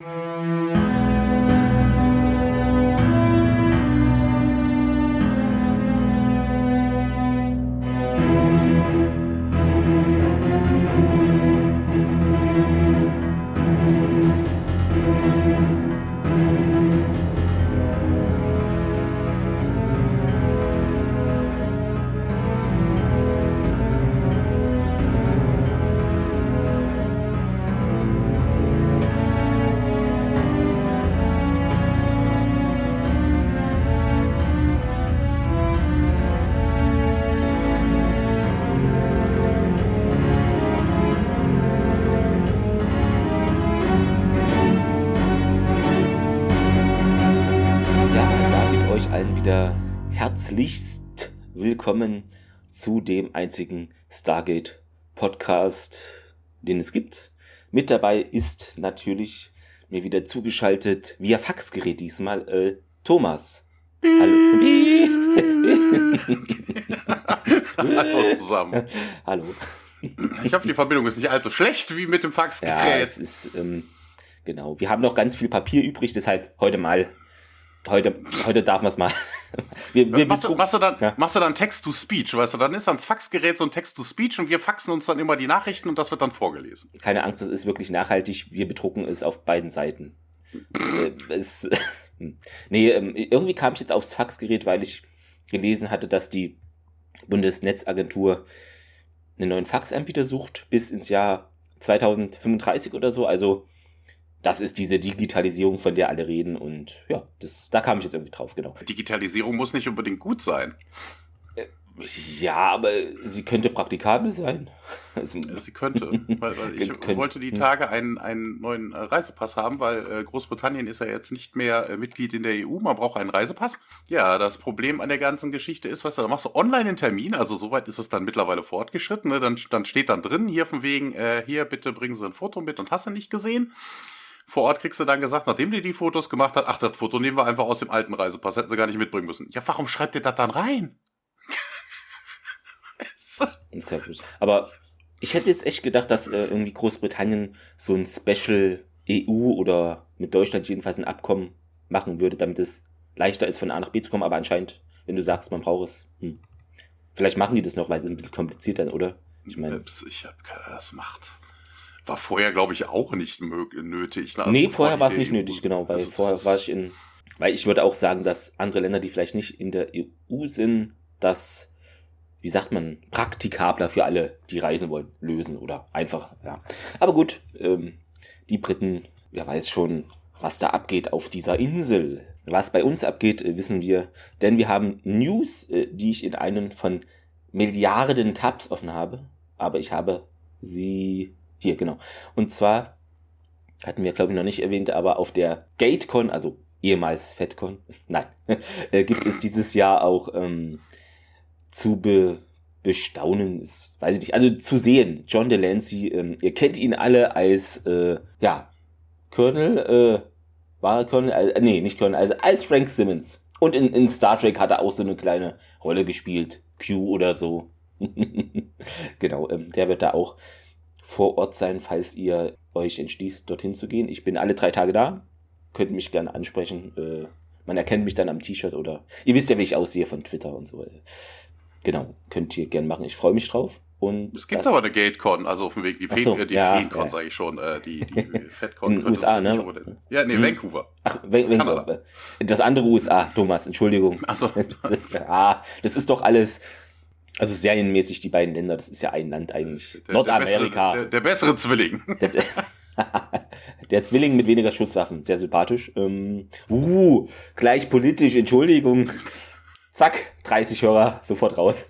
Música herzlichst willkommen zu dem einzigen Stargate Podcast, den es gibt. Mit dabei ist natürlich mir wieder zugeschaltet via Faxgerät diesmal äh, Thomas. Hallo. Hallo zusammen. Hallo. Ich hoffe, die Verbindung ist nicht allzu schlecht wie mit dem Faxgerät. Ja, es ist ähm, genau. Wir haben noch ganz viel Papier übrig, deshalb heute mal Heute, heute darf man es mal. Wir, wir machst, du, machst, du dann, ja. machst du dann Text-to-Speech, weißt du, dann ist ans Faxgerät so ein Text-to-Speech und wir faxen uns dann immer die Nachrichten und das wird dann vorgelesen. Keine Angst, das ist wirklich nachhaltig. Wir bedrucken es auf beiden Seiten. Äh, es, nee, ähm, irgendwie kam ich jetzt aufs Faxgerät, weil ich gelesen hatte, dass die Bundesnetzagentur einen neuen Faxanbieter sucht bis ins Jahr 2035 oder so. Also das ist diese Digitalisierung, von der alle reden. Und ja, das, da kam ich jetzt irgendwie drauf, genau. Digitalisierung muss nicht unbedingt gut sein. Äh, ja, aber sie könnte praktikabel sein. sie könnte. Weil, weil ich könnte. wollte die hm. Tage einen, einen neuen äh, Reisepass haben, weil äh, Großbritannien ist ja jetzt nicht mehr Mitglied in der EU. Man braucht einen Reisepass. Ja, das Problem an der ganzen Geschichte ist, weißt du, da machst du online einen Termin, also soweit ist es dann mittlerweile fortgeschritten. Ne? Dann, dann steht dann drin, hier von wegen, äh, hier bitte bringen Sie ein Foto mit und hast du nicht gesehen. Vor Ort kriegst du dann gesagt, nachdem die die Fotos gemacht hat, ach, das Foto nehmen wir einfach aus dem alten Reisepass, hätten sie gar nicht mitbringen müssen. Ja, warum schreibt ihr das dann rein? Aber ich hätte jetzt echt gedacht, dass äh, irgendwie Großbritannien so ein Special EU oder mit Deutschland jedenfalls ein Abkommen machen würde, damit es leichter ist, von A nach B zu kommen. Aber anscheinend, wenn du sagst, man braucht es, hm. vielleicht machen die das noch, weil es ein bisschen komplizierter, oder? Ich meine, ich habe keine, das macht. War vorher, glaube ich, auch nicht nötig. Ne? Also nee, vorher war es nicht nötig, genau, weil also vorher war ich in, weil ich würde auch sagen, dass andere Länder, die vielleicht nicht in der EU sind, das, wie sagt man, praktikabler für alle, die reisen wollen, lösen oder einfach, ja. Aber gut, ähm, die Briten, wer weiß schon, was da abgeht auf dieser Insel. Was bei uns abgeht, äh, wissen wir, denn wir haben News, äh, die ich in einen von Milliarden Tabs offen habe, aber ich habe sie hier, genau. Und zwar hatten wir, glaube ich, noch nicht erwähnt, aber auf der GateCon, also ehemals FedCon, nein, äh, gibt es dieses Jahr auch ähm, zu be bestaunen, ist, weiß ich nicht, also zu sehen, John Delancey, ähm, ihr kennt ihn alle als, äh, ja, Colonel, äh, war er Colonel, äh, nee, nicht Colonel, also als Frank Simmons. Und in, in Star Trek hat er auch so eine kleine Rolle gespielt, Q oder so. genau, ähm, der wird da auch vor Ort sein, falls ihr euch entschließt, dorthin zu gehen. Ich bin alle drei Tage da. Könnt mich gerne ansprechen. Äh, man erkennt mich dann am T-Shirt oder ihr wisst ja, wie ich aussehe von Twitter und so. Genau, könnt ihr gerne machen. Ich freue mich drauf. Und es gibt aber eine GateCon, also auf dem Weg, die, so, äh, die ja, Feencon, ja. sage ich schon, äh, die, die FedCon. USA, ne? Ja, nee, hm. Vancouver. Ach, Vancouver. Das andere USA, Thomas, Entschuldigung. Ach so. Das, ja, das ist doch alles also serienmäßig die beiden Länder, das ist ja ein Land eigentlich. Der, Nordamerika. Der bessere, der, der bessere Zwilling. Der, der, Zwilling mit weniger Schusswaffen, sehr sympathisch. Ähm, uh, gleich politisch, Entschuldigung. Zack, 30 Hörer, sofort raus.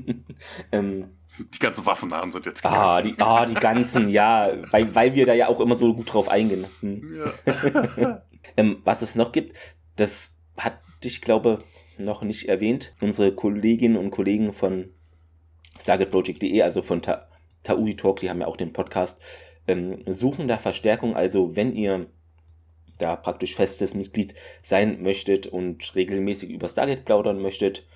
ähm, die ganzen Waffennamen sind jetzt klar. Ah, die, ah, die ganzen, ja, weil, weil wir da ja auch immer so gut drauf eingehen. Hm. Ja. ähm, was es noch gibt, das hat ich glaube, noch nicht erwähnt. Unsere Kolleginnen und Kollegen von StargetProject.de, also von Ta Taui Talk, die haben ja auch den Podcast, ähm, suchen da Verstärkung. Also wenn ihr da praktisch festes Mitglied sein möchtet und regelmäßig über Stargate plaudern möchtet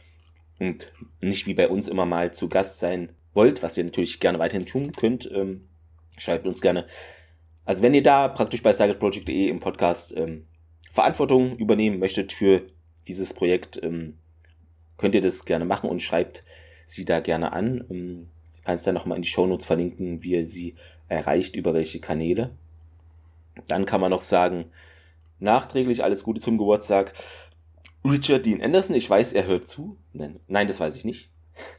und nicht wie bei uns immer mal zu Gast sein wollt, was ihr natürlich gerne weiterhin tun könnt, ähm, schreibt uns gerne Also wenn ihr da praktisch bei StargateProject.de im Podcast ähm, Verantwortung übernehmen möchtet für dieses Projekt, ähm, könnt ihr das gerne machen und schreibt sie da gerne an. Ähm, ich kann es dann nochmal in die Shownotes verlinken, wie ihr sie erreicht, über welche Kanäle. Dann kann man noch sagen, nachträglich alles Gute zum Geburtstag. Richard Dean Anderson, ich weiß, er hört zu. Nein, nein, das weiß ich nicht.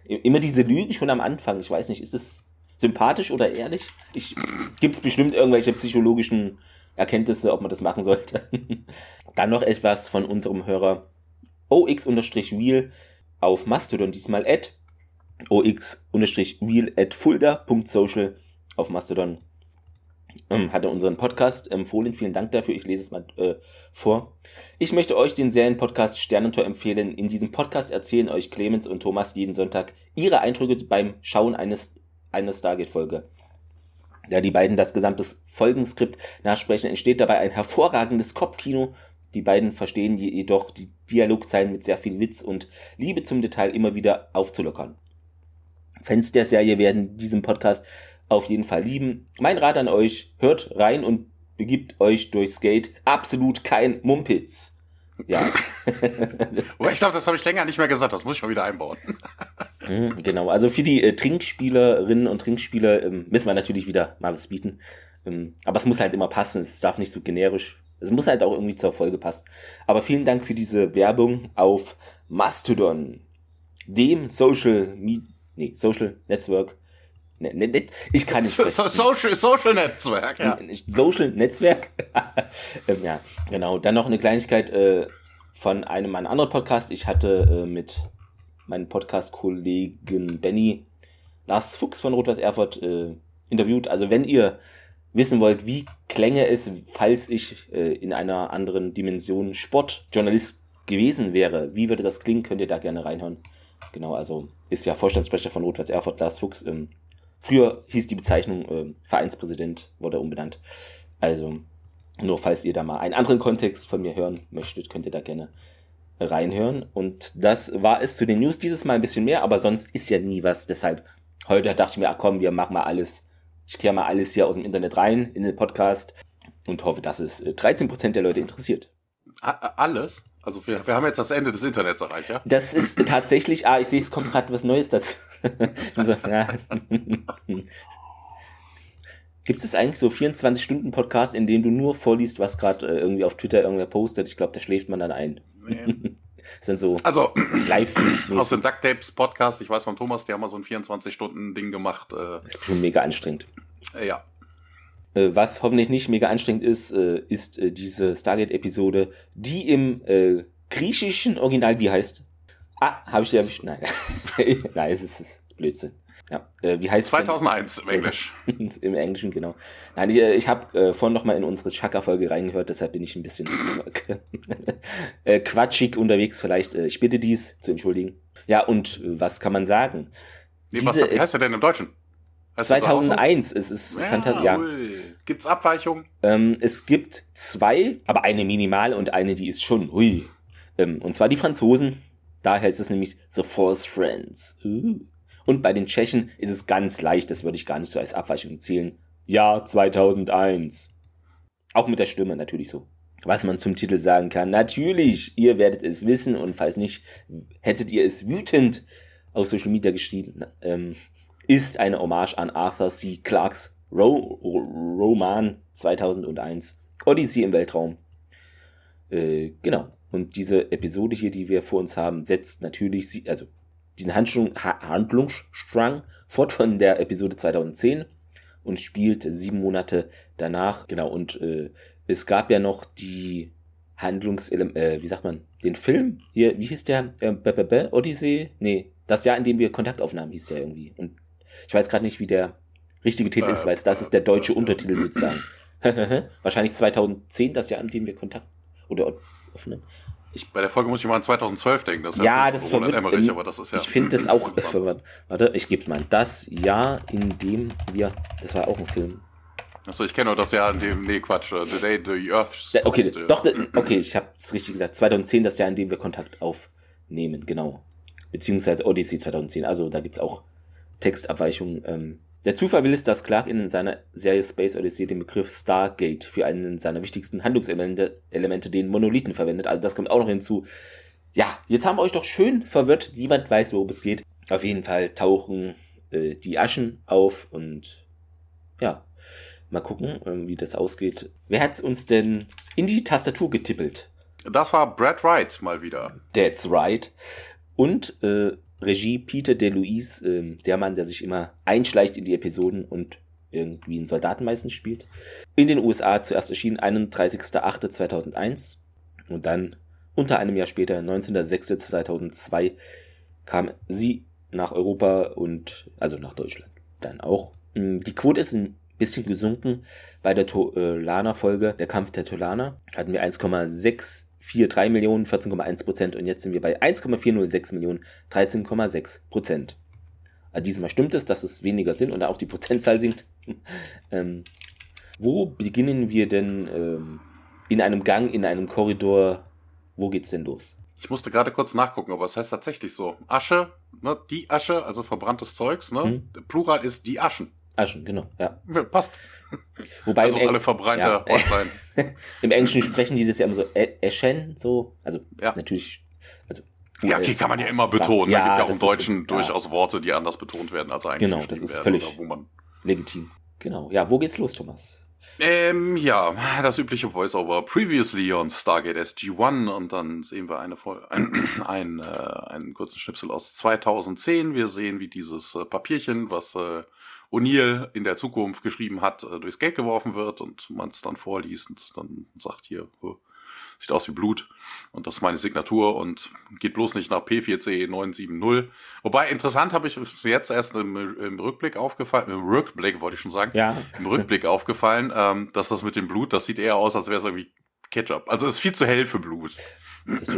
Immer diese Lügen schon am Anfang. Ich weiß nicht, ist das sympathisch oder ehrlich? Gibt es bestimmt irgendwelche psychologischen Erkenntnisse, ob man das machen sollte? Dann noch etwas von unserem Hörer ox-wheel auf Mastodon, diesmal at ox-wheel at fulda.social auf Mastodon ähm, hat er unseren Podcast empfohlen. Vielen Dank dafür. Ich lese es mal äh, vor. Ich möchte euch den Serienpodcast Sternentor empfehlen. In diesem Podcast erzählen euch Clemens und Thomas jeden Sonntag ihre Eindrücke beim Schauen eines, einer Stargate-Folge. Da die beiden das gesamte Folgenskript nachsprechen, entsteht dabei ein hervorragendes Kopfkino. Die beiden verstehen jedoch die Dialogzeilen mit sehr viel Witz und Liebe zum Detail immer wieder aufzulockern. Fans der Serie werden diesem Podcast auf jeden Fall lieben. Mein Rat an euch, hört rein und begibt euch durchs Gate. Absolut kein Mumpitz. Ja. Aber ich glaube, das habe ich länger nicht mehr gesagt. Das muss ich mal wieder einbauen. Mhm, genau. Also für die äh, Trinkspielerinnen und Trinkspieler ähm, müssen wir natürlich wieder mal was bieten. Ähm, aber es muss halt immer passen. Es darf nicht so generisch. Es muss halt auch irgendwie zur Folge passen. Aber vielen Dank für diese Werbung auf Mastodon, dem Social, nee, Social Network Ne, ne, ne, ich kann nicht. So, Social, Social Netzwerk, ja. Social Netzwerk. ähm, ja, genau. Dann noch eine Kleinigkeit äh, von einem meiner anderen Podcast. Ich hatte äh, mit meinem Podcast-Kollegen Benny Lars Fuchs von Rot-Weiß Erfurt äh, interviewt. Also wenn ihr wissen wollt, wie klänge es, falls ich äh, in einer anderen Dimension Sportjournalist gewesen wäre, wie würde das klingen, könnt ihr da gerne reinhören. Genau, also ist ja Vorstandssprecher von Rot-Weiß Erfurt, Lars Fuchs. Ähm, Früher hieß die Bezeichnung äh, Vereinspräsident, wurde umbenannt. Also, nur falls ihr da mal einen anderen Kontext von mir hören möchtet, könnt ihr da gerne reinhören. Und das war es zu den News. Dieses Mal ein bisschen mehr, aber sonst ist ja nie was. Deshalb, heute dachte ich mir, ach komm, wir machen mal alles. Ich kehre mal alles hier aus dem Internet rein in den Podcast und hoffe, dass es 13% äh, der Leute interessiert. Alles? Also wir, wir haben jetzt das Ende des Internets erreicht, ja? Das ist tatsächlich, ah, ich sehe, es kommt gerade was Neues dazu. Gibt es eigentlich so 24-Stunden-Podcast, in dem du nur vorliest, was gerade äh, irgendwie auf Twitter irgendwer postet? Ich glaube, da schläft man dann ein. Nee. Sind so also, live Aus dem Ducktapes Podcast, ich weiß von Thomas, die haben mal so ein 24-Stunden-Ding gemacht. Äh, das ist schon mega anstrengend. Äh, ja. Äh, was hoffentlich nicht mega anstrengend ist, äh, ist äh, diese Stargate-Episode, die im griechischen Original wie heißt? Ah, habe ich nicht. Nein. Nein, es ist Blödsinn. Ja, äh, wie heißt 2001 denn? im Englisch. Im Englischen, genau. Nein, ich, ich habe äh, vorhin noch mal in unsere Chaka-Folge reingehört, deshalb bin ich ein bisschen äh, quatschig unterwegs vielleicht. Äh, ich bitte dies zu entschuldigen. Ja, und was kann man sagen? Nee, Diese, was, wie heißt er denn im Deutschen? 2001, es ist ja, fantastisch. Ja. Gibt es Abweichungen? Ähm, es gibt zwei, aber eine minimal und eine, die ist schon, ui. Ähm, und zwar die Franzosen. Daher ist es nämlich The Force Friends. Uh. Und bei den Tschechen ist es ganz leicht, das würde ich gar nicht so als Abweichung zählen. Ja, 2001. Auch mit der Stimme natürlich so. Was man zum Titel sagen kann. Natürlich, ihr werdet es wissen und falls nicht, hättet ihr es wütend auf Social Media geschrieben. Ähm, ist eine Hommage an Arthur C. Clarks Ro Roman 2001 Odyssey im Weltraum. Äh, genau. Und diese Episode hier, die wir vor uns haben, setzt natürlich, also diesen Handlung, Handlungsstrang fort von der Episode 2010 und spielt sieben Monate danach. Genau, und äh, es gab ja noch die Handlungselement, äh, wie sagt man, den Film, hier, wie hieß der, äh, Odyssey? Nee, das Jahr, in dem wir Kontakt aufnahmen, hieß der irgendwie. Und ich weiß gerade nicht, wie der richtige Titel ist, weil das ist der deutsche Untertitel sozusagen. Wahrscheinlich 2010, das Jahr, an dem wir Kontakt oder aufnehmen. Ich, bei der Folge muss ich mal an 2012 denken. Das ja, das verwirrt, Emmerich, aber das ist ja. Ich finde das auch verwirrt. Warte, ich gebe es mal. Das Jahr, in dem wir. Das war auch ein Film. Achso, ich kenne nur das Jahr, in dem. Nee, Quatsch. The Day the Earth. Okay, doch, okay, ich habe es richtig gesagt. 2010, das Jahr, in dem wir Kontakt aufnehmen, genau. Beziehungsweise Odyssey 2010. Also da gibt es auch Textabweichungen. Ähm, Der Zufall will es, dass Clark in seiner Serie Space Odyssey den Begriff Stargate für einen seiner wichtigsten Handlungselemente Elemente, den Monolithen verwendet. Also das kommt auch noch hinzu. Ja, jetzt haben wir euch doch schön verwirrt. Niemand weiß, worum es geht. Auf jeden Fall tauchen äh, die Aschen auf und ja, mal gucken, äh, wie das ausgeht. Wer hat uns denn in die Tastatur getippelt? Das war Brad Wright mal wieder. That's right. Und äh, Regie Peter DeLuise, äh, der Mann, der sich immer einschleicht in die Episoden und irgendwie einen Soldaten meistens spielt. In den USA zuerst erschienen 31.08.2001 und dann unter einem Jahr später, 19.06.2002, kam sie nach Europa und also nach Deutschland dann auch. Hm, die Quote ist ein bisschen gesunken bei der Tolana-Folge, der Kampf der Tolana. Hatten wir 1,643 Millionen, 14,1 Prozent und jetzt sind wir bei 1,406 Millionen, 13,6 Prozent. Also diesmal stimmt es, dass es weniger sind und auch die Prozentzahl sinkt. ähm, wo beginnen wir denn ähm, in einem Gang, in einem Korridor? Wo geht's denn los? Ich musste gerade kurz nachgucken, aber es heißt tatsächlich so. Asche, ne, die Asche, also verbranntes Zeugs, ne? Hm. Plural ist die Aschen. Aschen, genau, ja. Passt. Wobei also alle verbrannte ja, Im Englischen sprechen die das ja immer so Eschen, so. Also ja. natürlich. Also, ja, okay, kann man ja immer betonen. Ja, da gibt ja auch im Deutschen ist, durchaus. Worte, die anders betont werden, als eigentlich Genau, das ist völlig wo man legitim. Genau. Ja, wo geht's los, Thomas? Ähm, ja, das übliche Voiceover. Previously on Stargate SG-1 und dann sehen wir eine ein, ein, äh, einen kurzen Schnipsel aus 2010. Wir sehen, wie dieses äh, Papierchen, was äh, O'Neill in der Zukunft geschrieben hat, äh, durchs Gate geworfen wird und man es dann vorliest und dann sagt hier, oh, sieht aus wie Blut und das ist meine Signatur und geht bloß nicht nach P4C 970. Wobei interessant habe ich jetzt erst im, im, Rückblick aufgefallen, im Rückblick wollte ich schon sagen, ja. im Rückblick aufgefallen, ähm, dass das mit dem Blut, das sieht eher aus, als wäre es irgendwie Ketchup. Also es ist viel zu hell für Blut.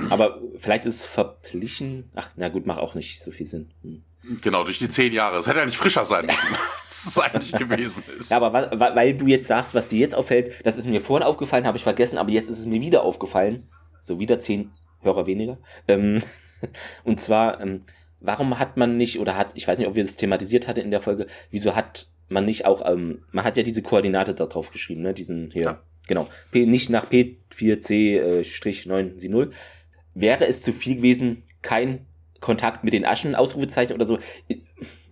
Aber vielleicht ist es verglichen. Ach, na gut, macht auch nicht so viel Sinn. Hm. Genau, durch die zehn Jahre. Es hätte nicht frischer sein müssen, als es eigentlich gewesen ist. Ja, aber weil, weil du jetzt sagst, was dir jetzt auffällt, das ist mir vorhin aufgefallen, habe ich vergessen, aber jetzt ist es mir wieder aufgefallen. So wieder zehn Hörer weniger. Ähm, und zwar, ähm, warum hat man nicht, oder hat, ich weiß nicht, ob wir das thematisiert hatten in der Folge, wieso hat man nicht auch, ähm, man hat ja diese Koordinate da drauf geschrieben, ne? Diesen hier. Ja. Genau. P, nicht nach P4C-970. Äh, Wäre es zu viel gewesen, kein Kontakt mit den Aschen, Ausrufezeichen oder so.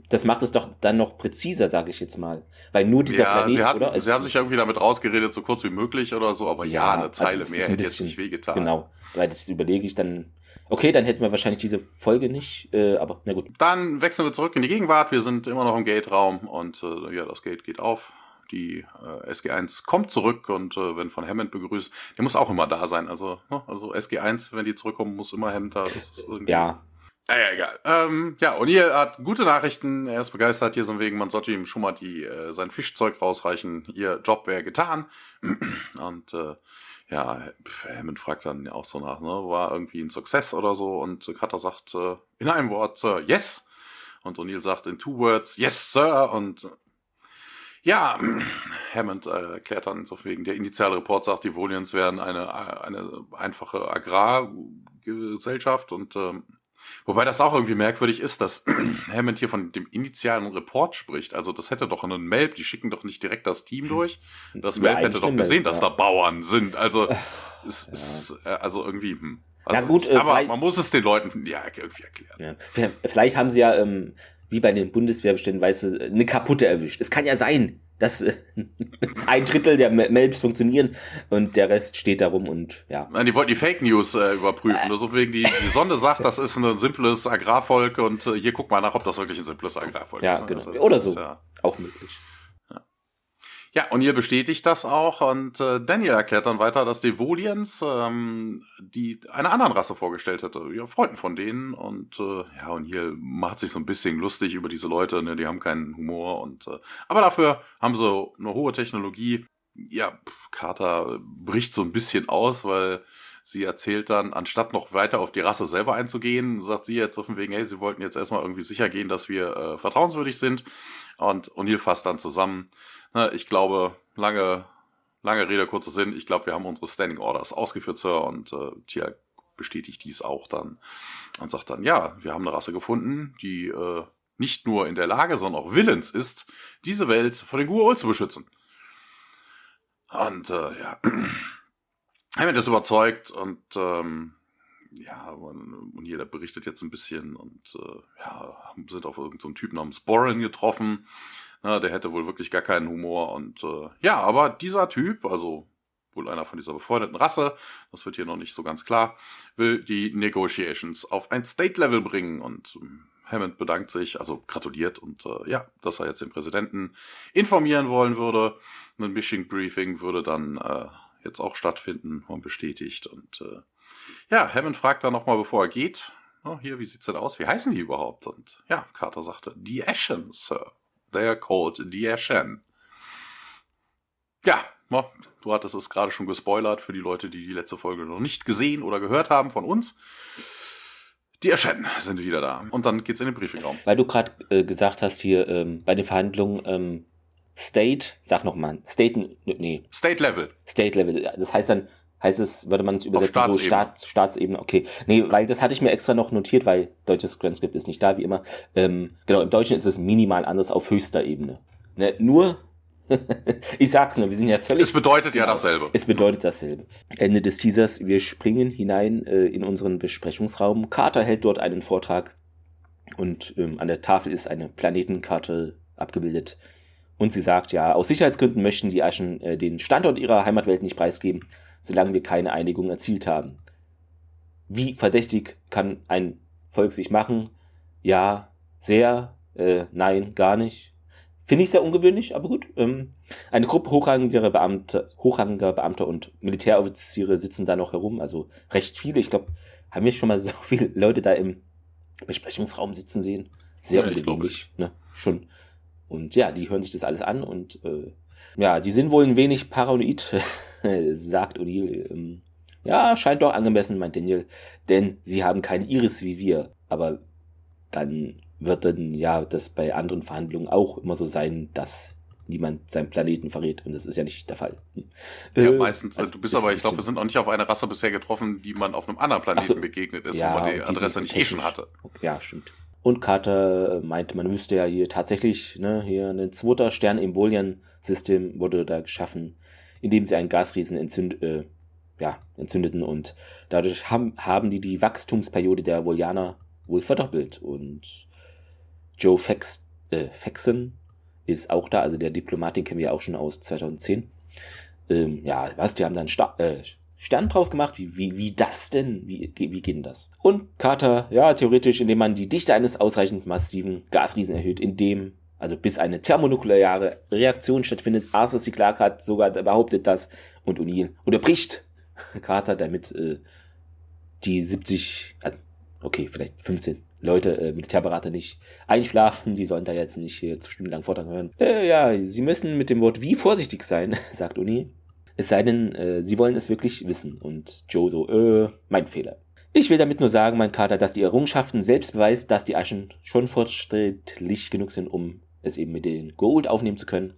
Das macht es doch dann noch präziser, sage ich jetzt mal. Weil nur dieser ja, Planet, sie hatten, oder? Sie haben sich irgendwie damit rausgeredet, so kurz wie möglich oder so, aber ja, ja eine also Zeile also mehr ein hätte jetzt nicht wehgetan. Genau, weil das überlege ich dann. Okay, dann hätten wir wahrscheinlich diese Folge nicht, äh, aber na gut. Dann wechseln wir zurück in die Gegenwart. Wir sind immer noch im Gate-Raum und äh, ja, das Gate geht auf. Die äh, SG1 kommt zurück und äh, wenn von Hammond begrüßt, der muss auch immer da sein. Also, ne? also SG1, wenn die zurückkommen, muss immer Hammond da. Das ist irgendwie ja, Ah, ja, egal. Ähm, ja, und hier hat gute Nachrichten. Er ist begeistert hier so wegen, man sollte ihm schon mal die, äh, sein Fischzeug rausreichen. Ihr Job wäre getan. und äh, ja, Hammond fragt dann auch so nach, ne, war irgendwie ein Success oder so. Und Cutter sagt äh, in einem Wort äh, Yes. Und O'Neill sagt in two words Yes, Sir. Und ja, Hammond äh, erklärt dann so wegen, der Initialreport sagt, die Volians wären eine, eine einfache Agrargesellschaft und ähm, Wobei das auch irgendwie merkwürdig ist, dass Hammond hier von dem initialen Report spricht. Also das hätte doch einen Melb, die schicken doch nicht direkt das Team durch. Das Melb hätte doch gesehen, Melb, dass ja. da Bauern sind. Also es ja. ist äh, also irgendwie. Hm. Also, ja gut, äh, aber man muss es den Leuten ja irgendwie erklären. Ja. Vielleicht haben sie ja ähm, wie bei den Bundeswehrbeständen, weißt du, eine kaputte erwischt. Es kann ja sein, dass äh, ein Drittel der Melbs funktionieren und der Rest steht da rum und ja. Nein, die wollten die Fake News äh, überprüfen. Äh. Also wegen die, die Sonde sagt, das ist ein simples Agrarvolk und äh, hier guck mal nach, ob das wirklich ein simples Agrarvolk ja, ist. Ja, genau. Also, Oder so. Ja auch möglich. Ja, und ihr bestätigt das auch. Und äh, Daniel erklärt dann weiter, dass Devolians ähm, die einer anderen Rasse vorgestellt hätte, ja, Freunden von denen. Und äh, ja, und hier macht sich so ein bisschen lustig über diese Leute, ne, die haben keinen Humor und äh, aber dafür haben sie eine hohe Technologie. Ja, Carter bricht so ein bisschen aus, weil sie erzählt dann, anstatt noch weiter auf die Rasse selber einzugehen, sagt sie jetzt auf dem Weg, hey, sie wollten jetzt erstmal irgendwie sicher gehen, dass wir äh, vertrauenswürdig sind. Und O'Neill fasst dann zusammen, Ne, ich glaube, lange, lange Rede, kurzer Sinn, ich glaube, wir haben unsere Standing Orders ausgeführt, Sir, und äh, Tia bestätigt dies auch dann und sagt dann, ja, wir haben eine Rasse gefunden, die äh, nicht nur in der Lage, sondern auch willens ist, diese Welt vor den Gua'uld zu beschützen. Und äh, ja, Hammond ist überzeugt und ähm, ja, und jeder berichtet jetzt ein bisschen und äh, ja, sind auf irgendeinen so Typen namens Boren getroffen. Na, der hätte wohl wirklich gar keinen Humor und äh, ja, aber dieser Typ, also wohl einer von dieser befreundeten Rasse, das wird hier noch nicht so ganz klar, will die Negotiations auf ein State-Level bringen und ähm, Hammond bedankt sich, also gratuliert und äh, ja, dass er jetzt den Präsidenten informieren wollen würde. Ein Mission Briefing würde dann äh, jetzt auch stattfinden und bestätigt und äh, ja, Hammond fragt dann nochmal, bevor er geht, oh, hier, wie sieht's denn aus? Wie heißen die überhaupt? Und ja, Carter sagte, die Ashen, Sir. They are called the Ashen. Ja, du hattest es gerade schon gespoilert für die Leute, die die letzte Folge noch nicht gesehen oder gehört haben von uns. Die Ashen sind wieder da. Und dann geht's in den Briefingraum. Weil du gerade äh, gesagt hast hier ähm, bei den Verhandlungen ähm, State, sag noch mal, State, nee. State Level. State Level. Das heißt dann, heißt es, würde man es übersetzen, so Staats, Staatsebene, okay. Nee, weil das hatte ich mir extra noch notiert, weil deutsches Transkript ist nicht da, wie immer. Ähm, genau, im Deutschen ist es minimal anders auf höchster Ebene. Ne, nur, ich sag's nur, wir sind ja völlig. Es bedeutet ja genau, dasselbe. Es bedeutet dasselbe. Ende des Teasers, wir springen hinein äh, in unseren Besprechungsraum. Carter hält dort einen Vortrag und ähm, an der Tafel ist eine Planetenkarte abgebildet. Und sie sagt, ja, aus Sicherheitsgründen möchten die Aschen äh, den Standort ihrer Heimatwelt nicht preisgeben solange wir keine Einigung erzielt haben. Wie verdächtig kann ein Volk sich machen? Ja, sehr, äh, nein, gar nicht. Finde ich sehr ungewöhnlich, aber gut. Ähm, eine Gruppe hochrangiger Beamte, hochrangiger Beamter und Militäroffiziere sitzen da noch herum, also recht viele. Ich glaube, haben wir schon mal so viele Leute da im Besprechungsraum sitzen sehen. Sehr ja, ungewöhnlich, ne? Schon. Und ja, die hören sich das alles an und äh, ja, die sind wohl ein wenig paranoid, sagt O'Neill. Ähm, ja, scheint doch angemessen, meint Daniel, denn sie haben keine Iris wie wir. Aber dann wird dann ja das bei anderen Verhandlungen auch immer so sein, dass niemand seinen Planeten verrät und das ist ja nicht der Fall. Ja, äh, meistens. Also du bist aber, ich glaube, wir sind noch nicht auf eine Rasse bisher getroffen, die man auf einem anderen Planeten so, begegnet ist, ja, wo man die Adresse nicht eh schon hatte. Ja, stimmt. Und Carter meinte, man wüsste ja hier tatsächlich, ne, hier ein zweiter Stern im Volian-System wurde da geschaffen, indem sie einen Gasriesen entzünd, äh, ja, entzündeten und dadurch haben, haben die die Wachstumsperiode der Volianer wohl verdoppelt und Joe Fex, äh, Fexen ist auch da, also der Diplomat, den kennen wir auch schon aus 2010. Ähm, ja, was, die haben dann Sta äh, Stern draus gemacht. Wie, wie, wie das denn? Wie, wie geht denn das? Und Carter, ja, theoretisch, indem man die Dichte eines ausreichend massiven Gasriesen erhöht, indem, also bis eine thermonukleare Reaktion stattfindet. Arthur C. Clarke hat sogar behauptet das und O'Neill unterbricht Carter, damit äh, die 70, äh, okay, vielleicht 15 Leute, äh, Militärberater nicht einschlafen, die sollen da jetzt nicht hier stundenlang Vortrag hören. Äh, ja, sie müssen mit dem Wort wie vorsichtig sein, sagt Uni. Es sei denn, äh, sie wollen es wirklich wissen. Und Joe so, äh, mein Fehler. Ich will damit nur sagen, mein Kater, dass die Errungenschaften selbst beweist, dass die Aschen schon fortschrittlich genug sind, um es eben mit den Gold aufnehmen zu können.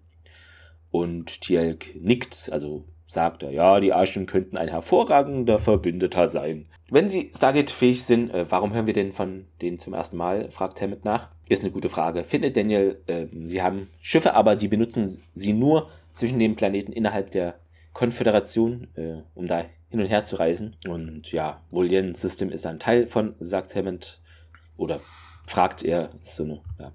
Und Tielk nickt, also sagt er, ja, die Aschen könnten ein hervorragender Verbündeter sein. Wenn sie Stargate-fähig sind, äh, warum hören wir denn von denen zum ersten Mal? fragt Hammett nach. Ist eine gute Frage. Findet Daniel, äh, sie haben Schiffe, aber die benutzen sie nur zwischen den Planeten innerhalb der Konföderation, äh, um da hin und her zu reisen. Und ja, Volian System ist ein Teil von, sagt Hammond. Oder fragt er, so eine, ja.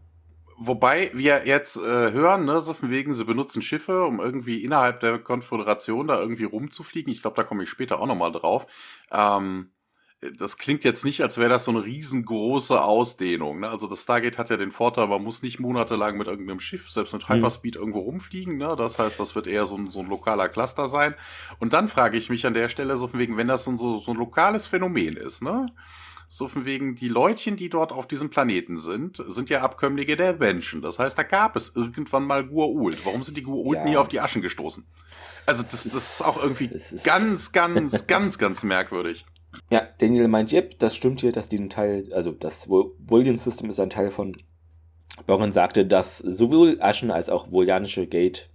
Wobei wir jetzt äh, hören, ne, so von wegen, sie benutzen Schiffe, um irgendwie innerhalb der Konföderation da irgendwie rumzufliegen. Ich glaube, da komme ich später auch nochmal drauf. Ähm, das klingt jetzt nicht, als wäre das so eine riesengroße Ausdehnung. Ne? Also das Stargate hat ja den Vorteil, man muss nicht monatelang mit irgendeinem Schiff, selbst mit Hyperspeed, mhm. irgendwo rumfliegen. Ne? Das heißt, das wird eher so ein, so ein lokaler Cluster sein. Und dann frage ich mich an der Stelle so von wegen, wenn das so, so, so ein lokales Phänomen ist, ne? So von wegen, die Leutchen, die dort auf diesem Planeten sind, sind ja Abkömmlinge der Menschen. Das heißt, da gab es irgendwann mal Gua'uld. Warum sind die Gua'uld ja. nie auf die Aschen gestoßen? Also das, das ist auch irgendwie ganz, ganz, ganz, ganz merkwürdig. Ja, Daniel meint, yep, das stimmt hier, dass die ein Teil, also das Vullian System ist ein Teil von. Boren sagte, dass sowohl Aschen als auch Volianische Gate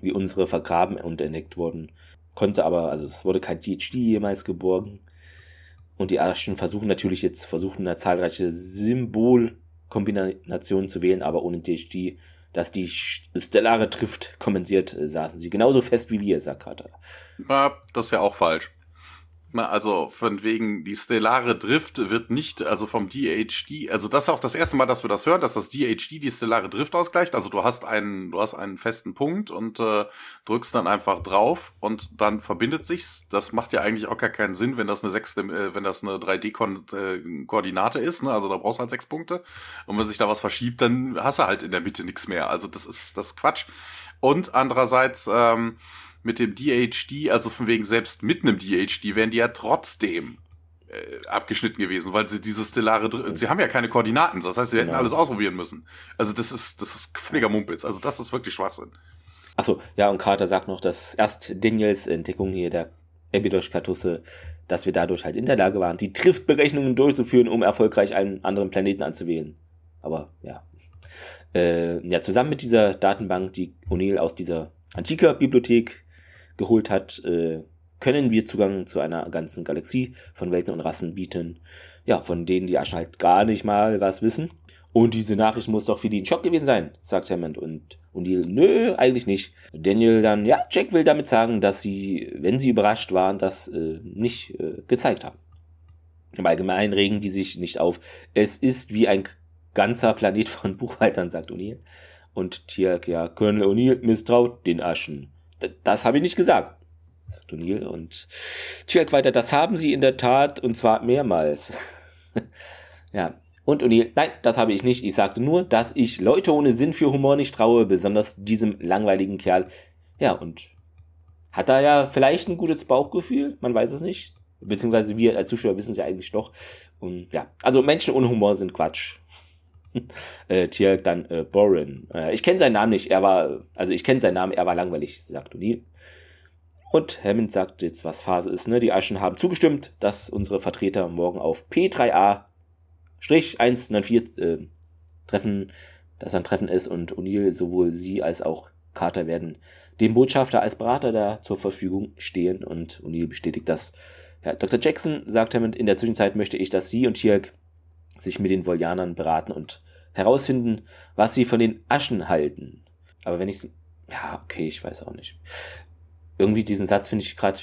wie unsere vergraben und entdeckt wurden. Konnte aber, also es wurde kein THD jemals geborgen. Und die Aschen versuchen natürlich jetzt, versuchen da zahlreiche Symbol, Kombinationen zu wählen, aber ohne DHG, dass die stellare trifft, kompensiert, äh, saßen sie genauso fest wie wir, sagt Carter. Ja, das ist ja auch falsch. Na, also von wegen die stellare Drift wird nicht, also vom DHD, also das ist auch das erste Mal, dass wir das hören, dass das DHD die stellare Drift ausgleicht. Also du hast einen, du hast einen festen Punkt und äh, drückst dann einfach drauf und dann verbindet sich's. Das macht ja eigentlich auch gar keinen Sinn, wenn das eine sechste, äh, wenn das eine 3D-Koordinate äh, ist. Ne? Also da brauchst du halt sechs Punkte. Und wenn sich da was verschiebt, dann hast du halt in der Mitte nichts mehr. Also das ist das ist Quatsch. Und andererseits ähm, mit dem DHD, also von wegen selbst mit einem DHD, wären die ja trotzdem äh, abgeschnitten gewesen, weil sie diese stellare, sie haben ja keine Koordinaten, das heißt, sie hätten genau. alles ausprobieren müssen. Also das ist, das ist völliger Mumpitz, also das ist wirklich Schwachsinn. Achso, ja, und Carter sagt noch, dass erst Daniels Entdeckung hier der Ebidosh-Kartusse, dass wir dadurch halt in der Lage waren, die Triftberechnungen durchzuführen, um erfolgreich einen anderen Planeten anzuwählen. Aber ja. Äh, ja, zusammen mit dieser Datenbank, die O'Neill aus dieser Antiker-Bibliothek geholt hat, äh, können wir Zugang zu einer ganzen Galaxie von Welten und Rassen bieten, ja, von denen die Aschen halt gar nicht mal was wissen. Und diese Nachricht muss doch für die ein Schock gewesen sein, sagt Hammond. Und O'Neill, nö, eigentlich nicht. Daniel dann, ja, Jack will damit sagen, dass sie, wenn sie überrascht waren, das äh, nicht äh, gezeigt haben. Im Allgemeinen regen die sich nicht auf. Es ist wie ein ganzer Planet von Buchhaltern, sagt O'Neill. Und Tiak, ja, Colonel O'Neill misstraut den Aschen das habe ich nicht gesagt, sagt O'Neill. Und Chirk weiter, das haben sie in der Tat und zwar mehrmals. ja. Und O'Neill, nein, das habe ich nicht. Ich sagte nur, dass ich Leute ohne Sinn für Humor nicht traue, besonders diesem langweiligen Kerl. Ja, und hat er ja vielleicht ein gutes Bauchgefühl, man weiß es nicht. Beziehungsweise wir als Zuschauer wissen es ja eigentlich doch. Und ja, also Menschen ohne Humor sind Quatsch. äh, Tierk dann äh, Borin. Äh, ich kenne seinen Namen nicht, er war, also ich kenne seinen Namen, er war langweilig, sagt O'Neill. Und Hammond sagt jetzt, was Phase ist, ne? Die Aschen haben zugestimmt, dass unsere Vertreter morgen auf P3A-194 äh, treffen, dass ein Treffen ist und O'Neill, sowohl sie als auch Carter werden dem Botschafter als Berater da zur Verfügung stehen und O'Neill bestätigt das. Ja, Dr. Jackson sagt Hammond, in der Zwischenzeit möchte ich, dass sie und Tierk sich mit den Volianern beraten und herausfinden, was sie von den Aschen halten. Aber wenn ich ja, okay, ich weiß auch nicht. Irgendwie diesen Satz finde ich gerade,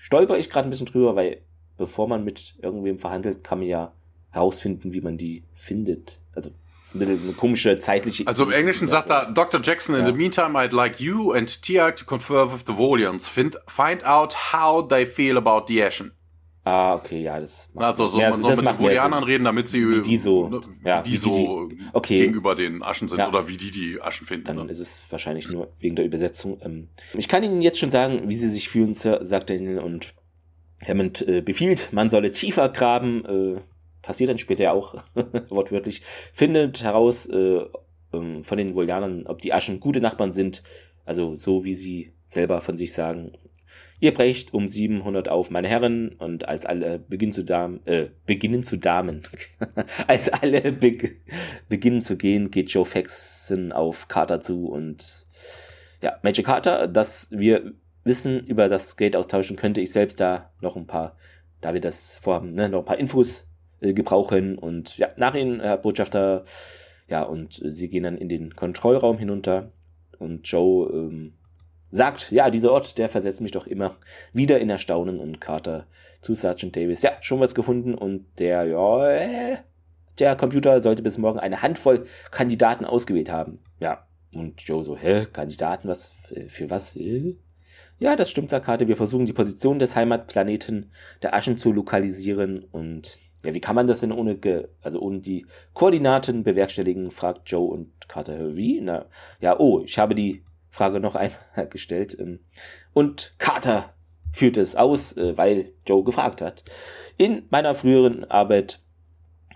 stolper ich gerade ein bisschen drüber, weil bevor man mit irgendwem verhandelt, kann man ja herausfinden, wie man die findet. Also das ist eine komische zeitliche. Also im Englischen sagt er, Dr. Jackson, in ja. the meantime, I'd like you and Tiag to confer with the Volians. Find, find out how they feel about the Ashen. Ah, okay, ja, das macht Also so, mehr, man soll das mit den Volianern reden, damit sie wie die so, ne, ja, die, die so die, okay. gegenüber den Aschen sind ja. oder wie die die Aschen finden. Dann ne? ist es wahrscheinlich nur wegen der Übersetzung. Ähm, ich kann Ihnen jetzt schon sagen, wie Sie sich fühlen, Sir, sagt Daniel und Hammond äh, befiehlt, man solle tiefer graben, äh, passiert dann später ja auch wortwörtlich, findet heraus äh, ähm, von den Volianern, ob die Aschen gute Nachbarn sind, also so wie sie selber von sich sagen, Ihr brecht um 700 auf, meine Herren, und als alle beginnen zu damen, äh, beginnen zu damen, als alle be beginnen zu gehen, geht Joe Faxon auf Carter zu und ja, Major Carter, dass wir wissen, über das Geld austauschen, könnte ich selbst da noch ein paar, da wir das vorhaben, ne, noch ein paar Infos äh, gebrauchen und ja, nach ihnen, Herr Botschafter, ja, und äh, sie gehen dann in den Kontrollraum hinunter und Joe ähm, sagt, ja, dieser Ort, der versetzt mich doch immer wieder in Erstaunen und Carter zu Sergeant Davis. Ja, schon was gefunden und der, ja, äh, der Computer sollte bis morgen eine Handvoll Kandidaten ausgewählt haben. Ja, und Joe so, hä, Kandidaten, was, für was? Äh? Ja, das stimmt, sagt Carter. Wir versuchen die Position des Heimatplaneten der Aschen zu lokalisieren und ja, wie kann man das denn ohne, also ohne die Koordinaten bewerkstelligen, fragt Joe und Carter, wie? Na, ja, oh, ich habe die Frage noch einmal gestellt. Ähm, und Carter führt es aus, äh, weil Joe gefragt hat. In meiner früheren Arbeit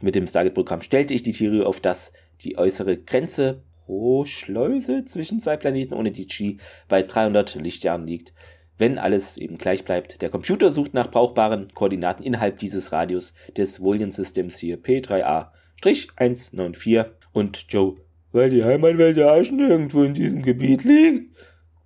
mit dem Stargate-Programm stellte ich die Theorie auf, dass die äußere Grenze pro Schleuse zwischen zwei Planeten ohne die Chi bei 300 Lichtjahren liegt. Wenn alles eben gleich bleibt. Der Computer sucht nach brauchbaren Koordinaten innerhalb dieses Radius des Volian-Systems hier P3A-194 und Joe weil die Heimatwelt der Aschen irgendwo in diesem Gebiet liegt.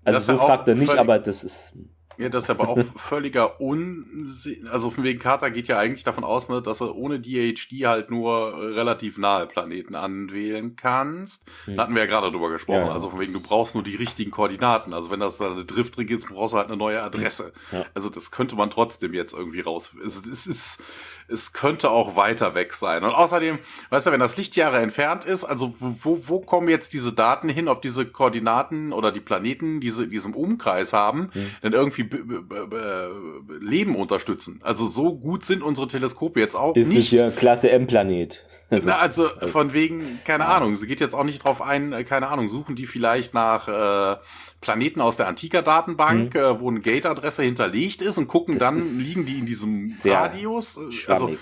Also so fragt er nicht, aber das ist. Ja, das ist aber auch völliger Unsinn. Also von wegen Carter geht ja eigentlich davon aus, ne, dass er ohne DHD halt nur relativ nahe Planeten anwählen kannst. Da hatten wir ja gerade drüber gesprochen. Ja, also von wegen, du brauchst nur die richtigen Koordinaten. Also wenn das da eine Drift drin geht, brauchst du halt eine neue Adresse. Also das könnte man trotzdem jetzt irgendwie raus. Es, es ist es könnte auch weiter weg sein. Und außerdem, weißt du, wenn das Lichtjahre entfernt ist, also wo, wo kommen jetzt diese Daten hin, ob diese Koordinaten oder die Planeten diese diesem Umkreis haben, denn irgendwie Leben unterstützen. Also so gut sind unsere Teleskope jetzt auch ist nicht. Ist ja Klasse M-Planet. Also, Na, also, also von wegen, keine ja. Ahnung, sie geht jetzt auch nicht drauf ein, äh, keine Ahnung, suchen die vielleicht nach äh, Planeten aus der Antika-Datenbank, mhm. äh, wo eine Gate-Adresse hinterlegt ist und gucken das dann, liegen die in diesem Radius. Äh, also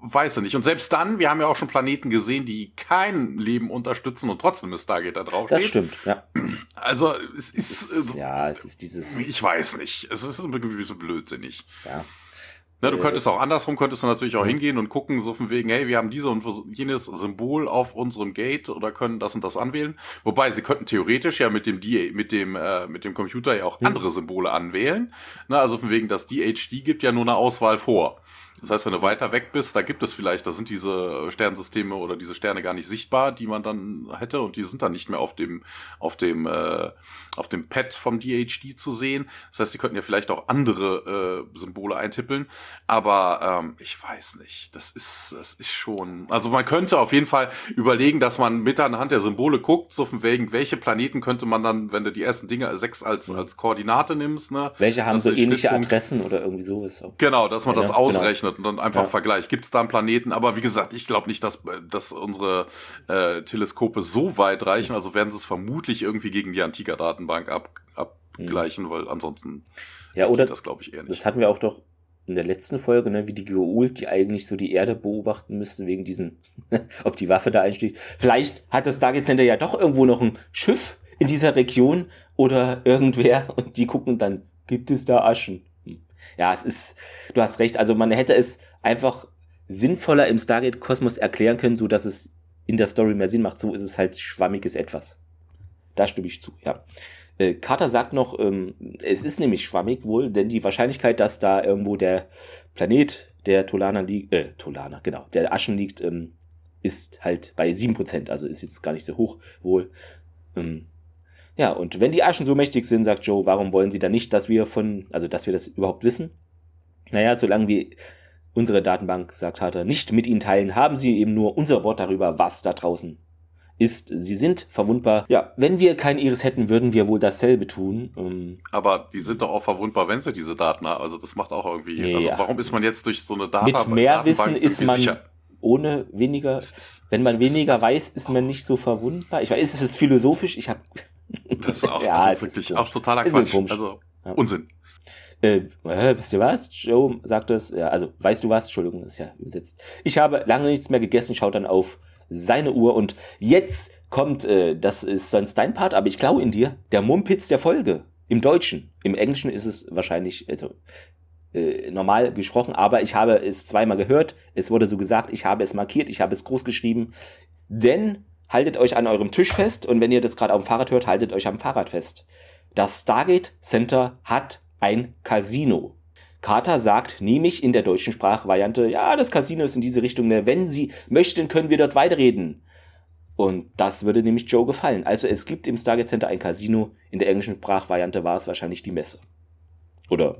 weiß ich nicht. Und selbst dann, wir haben ja auch schon Planeten gesehen, die kein Leben unterstützen und trotzdem ist Stargate da drauf. Das stimmt, ja. Also es ist, ist ja, es ist dieses. Ich weiß nicht. Es ist irgendwie so blödsinnig. Ja. Ne, du äh, könntest auch andersrum, könntest du natürlich auch hingehen und gucken, so von wegen, hey, wir haben diese und jenes Symbol auf unserem Gate oder können das und das anwählen. Wobei sie könnten theoretisch ja mit dem D mit dem äh, mit dem Computer ja auch hm. andere Symbole anwählen. Ne, also von wegen, das DHD gibt ja nur eine Auswahl vor. Das heißt, wenn du weiter weg bist, da gibt es vielleicht, da sind diese Sternensysteme oder diese Sterne gar nicht sichtbar, die man dann hätte und die sind dann nicht mehr auf dem auf dem äh, auf dem Pad vom DHD zu sehen. Das heißt, die könnten ja vielleicht auch andere äh, Symbole eintippeln, aber ähm, ich weiß nicht. Das ist das ist schon, also man könnte auf jeden Fall überlegen, dass man mit anhand der Symbole guckt, so von wegen, welche Planeten könnte man dann, wenn du die ersten Dinge sechs als als Koordinate nimmst, ne? Welche haben so ähnliche Adressen oder irgendwie sowas? Genau, dass man ja, das genau. ausrechnet genau. Und dann einfach ja. vergleicht. Gibt es da einen Planeten? Aber wie gesagt, ich glaube nicht, dass dass unsere äh, Teleskope so weit reichen. Also werden sie es vermutlich irgendwie gegen die Antika-Daten Datenbank ab, abgleichen, mhm. weil ansonsten ja, oder das glaube ich eher nicht. Das hatten wir auch doch in der letzten Folge, ne, wie die Geult, die eigentlich so die Erde beobachten müssten wegen diesen, ob die Waffe da einsticht. Vielleicht hat das Stargate Center ja doch irgendwo noch ein Schiff in dieser Region oder irgendwer und die gucken dann, gibt es da Aschen? Ja, es ist, du hast recht, also man hätte es einfach sinnvoller im Stargate-Kosmos erklären können, so dass es in der Story mehr Sinn macht. So ist es halt schwammiges Etwas. Da stimme ich zu, ja. Äh, Carter sagt noch, ähm, es ist nämlich schwammig wohl, denn die Wahrscheinlichkeit, dass da irgendwo der Planet der Tolana liegt, äh, Tolana, genau, der Aschen liegt, ähm, ist halt bei 7%, also ist jetzt gar nicht so hoch wohl. Ähm, ja, und wenn die Aschen so mächtig sind, sagt Joe, warum wollen sie dann nicht, dass wir von, also dass wir das überhaupt wissen? Naja, solange wir unsere Datenbank, sagt Carter, nicht mit ihnen teilen, haben sie eben nur unser Wort darüber, was da draußen ist, sie sind verwundbar. Ja, wenn wir kein Iris hätten, würden wir wohl dasselbe tun. Ähm, Aber die sind doch auch verwundbar, wenn sie diese Daten haben. Also das macht auch irgendwie. Nee, also warum ist man jetzt durch so eine Daten Mit mehr Wissen ist man sicher? ohne weniger. Ist, wenn man weniger ist, weiß, ist man nicht so verwundbar. Ich weiß, ist es philosophisch? Ich habe. Das ist auch, ja, also wirklich auch totaler Quatsch. Also ja. Unsinn. Äh, äh, wisst ihr was? Joe sagt das, ja, also weißt du was? Entschuldigung, ist ja übersetzt. Ich habe lange nichts mehr gegessen, schaut dann auf seine Uhr. Und jetzt kommt, äh, das ist sonst dein Part, aber ich klaue in dir, der Mumpitz der Folge. Im Deutschen. Im Englischen ist es wahrscheinlich, also, äh, normal gesprochen, aber ich habe es zweimal gehört. Es wurde so gesagt, ich habe es markiert, ich habe es groß geschrieben. Denn haltet euch an eurem Tisch fest und wenn ihr das gerade auf dem Fahrrad hört, haltet euch am Fahrrad fest. Das Stargate Center hat ein Casino. Carter sagt nämlich in der deutschen Sprachvariante, ja, das Casino ist in diese Richtung, ne? wenn Sie möchten, können wir dort weiterreden. Und das würde nämlich Joe gefallen. Also es gibt im Stargate Center ein Casino, in der englischen Sprachvariante war es wahrscheinlich die Messe. Oder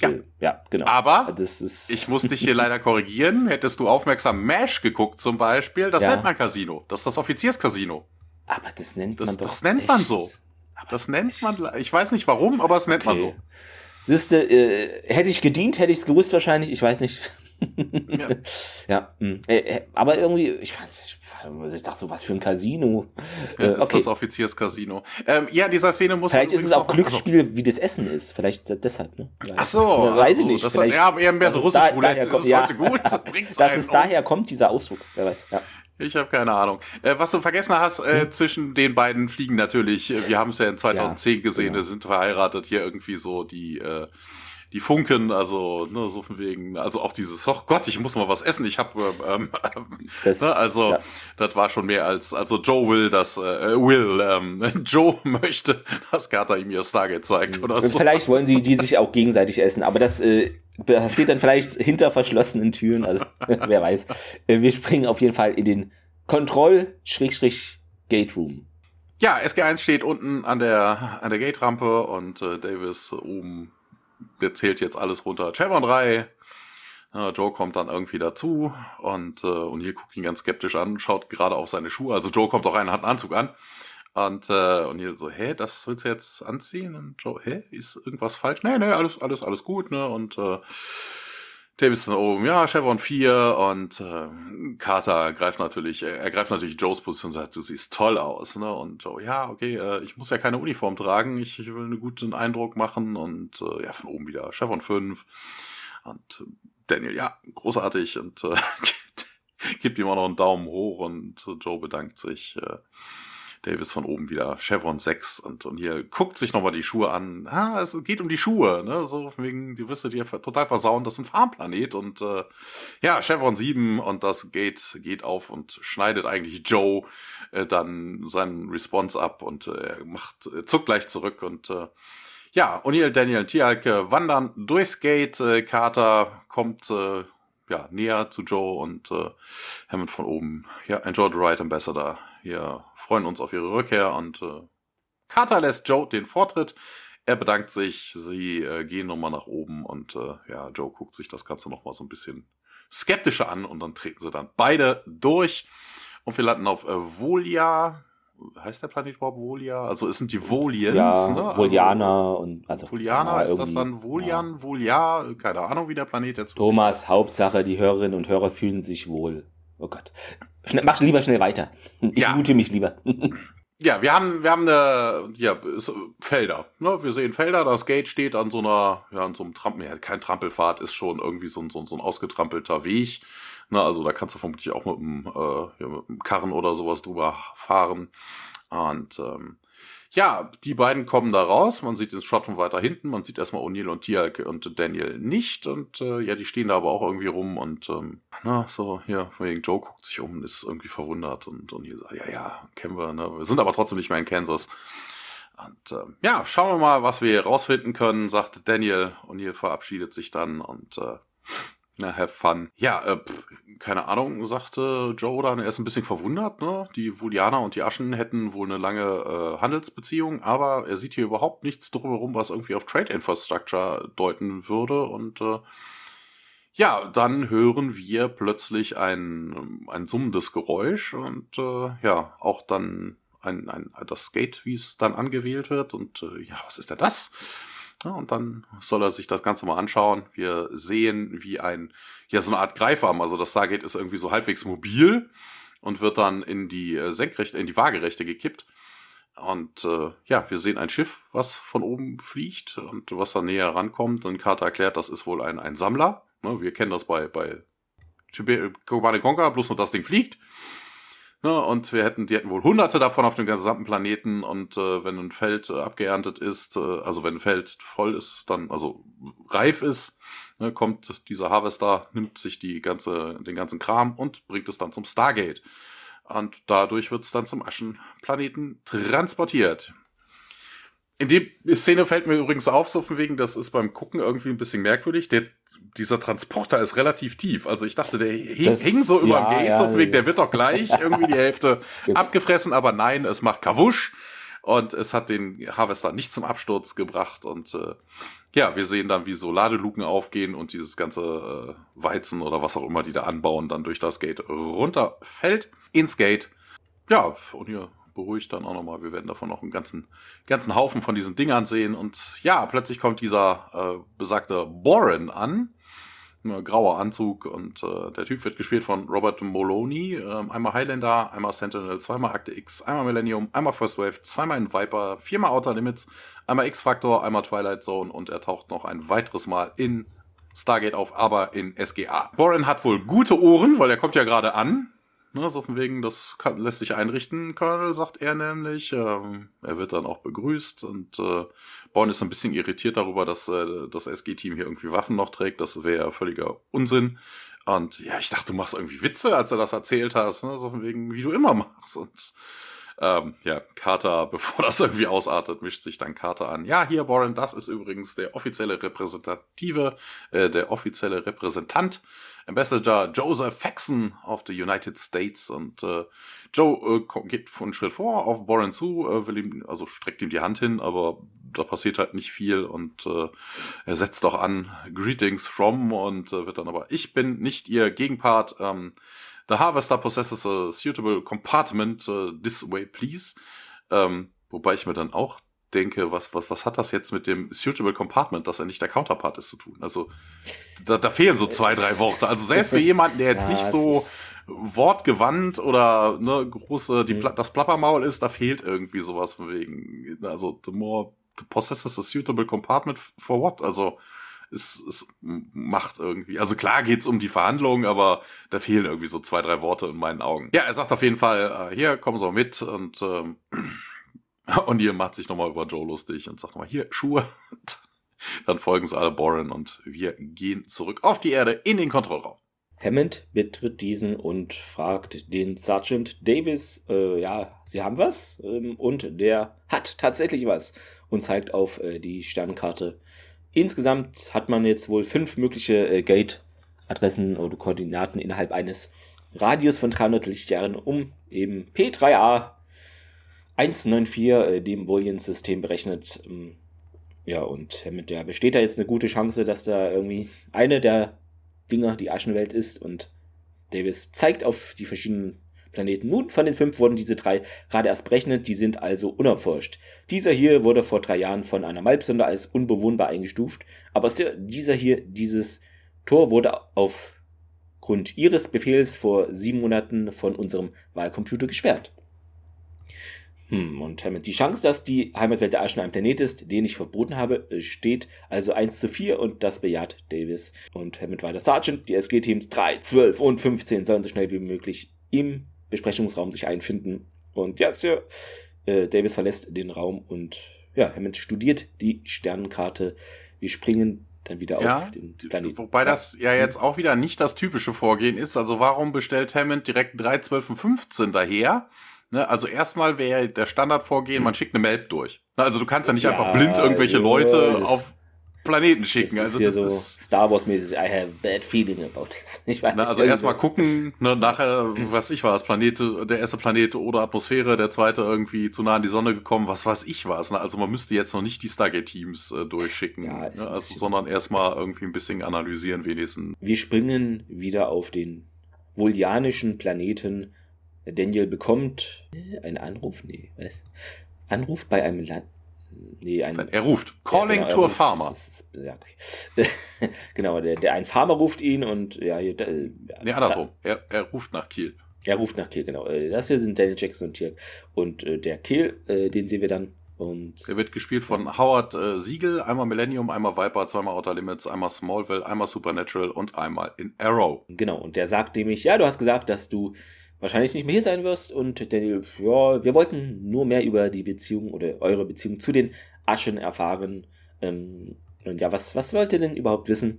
ja. Äh, ja, genau. Aber ich muss dich hier leider korrigieren. Hättest du aufmerksam MASH geguckt zum Beispiel, das ja. nennt man Casino. Das ist das Offizierscasino. Aber das nennt man das, doch Das nennt echt. man so. Aber das nennt man, ich weiß nicht warum, aber es nennt okay. man so. Siehste, äh, hätte ich gedient, hätte ich es gewusst wahrscheinlich, ich weiß nicht. Ja. ja hm. äh, äh, aber irgendwie, ich fand, ich, dachte so, was für ein Casino. Ja, äh, okay. ist das Offizierscasino. Ähm, ja, dieser Szene muss Vielleicht ist es auch Glücksspiel, also, wie das Essen ist. Vielleicht deshalb, ne? Ach so. Ja, weiß ich nicht. Das Vielleicht, ja, eher mehr so russisch da, Roulette. Kommt, ist es ja. heute gut? Bringt's Dass es daher kommt, dieser Ausdruck. Wer weiß, ja. Ich habe keine Ahnung. Äh, was du vergessen hast, äh, hm? zwischen den beiden Fliegen natürlich, äh, wir haben es ja in 2010 ja, gesehen, genau. sind verheiratet hier irgendwie so die, äh, die Funken, also ne, so von wegen, also auch dieses, oh Gott, ich muss mal was essen, ich habe, ähm, das, ne, also ja. das war schon mehr als, also Joe will, dass äh, Will, ähm, Joe möchte, dass Carter ihm ihr Stargate zeigt oder so. Vielleicht wollen sie die sich auch gegenseitig essen, aber das äh, passiert dann vielleicht hinter verschlossenen Türen, also wer weiß. Äh, wir springen auf jeden Fall in den Kontroll-Gate Room. Ja, SG1 steht unten an der, an der Gate-Rampe und äh, Davis oben, der zählt jetzt alles runter. Chevron 3. Äh, Joe kommt dann irgendwie dazu und äh, O'Neill guckt ihn ganz skeptisch an, schaut gerade auf seine Schuhe. Also Joe kommt auch rein, hat einen Anzug an. Und äh, O'Neill so, hä, das willst du jetzt anziehen? Und Joe, hä, ist irgendwas falsch? Nee, nee, alles, alles, alles gut, ne? Und äh, Davis von oben, ja, Chevron 4 und äh, Carter greift natürlich, er greift natürlich Joes Position und sagt, du siehst toll aus, ne? Und Joe, ja, okay, äh, ich muss ja keine Uniform tragen, ich, ich will einen guten Eindruck machen und äh, ja, von oben wieder Chevron 5 und äh, Daniel, ja, großartig und äh, gibt ihm auch noch einen Daumen hoch und Joe bedankt sich. Äh, Davis von oben wieder Chevron 6 und, und hier guckt sich nochmal die Schuhe an. Ah, es geht um die Schuhe, ne? So wegen, die wirst du dir total versauen, das ist ein Farmplanet und äh, ja, Chevron 7 und das Gate geht auf und schneidet eigentlich Joe äh, dann seinen Response ab und äh, er macht, äh, zuckt gleich zurück und äh, ja, O'Neill, Daniel, Tialk äh, wandern durchs Gate. Äh, Carter kommt äh, ja, näher zu Joe und äh, Hammond von oben. Ja, enjoy the right ambassador. Wir freuen uns auf ihre Rückkehr und äh, Carter lässt Joe den Vortritt. Er bedankt sich, sie äh, gehen nochmal nach oben und äh, ja, Joe guckt sich das Ganze nochmal so ein bisschen skeptischer an und dann treten sie dann beide durch und wir landen auf äh, Volia. Heißt der Planet überhaupt Volia? Also es sind die Volians, ja, ne? Also, Volianer und also Volianer, ja, ist das dann Volian, ja. Volia? Keine Ahnung, wie der Planet jetzt Thomas, Hauptsache, die Hörerinnen und Hörer fühlen sich wohl. Oh Gott. Schnell, mach lieber schnell weiter. Ich ja. mute mich lieber. Ja, wir haben, wir haben eine, ja, Felder. Ne? Wir sehen Felder, das Gate steht an so einer, ja, an so einem Trampel, ja, kein Trampelfahrt, ist schon irgendwie so ein, so, so ein ausgetrampelter Weg. Ne? Also da kannst du vermutlich auch mit einem, äh, ja, mit einem Karren oder sowas drüber fahren. Und ähm, ja, die beiden kommen da raus. Man sieht den Shot von weiter hinten. Man sieht erstmal O'Neill und Tiak und Daniel nicht. Und äh, ja, die stehen da aber auch irgendwie rum. Und ähm, na, so, hier, wegen Joe guckt sich um und ist irgendwie verwundert. Und O'Neill sagt, ja, ja, kennen wir. Ne? Wir sind aber trotzdem nicht mehr in Kansas. Und ähm, ja, schauen wir mal, was wir rausfinden können, sagt Daniel. O'Neill verabschiedet sich dann und äh, na, have fun. Ja, äh, pff, keine Ahnung, sagte Joe dann. Er ist ein bisschen verwundert, ne? Die Vulianer und die Aschen hätten wohl eine lange äh, Handelsbeziehung, aber er sieht hier überhaupt nichts drumherum, was irgendwie auf Trade Infrastructure deuten würde. Und äh, ja, dann hören wir plötzlich ein, ein summendes Geräusch und äh, ja, auch dann ein, ein, das Skate, wie es dann angewählt wird. Und äh, ja, was ist denn das? Ja, und dann soll er sich das Ganze mal anschauen. Wir sehen, wie ein, ja, so eine Art Greifarm, also das Stargate ist irgendwie so halbwegs mobil und wird dann in die äh, senkrechte, in die Waagerechte gekippt. Und äh, ja, wir sehen ein Schiff, was von oben fliegt und was da näher rankommt. Und Carter erklärt, das ist wohl ein, ein Sammler. Ne, wir kennen das bei, bei Command Conquer, bloß nur das Ding fliegt. Ne, und wir hätten, die hätten wohl hunderte davon auf dem gesamten Planeten und äh, wenn ein Feld äh, abgeerntet ist, äh, also wenn ein Feld voll ist, dann, also reif ist, ne, kommt dieser Harvester, nimmt sich die ganze, den ganzen Kram und bringt es dann zum Stargate. Und dadurch wird es dann zum Aschenplaneten transportiert. In die Szene fällt mir übrigens auf, so von wegen, das ist beim Gucken irgendwie ein bisschen merkwürdig. Der dieser Transporter ist relativ tief. Also ich dachte, der hing, das, hing so über ja, dem Gate, ja, so Weg, der wird doch gleich irgendwie die Hälfte abgefressen, aber nein, es macht Kawusch und es hat den Harvester nicht zum Absturz gebracht und äh, ja, wir sehen dann, wie so Ladeluken aufgehen und dieses ganze äh, Weizen oder was auch immer die da anbauen, dann durch das Gate runterfällt ins Gate. Ja, und hier beruhigt dann auch nochmal. Wir werden davon noch einen ganzen, ganzen Haufen von diesen Dingern sehen. Und ja, plötzlich kommt dieser äh, besagte Boren an. Grauer Anzug und äh, der Typ wird gespielt von Robert Moloney. Äh, einmal Highlander, einmal Sentinel, zweimal Akte X, einmal Millennium, einmal First Wave, zweimal in Viper, viermal Outer Limits, einmal X-Factor, einmal Twilight Zone und er taucht noch ein weiteres Mal in Stargate auf, aber in SGA. Boren hat wohl gute Ohren, weil er kommt ja gerade an Ne, so von wegen, das kann, lässt sich einrichten, Colonel, sagt er nämlich. Ähm, er wird dann auch begrüßt und äh, Born ist ein bisschen irritiert darüber, dass äh, das SG-Team hier irgendwie Waffen noch trägt. Das wäre ja völliger Unsinn. Und ja, ich dachte, du machst irgendwie Witze, als du das erzählt hast, ne? so von wegen, wie du immer machst. Und ähm, ja, Carter, bevor das irgendwie ausartet, mischt sich dann Carter an. Ja, hier, Warren, das ist übrigens der offizielle Repräsentative, äh, der offizielle Repräsentant, Ambassador Joseph Faxon of the United States. Und äh, Joe äh, geht einen Schritt vor auf Warren zu, äh, will ihm, also streckt ihm die Hand hin, aber da passiert halt nicht viel und äh, er setzt auch an Greetings from und äh, wird dann aber, ich bin nicht ihr Gegenpart, ähm, The harvester possesses a suitable compartment uh, this way, please. Ähm, wobei ich mir dann auch denke, was, was, was hat das jetzt mit dem suitable compartment, dass er nicht der Counterpart ist, zu tun? Also, da, da fehlen so zwei, drei Worte. Also selbst für jemanden, der jetzt ja, nicht so wortgewandt oder ne, große, die, mhm. das Plappermaul ist, da fehlt irgendwie sowas von wegen. Also, the more the possesses a suitable compartment for what? Also, es, es macht irgendwie. Also klar geht's um die Verhandlungen, aber da fehlen irgendwie so zwei, drei Worte in meinen Augen. Ja, er sagt auf jeden Fall, äh, hier, kommen Sie mit und ähm, ihr macht sich nochmal über Joe lustig und sagt nochmal, hier, Schuhe. Dann folgen sie alle Boren und wir gehen zurück auf die Erde in den Kontrollraum. Hammond betritt diesen und fragt den Sergeant Davis, äh, ja, Sie haben was? Ähm, und der hat tatsächlich was und zeigt auf äh, die Sternkarte Insgesamt hat man jetzt wohl fünf mögliche äh, Gate-Adressen oder Koordinaten innerhalb eines Radius von 300 Lichtjahren, um eben P3A 194 äh, dem Boolean-System berechnet. Ähm, ja, und mit der besteht da jetzt eine gute Chance, dass da irgendwie eine der Dinger die Aschenwelt ist und Davis zeigt auf die verschiedenen Planeten. Nun, von den fünf wurden diese drei gerade erst berechnet, die sind also unerforscht. Dieser hier wurde vor drei Jahren von einer Malpsonde als unbewohnbar eingestuft, aber dieser hier, dieses Tor wurde aufgrund ihres Befehls vor sieben Monaten von unserem Wahlcomputer gesperrt. Hm, und die Chance, dass die Heimatwelt der Aschen ein Planet ist, den ich verboten habe, steht also 1 zu 4 und das bejaht Davis. Und Hammond weiter Sergeant, die SG-Teams 3, 12 und 15 sollen so schnell wie möglich im Besprechungsraum sich einfinden. Und ja, Sir äh, Davis verlässt den Raum und ja, Hammond studiert die Sternenkarte. Wir springen dann wieder ja, auf den Planeten. Wobei das ja jetzt auch wieder nicht das typische Vorgehen ist. Also warum bestellt Hammond direkt 3, 12 und 15 daher? Ne, also erstmal wäre der Standardvorgehen, man schickt eine Map durch. Also du kannst ja nicht ja, einfach blind irgendwelche Leute auf Planeten schicken. Das ist also hier das so ist Star Wars mäßig. I have a bad feeling about this. Ich weiß, Na, also erstmal gucken, ne, nachher, was ich war, das Planet, der erste Planet oder Atmosphäre, der zweite irgendwie zu nah an die Sonne gekommen, was weiß ich was. Ne? Also man müsste jetzt noch nicht die Stargate-Teams äh, durchschicken, ja, ne? also, sondern erstmal irgendwie ein bisschen analysieren wenigstens. Wir springen wieder auf den volianischen Planeten. Daniel bekommt einen Anruf, nee, was? Anruf bei einem Land Nee, ein, er ruft. Calling ja, genau, to a Farmer. Ist, ja, okay. genau, der, der ein Farmer ruft ihn und ja, hier, da, ja, nee, andersrum. Er, er ruft nach Kiel. Er ruft nach Kiel, genau. Äh, das hier sind Daniel Jackson und Tirk. Und äh, der Kiel, äh, den sehen wir dann. Und er wird gespielt von Howard äh, Siegel, einmal Millennium, einmal Viper, zweimal Outer Limits, einmal Smallville, einmal Supernatural und einmal in Arrow. Genau, und der sagt nämlich, ja, du hast gesagt, dass du wahrscheinlich nicht mehr hier sein wirst. Und Daniel, ja, wir wollten nur mehr über die Beziehung oder eure Beziehung zu den Aschen erfahren. Ähm, und ja, was, was wollt ihr denn überhaupt wissen?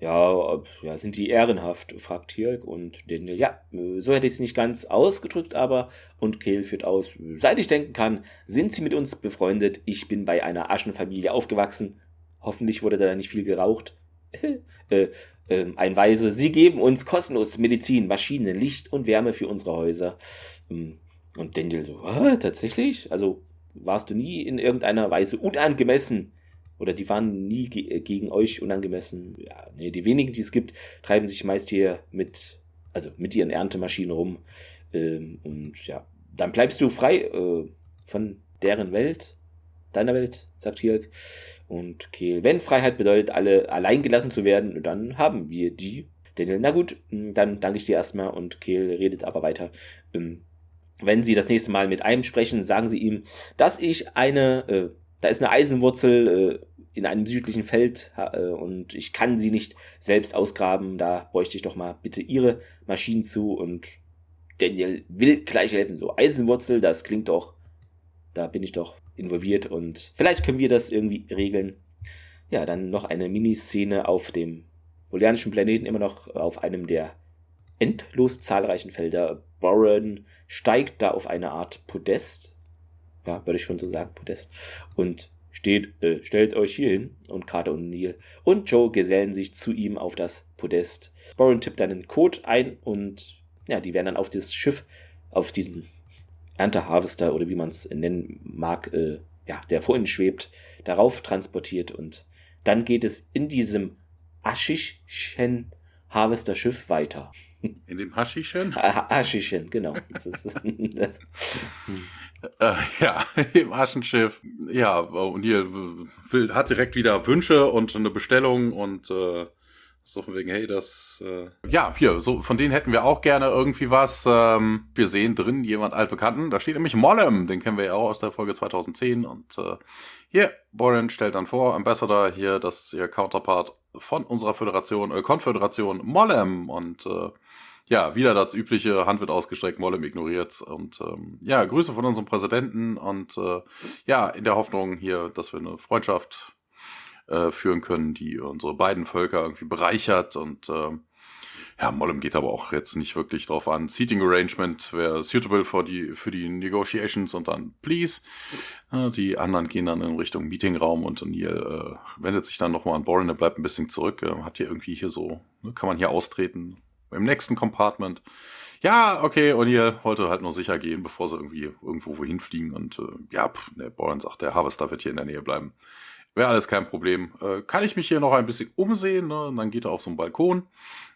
Ja, ja, sind die ehrenhaft, fragt Tirk und Daniel, ja, so hätte ich es nicht ganz ausgedrückt, aber, und Kehl führt aus, seit ich denken kann, sind sie mit uns befreundet, ich bin bei einer Aschenfamilie aufgewachsen, hoffentlich wurde da nicht viel geraucht, äh, äh, ein Weise, sie geben uns kostenlos Medizin, Maschinen, Licht und Wärme für unsere Häuser. Ähm, und Daniel so, tatsächlich? Also warst du nie in irgendeiner Weise unangemessen oder die waren nie ge äh, gegen euch unangemessen. Ja, nee, die wenigen, die es gibt, treiben sich meist hier mit, also mit ihren Erntemaschinen rum. Ähm, und ja, dann bleibst du frei äh, von deren Welt, deiner Welt, sagt Hirk. Und Kehl, wenn Freiheit bedeutet, alle allein gelassen zu werden, dann haben wir die. Daniel, na gut, hm, dann danke ich dir erstmal und Kehl redet aber weiter. Ähm, wenn Sie das nächste Mal mit einem sprechen, sagen Sie ihm, dass ich eine, äh, da ist eine Eisenwurzel äh, in einem südlichen Feld äh, und ich kann sie nicht selbst ausgraben. Da bräuchte ich doch mal bitte Ihre Maschinen zu und Daniel will gleich helfen. So, Eisenwurzel, das klingt doch, da bin ich doch involviert und vielleicht können wir das irgendwie regeln. Ja, dann noch eine Miniszene auf dem bolianischen Planeten, immer noch auf einem der endlos zahlreichen Felder. Boren steigt da auf eine Art Podest. Ja, würde ich schon so sagen, Podest. Und steht, äh, stellt euch hier hin. Und Carter und Neil und Joe gesellen sich zu ihm auf das Podest. Boren tippt dann einen Code ein und ja, die werden dann auf das Schiff, auf diesen Ernteharvester oder wie man es nennen mag, äh, ja, der vor ihnen schwebt, darauf transportiert und dann geht es in diesem aschischen Harvester-Schiff weiter. In dem Haschischen? Haschischen, genau. Das ist, das. Äh, ja, im Aschenschiff. Ja, und hier will, hat direkt wieder Wünsche und eine Bestellung und äh, so von wegen, hey, das, äh, ja, hier, so, von denen hätten wir auch gerne irgendwie was. Ähm, wir sehen drin jemand altbekannten. Da steht nämlich Mollem, den kennen wir ja auch aus der Folge 2010. Und äh, hier, Boren stellt dann vor, Ambassador, hier, das ist ihr Counterpart von unserer Föderation, äh, Konföderation, Mollem. Und äh, ja, wieder das übliche, Hand wird ausgestreckt, Mollem ignoriert. Und ähm, ja, Grüße von unserem Präsidenten und äh, ja, in der Hoffnung hier, dass wir eine Freundschaft äh, führen können, die unsere beiden Völker irgendwie bereichert und äh, ja, Mollem geht aber auch jetzt nicht wirklich drauf an. Seating Arrangement wäre suitable für die, für die Negotiations und dann please. Ja, die anderen gehen dann in Richtung Meetingraum und O'Neill äh, wendet sich dann nochmal an Borin, der bleibt ein bisschen zurück, äh, hat hier irgendwie hier so, ne, kann man hier austreten. Im nächsten Compartment. Ja, okay, O'Neill wollte halt nur sicher gehen, bevor sie irgendwie irgendwo wohin fliegen und äh, ja, pff, ne, Borin sagt, der Harvester wird hier in der Nähe bleiben. Wäre alles kein Problem. Äh, kann ich mich hier noch ein bisschen umsehen? Ne? Und dann geht er auf so einen Balkon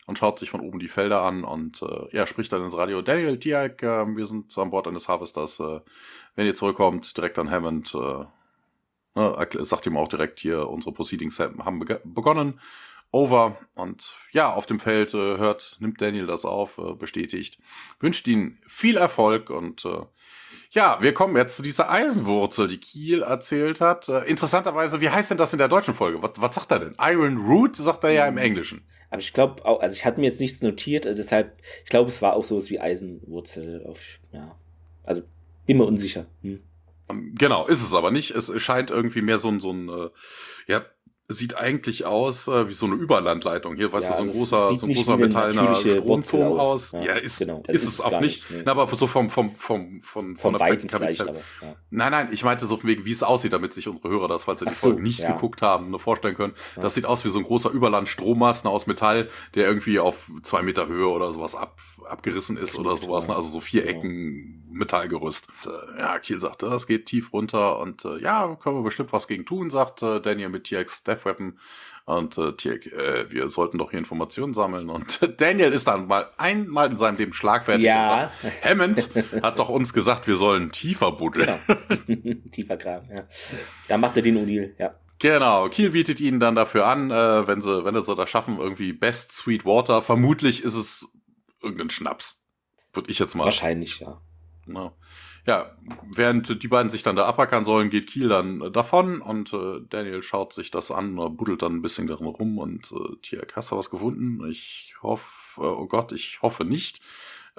und schaut sich von oben die Felder an und äh, ja, spricht dann ins Radio. Daniel Diak, äh, wir sind an Bord eines Harvesters. Äh, wenn ihr zurückkommt, direkt an Hammond, äh, ne, sagt ihm auch direkt hier, unsere Proceedings haben begonnen. Over. Und ja, auf dem Feld äh, hört, nimmt Daniel das auf, äh, bestätigt, wünscht ihnen viel Erfolg und äh, ja, wir kommen jetzt zu dieser Eisenwurzel, die Kiel erzählt hat. Äh, interessanterweise, wie heißt denn das in der deutschen Folge? Was, was sagt er denn? Iron Root sagt er ja im hm. Englischen. Aber ich glaube also ich hatte mir jetzt nichts notiert, äh, deshalb, ich glaube, es war auch sowas wie Eisenwurzel auf, ja. Also bin mir unsicher. Hm. Genau, ist es aber nicht. Es scheint irgendwie mehr so ein, so ein, äh, ja, sieht eigentlich aus äh, wie so eine Überlandleitung. Hier, weißt ja, du, so ein großer, so ein großer metallener Stromturm aus. aus. Ja, ist, genau, ist es auch nicht. nee. aber so vom, vom, vom, von, von der Weiten vielleicht, aber, ja. Nein, nein, ich meinte so von wegen, wie es aussieht, damit sich unsere Hörer das, falls sie die so, Folge nicht ja. geguckt haben, nur vorstellen können. Das sieht aus wie so ein großer Überlandstrommasten aus Metall, der irgendwie auf zwei Meter Höhe oder sowas ab, abgerissen ist oder sowas. Ne? Also so vier Ecken Metallgerüst. Und, äh, ja, Kiel sagt, das geht tief runter und äh, ja, können wir bestimmt was gegen tun, sagt äh, Daniel mit TX Death Weapon. Und äh, TX, äh, wir sollten doch hier Informationen sammeln. Und Daniel ist dann mal einmal in seinem Leben schlagfertig ja. gesagt, Hammond hat doch uns gesagt, wir sollen tiefer buddeln. Genau. tiefer graben, ja. Da macht er den Udil, ja. Genau, Kiel bietet ihnen dann dafür an, äh, wenn sie, wenn sie das schaffen, irgendwie Best Sweet Water. Vermutlich ist es irgendein Schnaps. Würde ich jetzt mal. Wahrscheinlich, ja. Na. Ja, während die beiden sich dann da abackern sollen, geht Kiel dann äh, davon und äh, Daniel schaut sich das an, äh, buddelt dann ein bisschen darin rum und äh, Tia, hast du was gefunden? Ich hoffe, äh, oh Gott, ich hoffe nicht,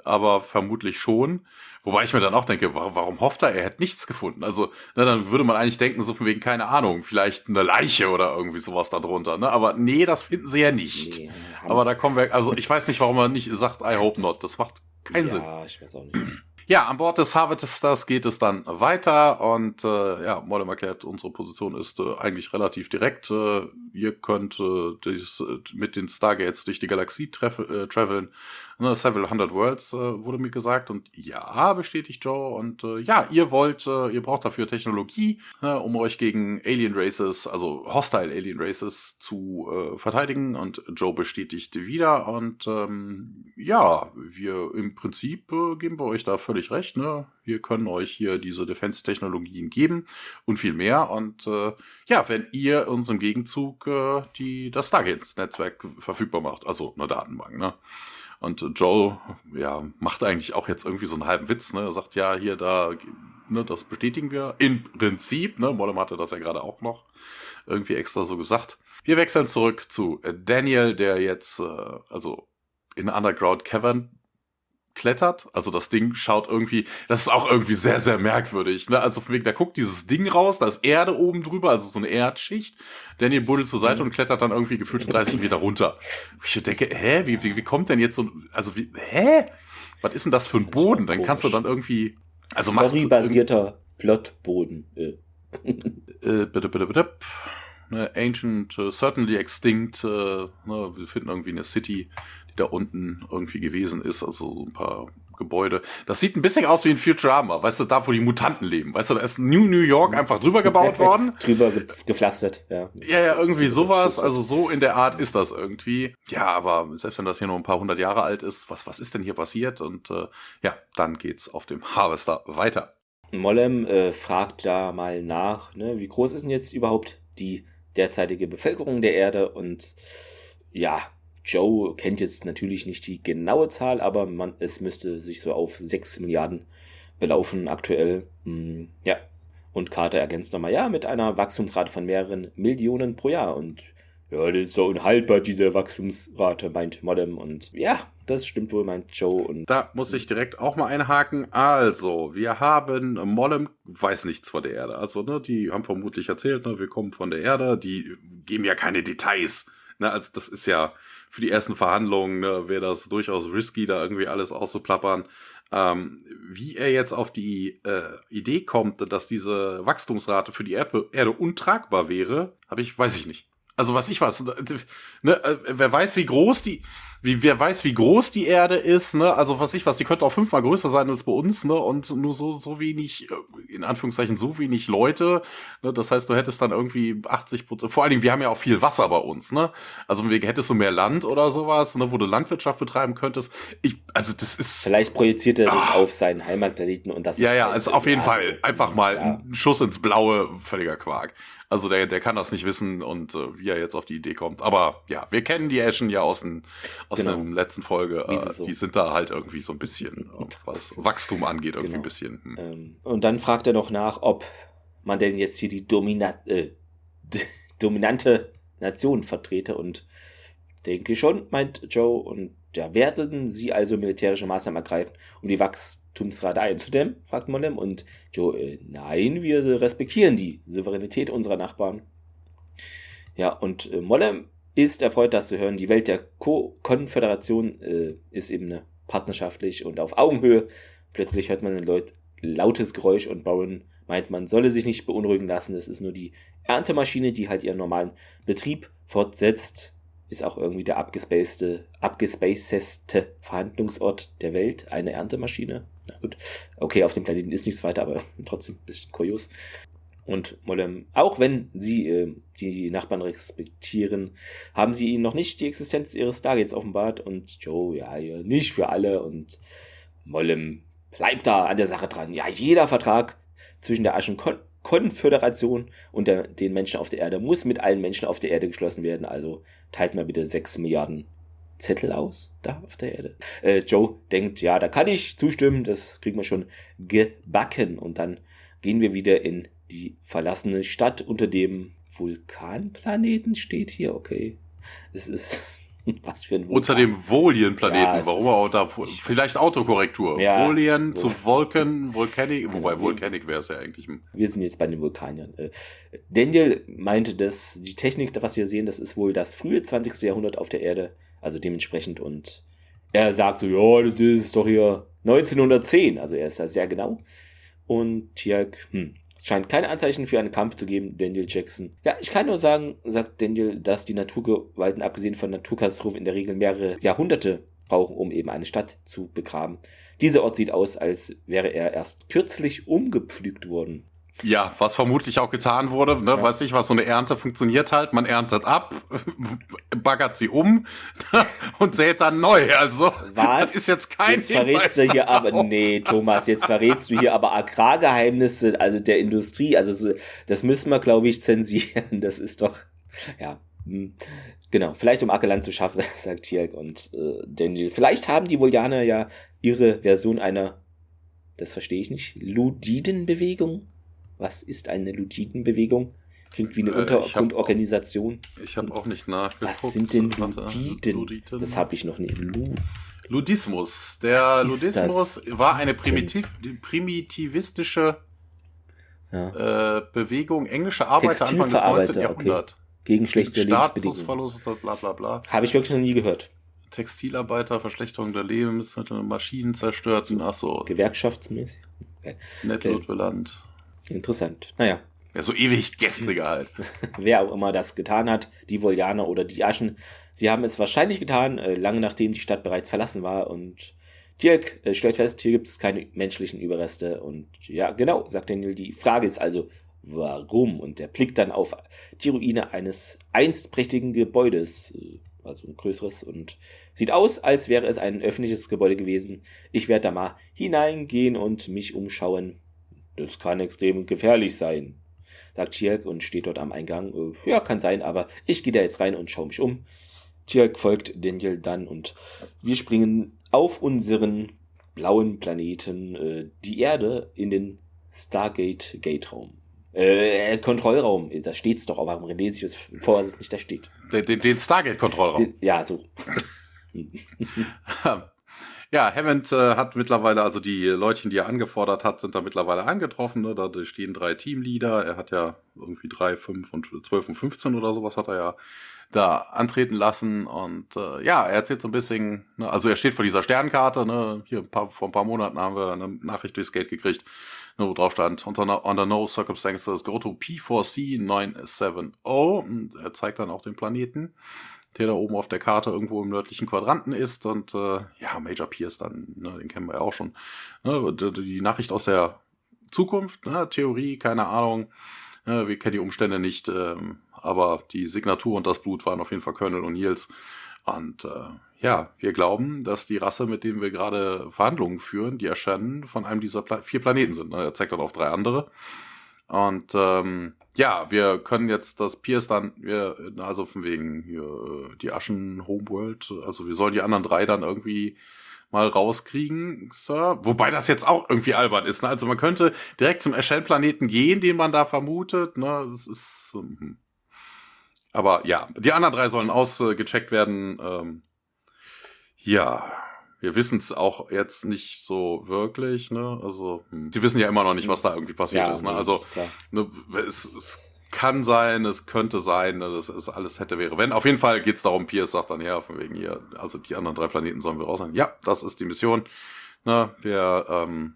aber vermutlich schon. Wobei ich mir dann auch denke, warum, hofft er, er hätte nichts gefunden? Also, ne, dann würde man eigentlich denken, so von wegen, keine Ahnung, vielleicht eine Leiche oder irgendwie sowas da drunter, ne? Aber nee, das finden sie ja nicht. Nee, aber da kommen wir, also ich weiß nicht, warum er nicht sagt, I hope not. Das macht keinen ja, Sinn. Ja, ich weiß auch nicht. Ja, an Bord des Harvesters geht es dann weiter und äh, ja, Modem erklärt, unsere Position ist äh, eigentlich relativ direkt. Äh, ihr könnt äh, dies, äh, mit den Stargates durch die Galaxie äh, traveln Ne, several hundred words äh, wurde mir gesagt und ja, bestätigt Joe und äh, ja, ihr wollt, äh, ihr braucht dafür Technologie, ne, um euch gegen Alien Races, also Hostile Alien Races zu äh, verteidigen und Joe bestätigt wieder und ähm, ja, wir im Prinzip äh, geben wir euch da völlig recht, ne? Wir können euch hier diese Defense-Technologien geben und viel mehr. Und äh, ja, wenn ihr uns im Gegenzug äh, die, das Stargates-Netzwerk verfügbar macht, also eine Datenbank, ne? Und Joe, ja, macht eigentlich auch jetzt irgendwie so einen halben Witz, ne? Er sagt, ja, hier, da, ne, das bestätigen wir. Im Prinzip, ne? Mollem hatte das ja gerade auch noch irgendwie extra so gesagt. Wir wechseln zurück zu Daniel, der jetzt, äh, also in Underground Cavern klettert. Also das Ding schaut irgendwie, das ist auch irgendwie sehr, sehr merkwürdig. Ne? Also von wegen, da guckt dieses Ding raus, da ist Erde oben drüber, also so eine Erdschicht. Daniel buddelt zur Seite mhm. und klettert dann irgendwie gefühlt 30 Meter runter. Ich denke, hä, wie, wie, wie kommt denn jetzt so, also wie, hä? Was ist denn das für ein Boden? Dann kannst du dann irgendwie, also Story-basierter Plotboden. Äh. äh, bitte, bitte, bitte. Ne, ancient, uh, certainly extinct. Uh, ne, wir finden irgendwie eine City, da unten irgendwie gewesen ist. Also ein paar Gebäude. Das sieht ein bisschen aus wie ein Futurama, weißt du, da wo die Mutanten leben. Weißt du, da ist New New York einfach drüber gebaut worden. drüber ge gepflastert, ja. Ja, ja, irgendwie sowas. Also so in der Art ist das irgendwie. Ja, aber selbst wenn das hier nur ein paar hundert Jahre alt ist, was, was ist denn hier passiert? Und äh, ja, dann geht's auf dem Harvester weiter. Mollem äh, fragt da mal nach, ne, wie groß ist denn jetzt überhaupt die derzeitige Bevölkerung der Erde und ja, Joe kennt jetzt natürlich nicht die genaue Zahl, aber man, es müsste sich so auf 6 Milliarden belaufen aktuell. Hm, ja, und Carter ergänzt nochmal, ja, mit einer Wachstumsrate von mehreren Millionen pro Jahr. Und ja, das ist so unhaltbar, diese Wachstumsrate, meint Modem. Und ja, das stimmt wohl, meint Joe. Und da muss ich direkt auch mal einhaken. Also, wir haben Mollem weiß nichts von der Erde. Also, ne, die haben vermutlich erzählt, ne, wir kommen von der Erde. Die geben ja keine Details. Ne, also, das ist ja für die ersten Verhandlungen, ne, wäre das durchaus risky, da irgendwie alles auszuplappern. Ähm, wie er jetzt auf die äh, Idee kommt, dass diese Wachstumsrate für die Erde, Erde untragbar wäre, habe ich, weiß ich nicht. Also was ich weiß, ne, äh, wer weiß, wie groß die, wie, wer weiß, wie groß die Erde ist, ne? Also was ich was, die könnte auch fünfmal größer sein als bei uns, ne? Und nur so, so wenig, äh, in Anführungszeichen, so wenig Leute. Ne? Das heißt, du hättest dann irgendwie 80 Prozent, vor allen Dingen, wir haben ja auch viel Wasser bei uns, ne? Also hättest du mehr Land oder sowas, ne, wo du Landwirtschaft betreiben könntest. Ich, also das ist. Vielleicht projiziert er das ah. auf seinen Heimatplaneten und das Ja, ja, also auf jeden Fall. Einfach mal ja. ein Schuss ins Blaue, völliger Quark. Also der, der kann das nicht wissen und äh, wie er jetzt auf die Idee kommt. Aber ja, wir kennen die Ashen ja aus, den, aus genau. der letzten Folge. Äh, so. Die sind da halt irgendwie so ein bisschen, äh, was Wachstum angeht, irgendwie genau. ein bisschen. Hm. Ähm, und dann fragt er noch nach, ob man denn jetzt hier die Domina äh, dominante Nation vertrete und denke schon, meint Joe. Und ja, werden sie also militärische Maßnahmen ergreifen, um die Wachstumsrate einzudämmen? fragt Mollem. Und Joe, äh, nein, wir respektieren die Souveränität unserer Nachbarn. Ja, und äh, Mollem ist erfreut, das zu hören. Die Welt der Ko Konföderation äh, ist eben eine partnerschaftlich und auf Augenhöhe. Plötzlich hört man ein laut, lautes Geräusch und Bowen meint, man solle sich nicht beunruhigen lassen. Es ist nur die Erntemaschine, die halt ihren normalen Betrieb fortsetzt ist auch irgendwie der abgespacete, abgespaceste Verhandlungsort der Welt, eine Erntemaschine. Na gut, okay, auf dem Planeten ist nichts weiter, aber trotzdem ein bisschen kurios. Und Mollem, auch wenn sie äh, die Nachbarn respektieren, haben sie ihnen noch nicht die Existenz ihres Stargates offenbart. Und Joe, ja, ja, nicht für alle. Und Mollem bleibt da an der Sache dran. Ja, jeder Vertrag zwischen der Aschen Konföderation und der, den Menschen auf der Erde muss mit allen Menschen auf der Erde geschlossen werden. Also teilt mal bitte 6 Milliarden Zettel aus da auf der Erde. Äh, Joe denkt, ja, da kann ich zustimmen, das kriegen wir schon gebacken. Und dann gehen wir wieder in die verlassene Stadt unter dem Vulkanplaneten, steht hier, okay. Es ist Was für ein Vulkan. Unter dem Volien-Planeten, ja, warum auch da, vielleicht Autokorrektur. Ja, Volien zu Vulcan, Volcanic, genau, wobei Volcanic wäre es ja eigentlich. Wir sind jetzt bei den Vulkaniern. Äh, Daniel meinte, dass die Technik, was wir sehen, das ist wohl das frühe 20. Jahrhundert auf der Erde, also dementsprechend und er sagt so, ja, das ist doch hier 1910, also er ist da sehr genau. Und Tiag, hm, scheint keine Anzeichen für einen Kampf zu geben, Daniel Jackson. Ja, ich kann nur sagen, sagt Daniel, dass die Naturgewalten, abgesehen von Naturkatastrophen, in der Regel mehrere Jahrhunderte brauchen, um eben eine Stadt zu begraben. Dieser Ort sieht aus, als wäre er erst kürzlich umgepflügt worden. Ja, was vermutlich auch getan wurde, ne, ja. weiß ich was, so eine Ernte funktioniert halt, man erntet ab, baggert sie um und sät dann neu, also was? das ist jetzt kein Jetzt verrätst du hier aber, nee, Thomas, jetzt verrätst du hier aber Agrargeheimnisse, also der Industrie, also so, das müssen wir, glaube ich, zensieren, das ist doch, ja, hm. Genau, vielleicht um Ackerland zu schaffen, sagt Tierk und äh, Daniel. Vielleicht haben die Volianer ja ihre Version einer, das verstehe ich nicht, Ludidenbewegung was ist eine Luditenbewegung? Klingt wie eine äh, Untergrundorganisation. Ich habe auch nicht nachgeguckt. Was sind denn Luditen? Das habe ich noch nie. Lu Ludismus. Der Ludismus das? war eine primitiv, primitivistische ja. äh, Bewegung englischer Arbeiter Anfang des 19. Jahrhunderts. Okay. Gegen schlechte Lebensbedingungen. bla bla bla. Habe ich wirklich noch nie gehört. Textilarbeiter, Verschlechterung der Lebensmittel, Maschinen zerstört. Achso. Gewerkschaftsmäßig. Okay. Nettlot benannt. Interessant. Naja. Ja, so ewig Gäste halt. Wer auch immer das getan hat, die Volianer oder die Aschen, sie haben es wahrscheinlich getan, äh, lange nachdem die Stadt bereits verlassen war und Dirk äh, stellt fest, hier gibt es keine menschlichen Überreste und ja, genau, sagt Daniel, die Frage ist also, warum? Und er blickt dann auf die Ruine eines einst prächtigen Gebäudes, äh, also ein größeres und sieht aus, als wäre es ein öffentliches Gebäude gewesen. Ich werde da mal hineingehen und mich umschauen. Das kann extrem gefährlich sein, sagt Tjerk und steht dort am Eingang. Äh, ja, kann sein, aber ich gehe da jetzt rein und schaue mich um. Tjerk folgt Daniel dann und wir springen auf unseren blauen Planeten, äh, die Erde, in den Stargate Gate Raum. Äh, Kontrollraum, da steht's doch, aber warum lese ich das vor, dass es nicht da steht? Den, den Stargate-Kontrollraum. Ja, so. Ja, Hammond äh, hat mittlerweile, also die Leutchen, die er angefordert hat, sind da mittlerweile angetroffen. Ne? Da stehen drei Teamleader. Er hat ja irgendwie drei, fünf und zwölf und 15 oder sowas hat er ja da antreten lassen. Und äh, ja, er erzählt so ein bisschen, ne? also er steht vor dieser Sternkarte. Ne? Hier ein paar, vor ein paar Monaten haben wir eine Nachricht durchs Gate gekriegt, ne, wo drauf stand, unter, under no circumstances go to P4C 970. Und er zeigt dann auch den Planeten der da oben auf der Karte irgendwo im nördlichen Quadranten ist. Und äh, ja, Major Pierce dann, ne, den kennen wir ja auch schon. Ne, die Nachricht aus der Zukunft, ne, Theorie, keine Ahnung. Ne, wir kennen die Umstände nicht, ähm, aber die Signatur und das Blut waren auf jeden Fall Colonel O'Neills. Und äh, ja, wir glauben, dass die Rasse, mit dem wir gerade Verhandlungen führen, die erscheinen von einem dieser Pla vier Planeten sind. Ne? Er zeigt dann auf drei andere. Und ähm, ja, wir können jetzt das Pierce dann, wir, also von wegen hier, die Aschen Homeworld, also wir sollen die anderen drei dann irgendwie mal rauskriegen, Sir. Wobei das jetzt auch irgendwie albern ist. Ne? Also man könnte direkt zum Ashell-Planeten gehen, den man da vermutet. Ne? Das ist. Ähm, aber ja, die anderen drei sollen ausgecheckt werden. Ähm, ja, wir wissen es auch jetzt nicht so wirklich, ne? Also, hm. sie wissen ja immer noch nicht, was da irgendwie passiert ja, ist. Ne? Also, ne, es, es kann sein, es könnte sein, ne, das ist alles hätte wäre. Wenn, auf jeden Fall geht es darum, Pierce sagt dann, ja, von wegen hier, also die anderen drei Planeten sollen wir raus sein. Ja, das ist die Mission. Ne, wir ähm,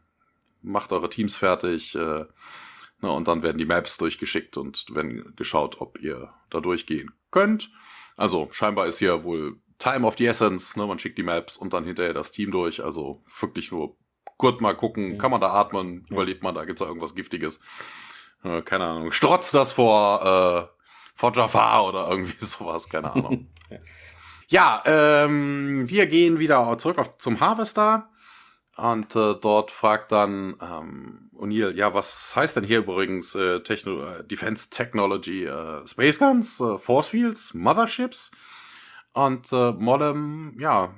macht eure Teams fertig, äh, ne, und dann werden die Maps durchgeschickt und werden geschaut, ob ihr da durchgehen könnt. Also scheinbar ist hier wohl Time of the Essence, ne? man schickt die Maps und dann hinterher das Team durch. Also wirklich nur kurz mal gucken, ja. kann man da atmen, ja. überlebt man da, gibt's da irgendwas Giftiges? Äh, keine Ahnung. Strotzt das vor, äh, vor Jafar oder irgendwie sowas, keine Ahnung. ja, ja ähm, wir gehen wieder zurück auf, zum Harvester. Und äh, dort fragt dann ähm, O'Neill, ja, was heißt denn hier übrigens äh, Techno äh, Defense Technology, äh, Space Guns, äh, Force Fields, Motherships? Und äh, Mollem, ja,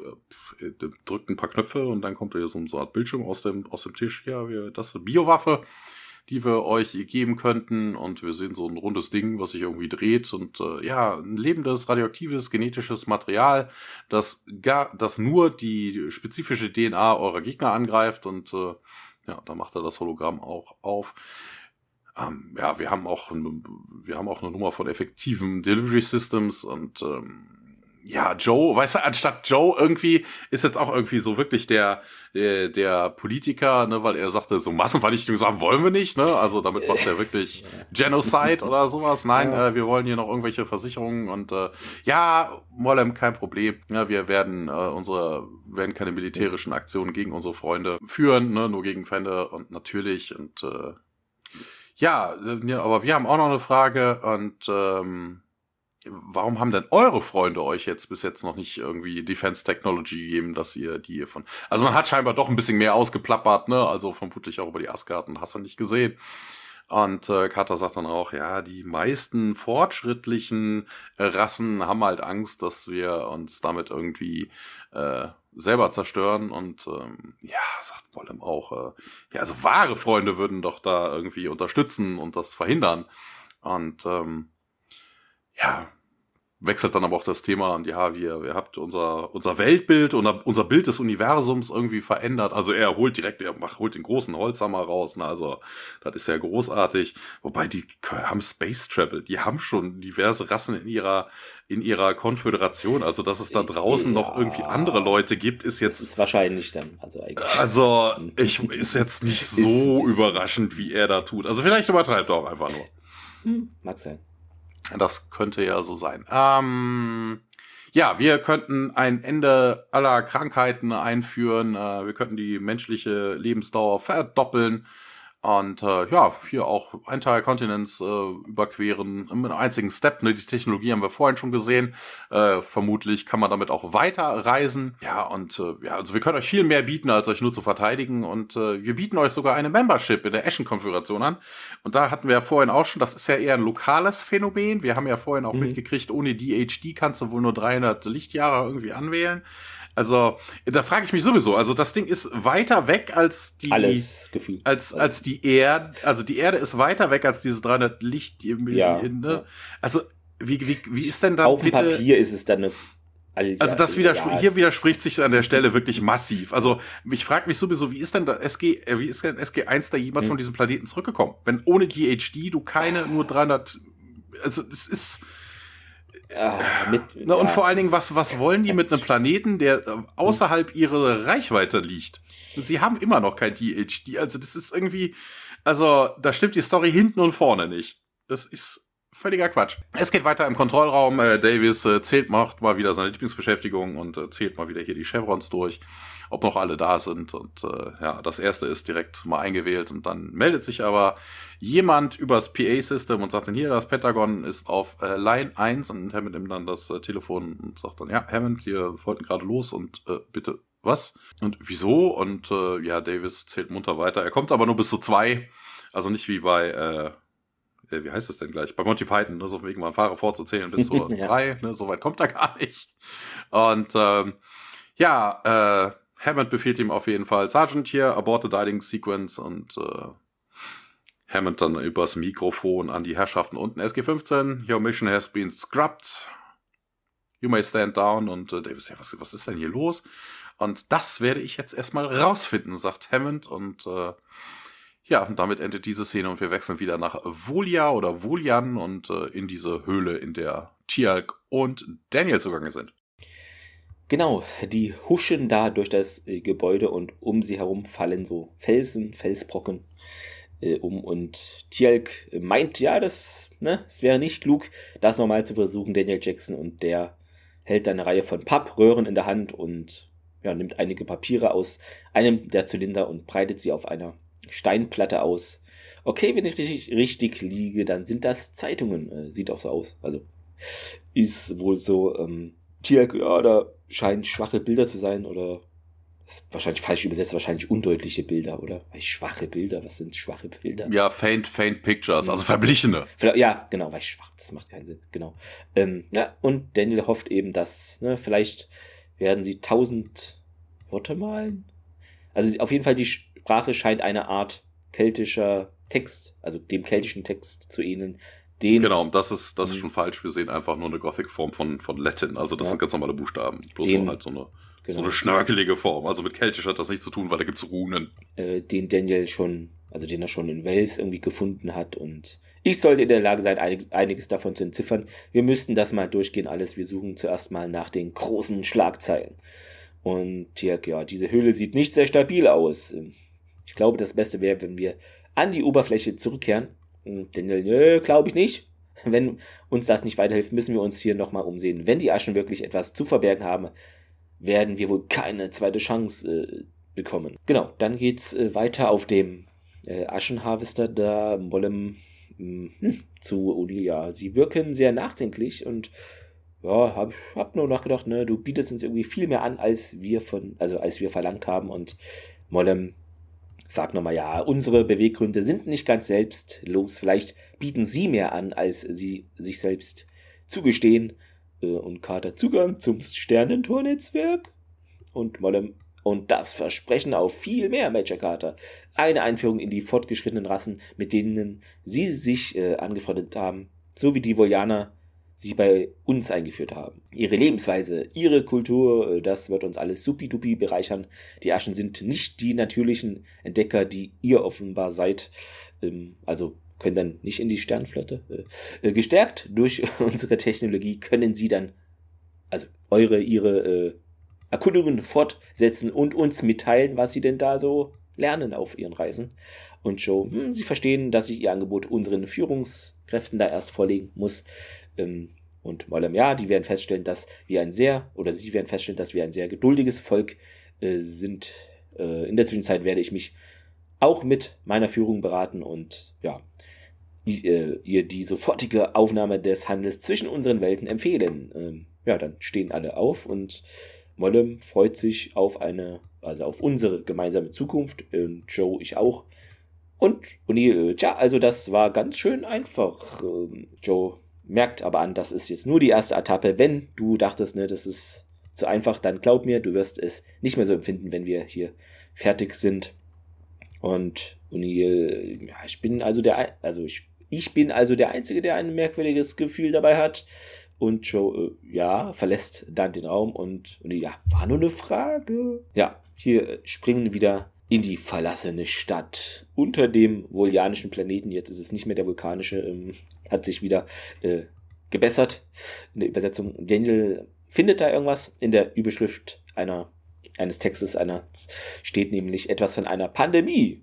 äh, drückt ein paar Knöpfe und dann kommt hier so, so eine Art Bildschirm aus dem, aus dem Tisch. Ja, wir, das ist eine Biowaffe, die wir euch geben könnten. Und wir sehen so ein rundes Ding, was sich irgendwie dreht. Und äh, ja, ein lebendes, radioaktives, genetisches Material, das, gar, das nur die spezifische DNA eurer Gegner angreift. Und äh, ja, da macht er das Hologramm auch auf. Ähm, ja, wir haben auch, wir haben auch eine Nummer von effektiven Delivery Systems und ähm, ja, Joe, weißt du, anstatt Joe irgendwie ist jetzt auch irgendwie so wirklich der, der, der Politiker, ne, weil er sagte, so Massenvernichtungswaffen wollen wir nicht, ne? Also damit passt ja wirklich Genocide oder sowas. Nein, ja. äh, wir wollen hier noch irgendwelche Versicherungen und äh, ja, Mollem, kein Problem. Ja, wir werden äh, unsere, werden keine militärischen Aktionen gegen unsere Freunde führen, ne, nur gegen Feinde und natürlich und äh, ja, aber wir haben auch noch eine Frage und ähm, warum haben denn eure Freunde euch jetzt bis jetzt noch nicht irgendwie Defense Technology gegeben, dass ihr die hier von. Also man hat scheinbar doch ein bisschen mehr ausgeplappert, ne? Also vermutlich auch über die Asgarden, hast du nicht gesehen. Und äh, Carter sagt dann auch, ja, die meisten fortschrittlichen Rassen haben halt Angst, dass wir uns damit irgendwie äh, selber zerstören. Und ähm, ja, sagt Wollem auch, äh, ja, also wahre Freunde würden doch da irgendwie unterstützen und das verhindern. Und ähm, ja, wechselt dann aber auch das Thema und ja, wir, ihr habt unser, unser Weltbild und unser Bild des Universums irgendwie verändert. Also er holt direkt, er macht, holt den großen Holzhammer raus. Ne? Also das ist ja großartig. Wobei die haben Space Travel, die haben schon diverse Rassen in ihrer in ihrer Konföderation. Also dass es da draußen ja, noch irgendwie andere Leute gibt, ist jetzt. Das ist wahrscheinlich dann. Also, eigentlich. also ich ist jetzt nicht so ist, überraschend, wie er da tut. Also vielleicht übertreibt er auch einfach nur. Mag sein. Das könnte ja so sein. Ähm, ja, wir könnten ein Ende aller Krankheiten einführen. Äh, wir könnten die menschliche Lebensdauer verdoppeln. Und äh, ja, hier auch ein Teil Kontinents äh, überqueren mit einem einzigen Step. Ne? Die Technologie haben wir vorhin schon gesehen. Äh, vermutlich kann man damit auch weiter reisen. Ja, und äh, ja, also wir können euch viel mehr bieten, als euch nur zu verteidigen. Und äh, wir bieten euch sogar eine Membership in der Ashen-Konfiguration an. Und da hatten wir ja vorhin auch schon, das ist ja eher ein lokales Phänomen. Wir haben ja vorhin auch mhm. mitgekriegt, ohne DHD kannst du wohl nur 300 Lichtjahre irgendwie anwählen. Also, da frage ich mich sowieso. Also, das Ding ist weiter weg als die. Alles gefühlt. Als, als die Erde. Also, die Erde ist weiter weg als diese 300 Licht. Ja, ne? Also, wie, wie, wie ist denn da Auf bitte, dem Papier ist es dann eine. Also das widers ja, hier widerspricht sich an der Stelle wirklich massiv. Also ich frage mich sowieso, wie ist denn da SG, äh, wie ist denn SG1 da jemals hm. von diesem Planeten zurückgekommen? Wenn ohne DHD du keine nur 300, also das ist, ja, mit, Na, und vor allen Dingen, was, was wollen die mit einem Planeten, der äh, außerhalb ihrer Reichweite liegt? Sie haben immer noch kein DHD. Also, das ist irgendwie, also, da stimmt die Story hinten und vorne nicht. Das ist völliger Quatsch. Es geht weiter im Kontrollraum. Äh, Davis äh, zählt, macht mal wieder seine Lieblingsbeschäftigung und äh, zählt mal wieder hier die Chevrons durch ob noch alle da sind. Und äh, ja, das erste ist direkt mal eingewählt und dann meldet sich aber jemand übers PA-System und sagt dann hier, das Pentagon ist auf äh, Line 1 und Hammond nimmt dann das äh, Telefon und sagt dann, ja, Hammond, wir wollten gerade los und äh, bitte was? Und wieso? Und äh, ja, Davis zählt munter weiter. Er kommt aber nur bis zu zwei. Also nicht wie bei, äh, äh wie heißt es denn gleich? Bei Monty Python, ne? so wegen mal fahre vorzuzählen bis zu ja. drei, ne? so weit kommt er gar nicht. Und ähm, ja, äh, Hammond befiehlt ihm auf jeden Fall, Sergeant hier, abort the dialing sequence und äh, Hammond dann übers Mikrofon an die Herrschaften unten. SG-15, your mission has been scrubbed. You may stand down. Und äh, Davis, ja, was, was ist denn hier los? Und das werde ich jetzt erstmal rausfinden, sagt Hammond. Und äh, ja, damit endet diese Szene und wir wechseln wieder nach Volia oder Volian und äh, in diese Höhle, in der Tialk und Daniel zugange sind. Genau, die huschen da durch das äh, Gebäude und um sie herum fallen so Felsen, Felsbrocken äh, um. Und Tielk meint, ja, das, ne, es wäre nicht klug, das nochmal zu versuchen, Daniel Jackson. Und der hält eine Reihe von Pappröhren in der Hand und ja, nimmt einige Papiere aus einem der Zylinder und breitet sie auf einer Steinplatte aus. Okay, wenn ich richtig, richtig liege, dann sind das Zeitungen. Äh, sieht auch so aus. Also ist wohl so. Ähm, Tielk, ja, da scheinen schwache Bilder zu sein oder wahrscheinlich falsch übersetzt, wahrscheinlich undeutliche Bilder, oder? Weil schwache Bilder, was sind schwache Bilder? Ja, faint, faint pictures, also verblichene. Ja, genau, weil schwach, das macht keinen Sinn, genau. Ähm, ja, und Daniel hofft eben, dass, ne, vielleicht werden sie tausend Worte malen. Also auf jeden Fall die Sprache scheint eine Art keltischer Text, also dem keltischen Text zu ähneln, den. Genau, das ist, das ist mhm. schon falsch. Wir sehen einfach nur eine Gothic-Form von, von Latin. Also das ja. sind ganz normale Buchstaben. Bloß den, so halt so eine, genau. so eine schnörkelige Form. Also mit Keltisch hat das nichts zu tun, weil da gibt's Runen. Äh, den Daniel schon, also den er schon in Wales irgendwie gefunden hat. Und ich sollte in der Lage sein, einig, einiges davon zu entziffern. Wir müssten das mal durchgehen, alles. Wir suchen zuerst mal nach den großen Schlagzeilen. Und ja, diese Höhle sieht nicht sehr stabil aus. Ich glaube, das Beste wäre, wenn wir an die Oberfläche zurückkehren nö, glaube ich nicht. Wenn uns das nicht weiterhilft, müssen wir uns hier nochmal umsehen. Wenn die Aschen wirklich etwas zu verbergen haben, werden wir wohl keine zweite Chance äh, bekommen. Genau, dann geht's äh, weiter auf dem äh, Aschenharvester da Mollem hm, zu Uli. Ja, sie wirken sehr nachdenklich und ja, hab, hab nur nachgedacht, ne, du bietest uns irgendwie viel mehr an, als wir von, also als wir verlangt haben und Mollem sagt nochmal, ja, unsere Beweggründe sind nicht ganz selbstlos. Vielleicht bieten sie mehr an, als sie sich selbst zugestehen. Äh, und Carter Zugang zum Sternentornetzwerk. Und Mollem und das Versprechen auf viel mehr, Major Carter. Eine Einführung in die fortgeschrittenen Rassen, mit denen sie sich äh, angefreundet haben. So wie die Volianer sie bei uns eingeführt haben. Ihre Lebensweise, ihre Kultur, äh, das wird uns alles supidupi bereichern. Die Aschen sind nicht die natürlichen Entdecker, die ihr offenbar seid. Ähm, also können dann nicht in die Sternflotte. Äh, äh, gestärkt durch unsere Technologie können sie dann, also eure, ihre Erkundungen fortsetzen und uns mitteilen, was sie denn da so lernen auf ihren Reisen. Und Joe, hm, sie verstehen, dass ich ihr Angebot unseren Führungskräften da erst vorlegen muss. Ähm, und Mollem, ja, die werden feststellen, dass wir ein sehr, oder sie werden feststellen, dass wir ein sehr geduldiges Volk äh, sind. Äh, in der Zwischenzeit werde ich mich auch mit meiner Führung beraten und ja, äh, ihr die sofortige Aufnahme des Handels zwischen unseren Welten empfehlen. Ähm, ja, dann stehen alle auf und Mollem freut sich auf eine, also auf unsere gemeinsame Zukunft. Ähm, Joe, ich auch. Und O'Neill, äh, tja, also das war ganz schön einfach. Ähm, Joe merkt aber an, das ist jetzt nur die erste Etappe. Wenn du dachtest, ne, das ist zu einfach, dann glaub mir, du wirst es nicht mehr so empfinden, wenn wir hier fertig sind. Und O'Neill, ja, ich bin also der, also ich, ich bin also der Einzige, der ein merkwürdiges Gefühl dabei hat. Und Joe, äh, ja, verlässt dann den Raum und, und ja, war nur eine Frage. Ja, hier springen wieder in die verlassene Stadt unter dem volianischen Planeten. Jetzt ist es nicht mehr der vulkanische, ähm, hat sich wieder äh, gebessert in der Übersetzung. Daniel findet da irgendwas in der Überschrift einer, eines Textes, einer steht nämlich etwas von einer Pandemie.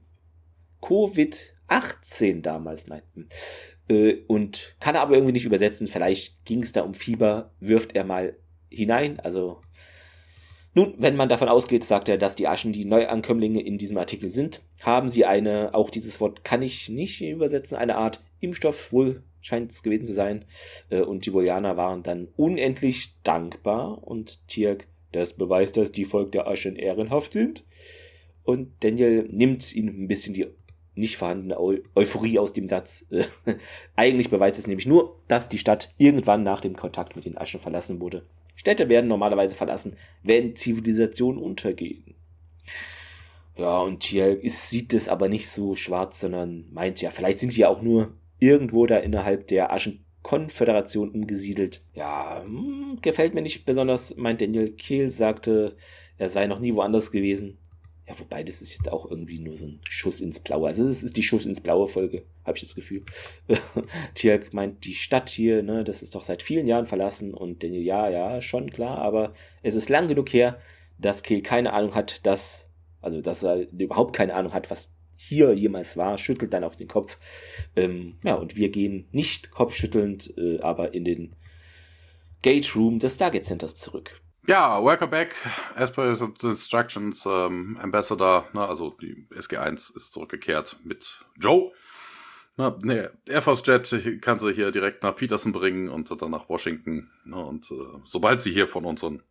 Covid-18 damals, nein. Äh, und kann er aber irgendwie nicht übersetzen. Vielleicht ging es da um Fieber, wirft er mal hinein. Also nun, wenn man davon ausgeht, sagt er, dass die Aschen die Neuankömmlinge in diesem Artikel sind, haben sie eine, auch dieses Wort kann ich nicht übersetzen, eine Art Impfstoff, wohl scheint es gewesen zu sein. Äh, und die Volianer waren dann unendlich dankbar und Tirk, das beweist, dass die Volk der Aschen ehrenhaft sind. Und Daniel nimmt ihnen ein bisschen die nicht vorhandene Eu Euphorie aus dem Satz. Eigentlich beweist es nämlich nur, dass die Stadt irgendwann nach dem Kontakt mit den Aschen verlassen wurde. Städte werden normalerweise verlassen, wenn Zivilisationen untergehen. Ja, und Tiel sieht es aber nicht so schwarz, sondern meint ja, vielleicht sind die ja auch nur irgendwo da innerhalb der Aschenkonföderation umgesiedelt. Ja, hm, gefällt mir nicht besonders, meint Daniel Kehl, sagte, er sei noch nie woanders gewesen. Ja, wobei, das ist jetzt auch irgendwie nur so ein Schuss ins Blaue. Also, es ist die Schuss ins Blaue Folge, habe ich das Gefühl. Tirk meint, die Stadt hier, ne, das ist doch seit vielen Jahren verlassen. Und Daniel, ja, ja, schon klar, aber es ist lang genug her, dass Kill keine Ahnung hat, dass, also, dass er überhaupt keine Ahnung hat, was hier jemals war, schüttelt dann auch den Kopf. Ähm, ja, und wir gehen nicht kopfschüttelnd, äh, aber in den Gate Room des Stargate Centers zurück. Ja, welcome back. As per instructions, ähm, Ambassador, ne, also die SG1 ist zurückgekehrt mit Joe. Na, ne, Air Force Jet kann sie hier direkt nach Peterson bringen und dann nach Washington. Ne, und äh, sobald sie hier von unseren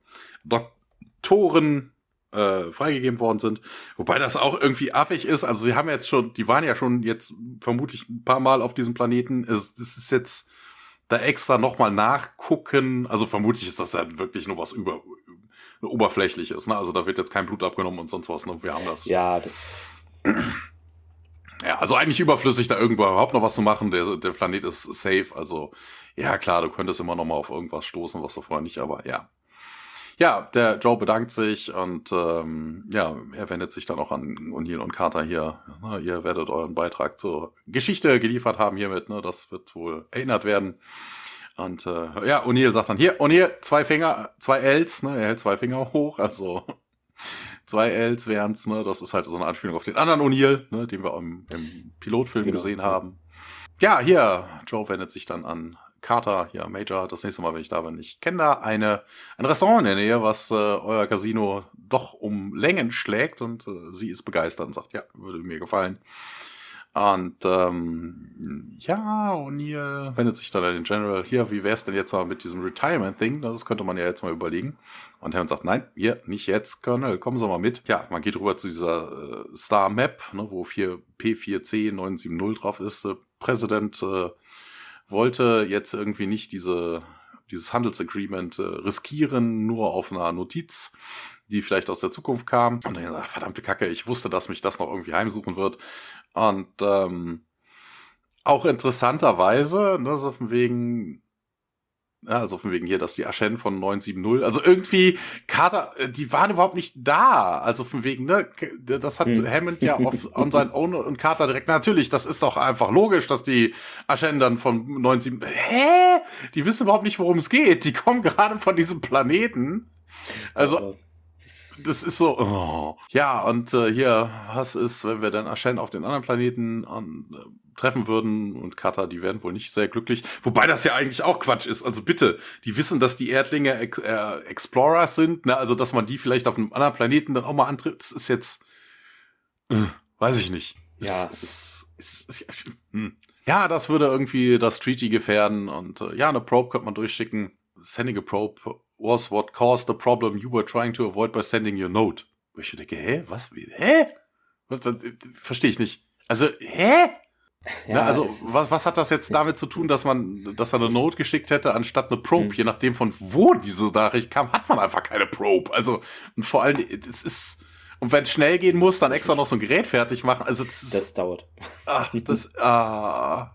Doktoren äh, freigegeben worden sind, wobei das auch irgendwie affig ist. Also sie haben jetzt schon, die waren ja schon jetzt vermutlich ein paar Mal auf diesem Planeten. Es, es ist jetzt da extra nochmal nachgucken. Also vermutlich ist das ja wirklich nur was über oberflächliches. Ne? Also da wird jetzt kein Blut abgenommen und sonst was. Ne? Wir haben das. Ja, das. Ja, also eigentlich überflüssig, da irgendwo überhaupt noch was zu machen. Der, der Planet ist safe. Also ja, klar, du könntest immer noch mal auf irgendwas stoßen, was du vorher nicht, aber ja. Ja, der Joe bedankt sich und ähm, ja, er wendet sich dann auch an O'Neill und Carter hier. Ne, ihr werdet euren Beitrag zur Geschichte geliefert haben hiermit. Ne? Das wird wohl erinnert werden. Und äh, ja, O'Neill sagt dann, hier, O'Neill, zwei Finger, zwei Ls, ne? Er hält zwei Finger hoch, also zwei Ls wären's, ne? Das ist halt so eine Anspielung auf den anderen O'Neill, ne, den wir im, im Pilotfilm genau. gesehen haben. Ja, hier, Joe wendet sich dann an Carter, hier Major, das nächste Mal, wenn ich da bin. Ich kenne da eine, ein Restaurant in der Nähe, was äh, euer Casino doch um Längen schlägt und äh, sie ist begeistert und sagt, ja, würde mir gefallen. Und ähm, ja, O'Neill wendet sich dann an den General, hier, wie wär's denn jetzt mal mit diesem Retirement-Thing? Das könnte man ja jetzt mal überlegen. Und Hammond sagt, nein, hier, nicht jetzt, Colonel, kommen Sie mal mit. Ja, man geht rüber zu dieser äh, Star Map, ne, wo 4 P4C 970 drauf ist. Äh, Präsident äh, wollte jetzt irgendwie nicht diese, dieses Handelsagreement äh, riskieren, nur auf einer Notiz, die vielleicht aus der Zukunft kam. Und dann gesagt, verdammte Kacke, ich wusste, dass mich das noch irgendwie heimsuchen wird. Und ähm, auch interessanterweise, ne, so von wegen, Ja, also von wegen hier, dass die Ashen von 970, also irgendwie, Carter, äh, die waren überhaupt nicht da. Also von wegen, ne, das hat hm. Hammond ja auf, on sein Own und Carter direkt, natürlich, das ist doch einfach logisch, dass die Ashen dann von 970, hä? Die wissen überhaupt nicht, worum es geht. Die kommen gerade von diesem Planeten. Also, das ist so, oh. ja, und äh, hier, was ist, wenn wir dann Ashen auf den anderen Planeten an, äh, treffen würden und Kata, die wären wohl nicht sehr glücklich. Wobei das ja eigentlich auch Quatsch ist. Also bitte, die wissen, dass die Erdlinge Ex äh, Explorers sind, ne? also dass man die vielleicht auf einem anderen Planeten dann auch mal antritt, das ist jetzt, äh, weiß ich nicht. Ja, es ist, ist, hm. ja, das würde irgendwie das Treaty gefährden und äh, ja, eine Probe könnte man durchschicken. Sending a probe was what caused the problem you were trying to avoid by sending your note. Wo ich denke, hä, was, hä? Verstehe ich nicht. Also, hä? Ja, Na, also was, was hat das jetzt damit zu tun, dass man, dass er eine Note geschickt hätte anstatt eine Probe? Mhm. Je nachdem von wo diese Nachricht kam, hat man einfach keine Probe. Also und vor allem, es ist und wenn es schnell gehen muss, dann extra noch so ein Gerät fertig machen. Also das, das dauert. Ah, das, ah,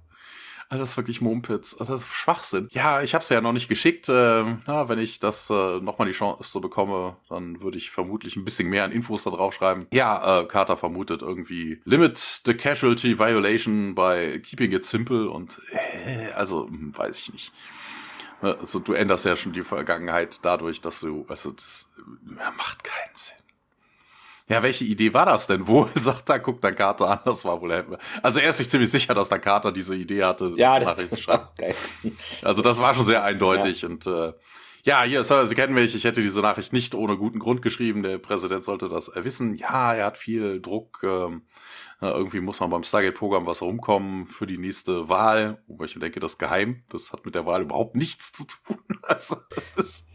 also das ist wirklich Mumpitz. Also das ist Schwachsinn. Ja, ich habe es ja noch nicht geschickt. Äh, na, wenn ich das äh, nochmal die Chance so bekomme, dann würde ich vermutlich ein bisschen mehr an Infos da drauf schreiben. Ja, äh, Carter vermutet irgendwie Limit the Casualty Violation by keeping it simple und äh, also hm, weiß ich nicht. Also du änderst ja schon die Vergangenheit dadurch, dass du, also das macht keinen Sinn. Ja, welche Idee war das denn wohl? Sagt da, guckt Carter an, das war wohl. Also er ist sich ziemlich sicher, dass Carter diese Idee hatte, ja, das Nachricht zu schreiben. Geil. Also das war schon sehr eindeutig ja. und äh, ja, hier, Sir, Sie kennen mich, ich hätte diese Nachricht nicht ohne guten Grund geschrieben. Der Präsident sollte das wissen. Ja, er hat viel Druck. Ähm, irgendwie muss man beim Stargate-Programm was rumkommen für die nächste Wahl. Wobei ich denke, das ist geheim. Das hat mit der Wahl überhaupt nichts zu tun. Also, das ist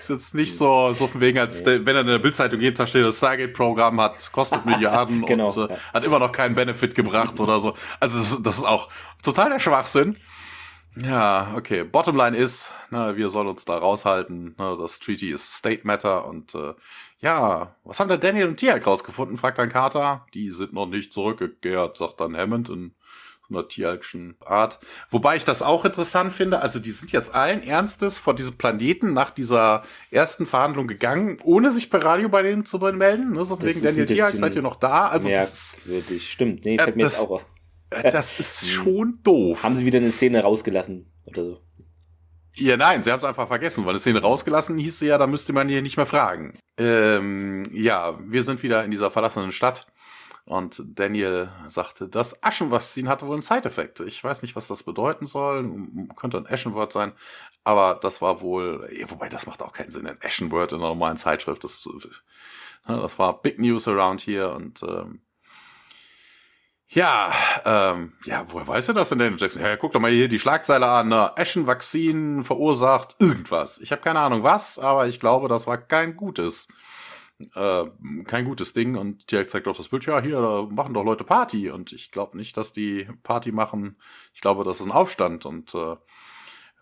ist jetzt nicht so, so von wegen, als nee. wenn er in der Bildzeitung jeden Tag steht, das Stargate-Programm hat, kostet Milliarden genau, und äh, ja. hat immer noch keinen Benefit gebracht oder so. Also das, das ist auch total der Schwachsinn. Ja, okay. Bottomline ist, na, wir sollen uns da raushalten. Na, das Treaty ist State Matter und äh, ja, was haben da Daniel und Tiak rausgefunden? fragt dann Carter. Die sind noch nicht zurückgekehrt, sagt dann Hammond in einer tierischen Art. Wobei ich das auch interessant finde. Also die sind jetzt allen Ernstes vor diesem Planeten nach dieser ersten Verhandlung gegangen, ohne sich per Radio bei denen zu melden. Ne? So wegen Daniel Tiag, seid ihr noch da? Also merkwürdig. das stimmt. Nee, fällt äh, mir das, jetzt auch auf. Äh, das ist schon doof. Haben sie wieder eine Szene rausgelassen oder so? Ja, nein, sie haben es einfach vergessen, weil eine Szene rausgelassen hieß ja, da müsste man hier nicht mehr fragen. Ähm, ja, wir sind wieder in dieser verlassenen Stadt. Und Daniel sagte, das Aschenvassin hatte wohl einen Side-Effekt. Ich weiß nicht, was das bedeuten soll. Könnte ein Aschenwort sein. Aber das war wohl, wobei das macht auch keinen Sinn. Ein Aschenwort in einer normalen Zeitschrift. Das, ne, das war Big News around here. Und ähm, ja, ähm, ja, woher weiß er das denn, Daniel Jackson? Ja, guck doch mal hier die Schlagzeile an. Ne? Aschenvaccin verursacht irgendwas. Ich habe keine Ahnung was, aber ich glaube, das war kein gutes äh, kein gutes Ding. Und direkt zeigt auch das Bild, ja, hier da machen doch Leute Party. Und ich glaube nicht, dass die Party machen. Ich glaube, das ist ein Aufstand. Und äh,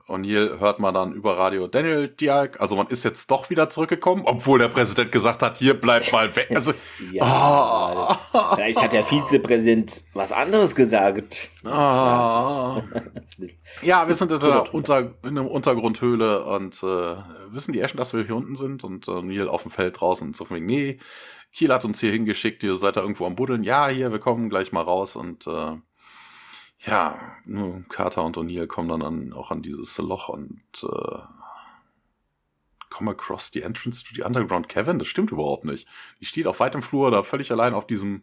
und hier hört man dann über Radio Daniel Diak, also man ist jetzt doch wieder zurückgekommen, obwohl der Präsident gesagt hat, hier bleibt mal weg. Also, ja, oh. vielleicht hat der Vizepräsident was anderes gesagt. Oh. ja, wir sind in einer, Unter, in einer Untergrundhöhle und äh, wissen die Eschen, dass wir hier unten sind und Neil auf dem Feld draußen. So von nee, Kiel hat uns hier hingeschickt, ihr seid da irgendwo am Buddeln. Ja, hier, wir kommen gleich mal raus und äh, ja, nur Carter und O'Neill kommen dann an, auch an dieses Loch und äh, come across the entrance to the underground cavern. Das stimmt überhaupt nicht. Die steht auf weitem Flur, da völlig allein auf diesem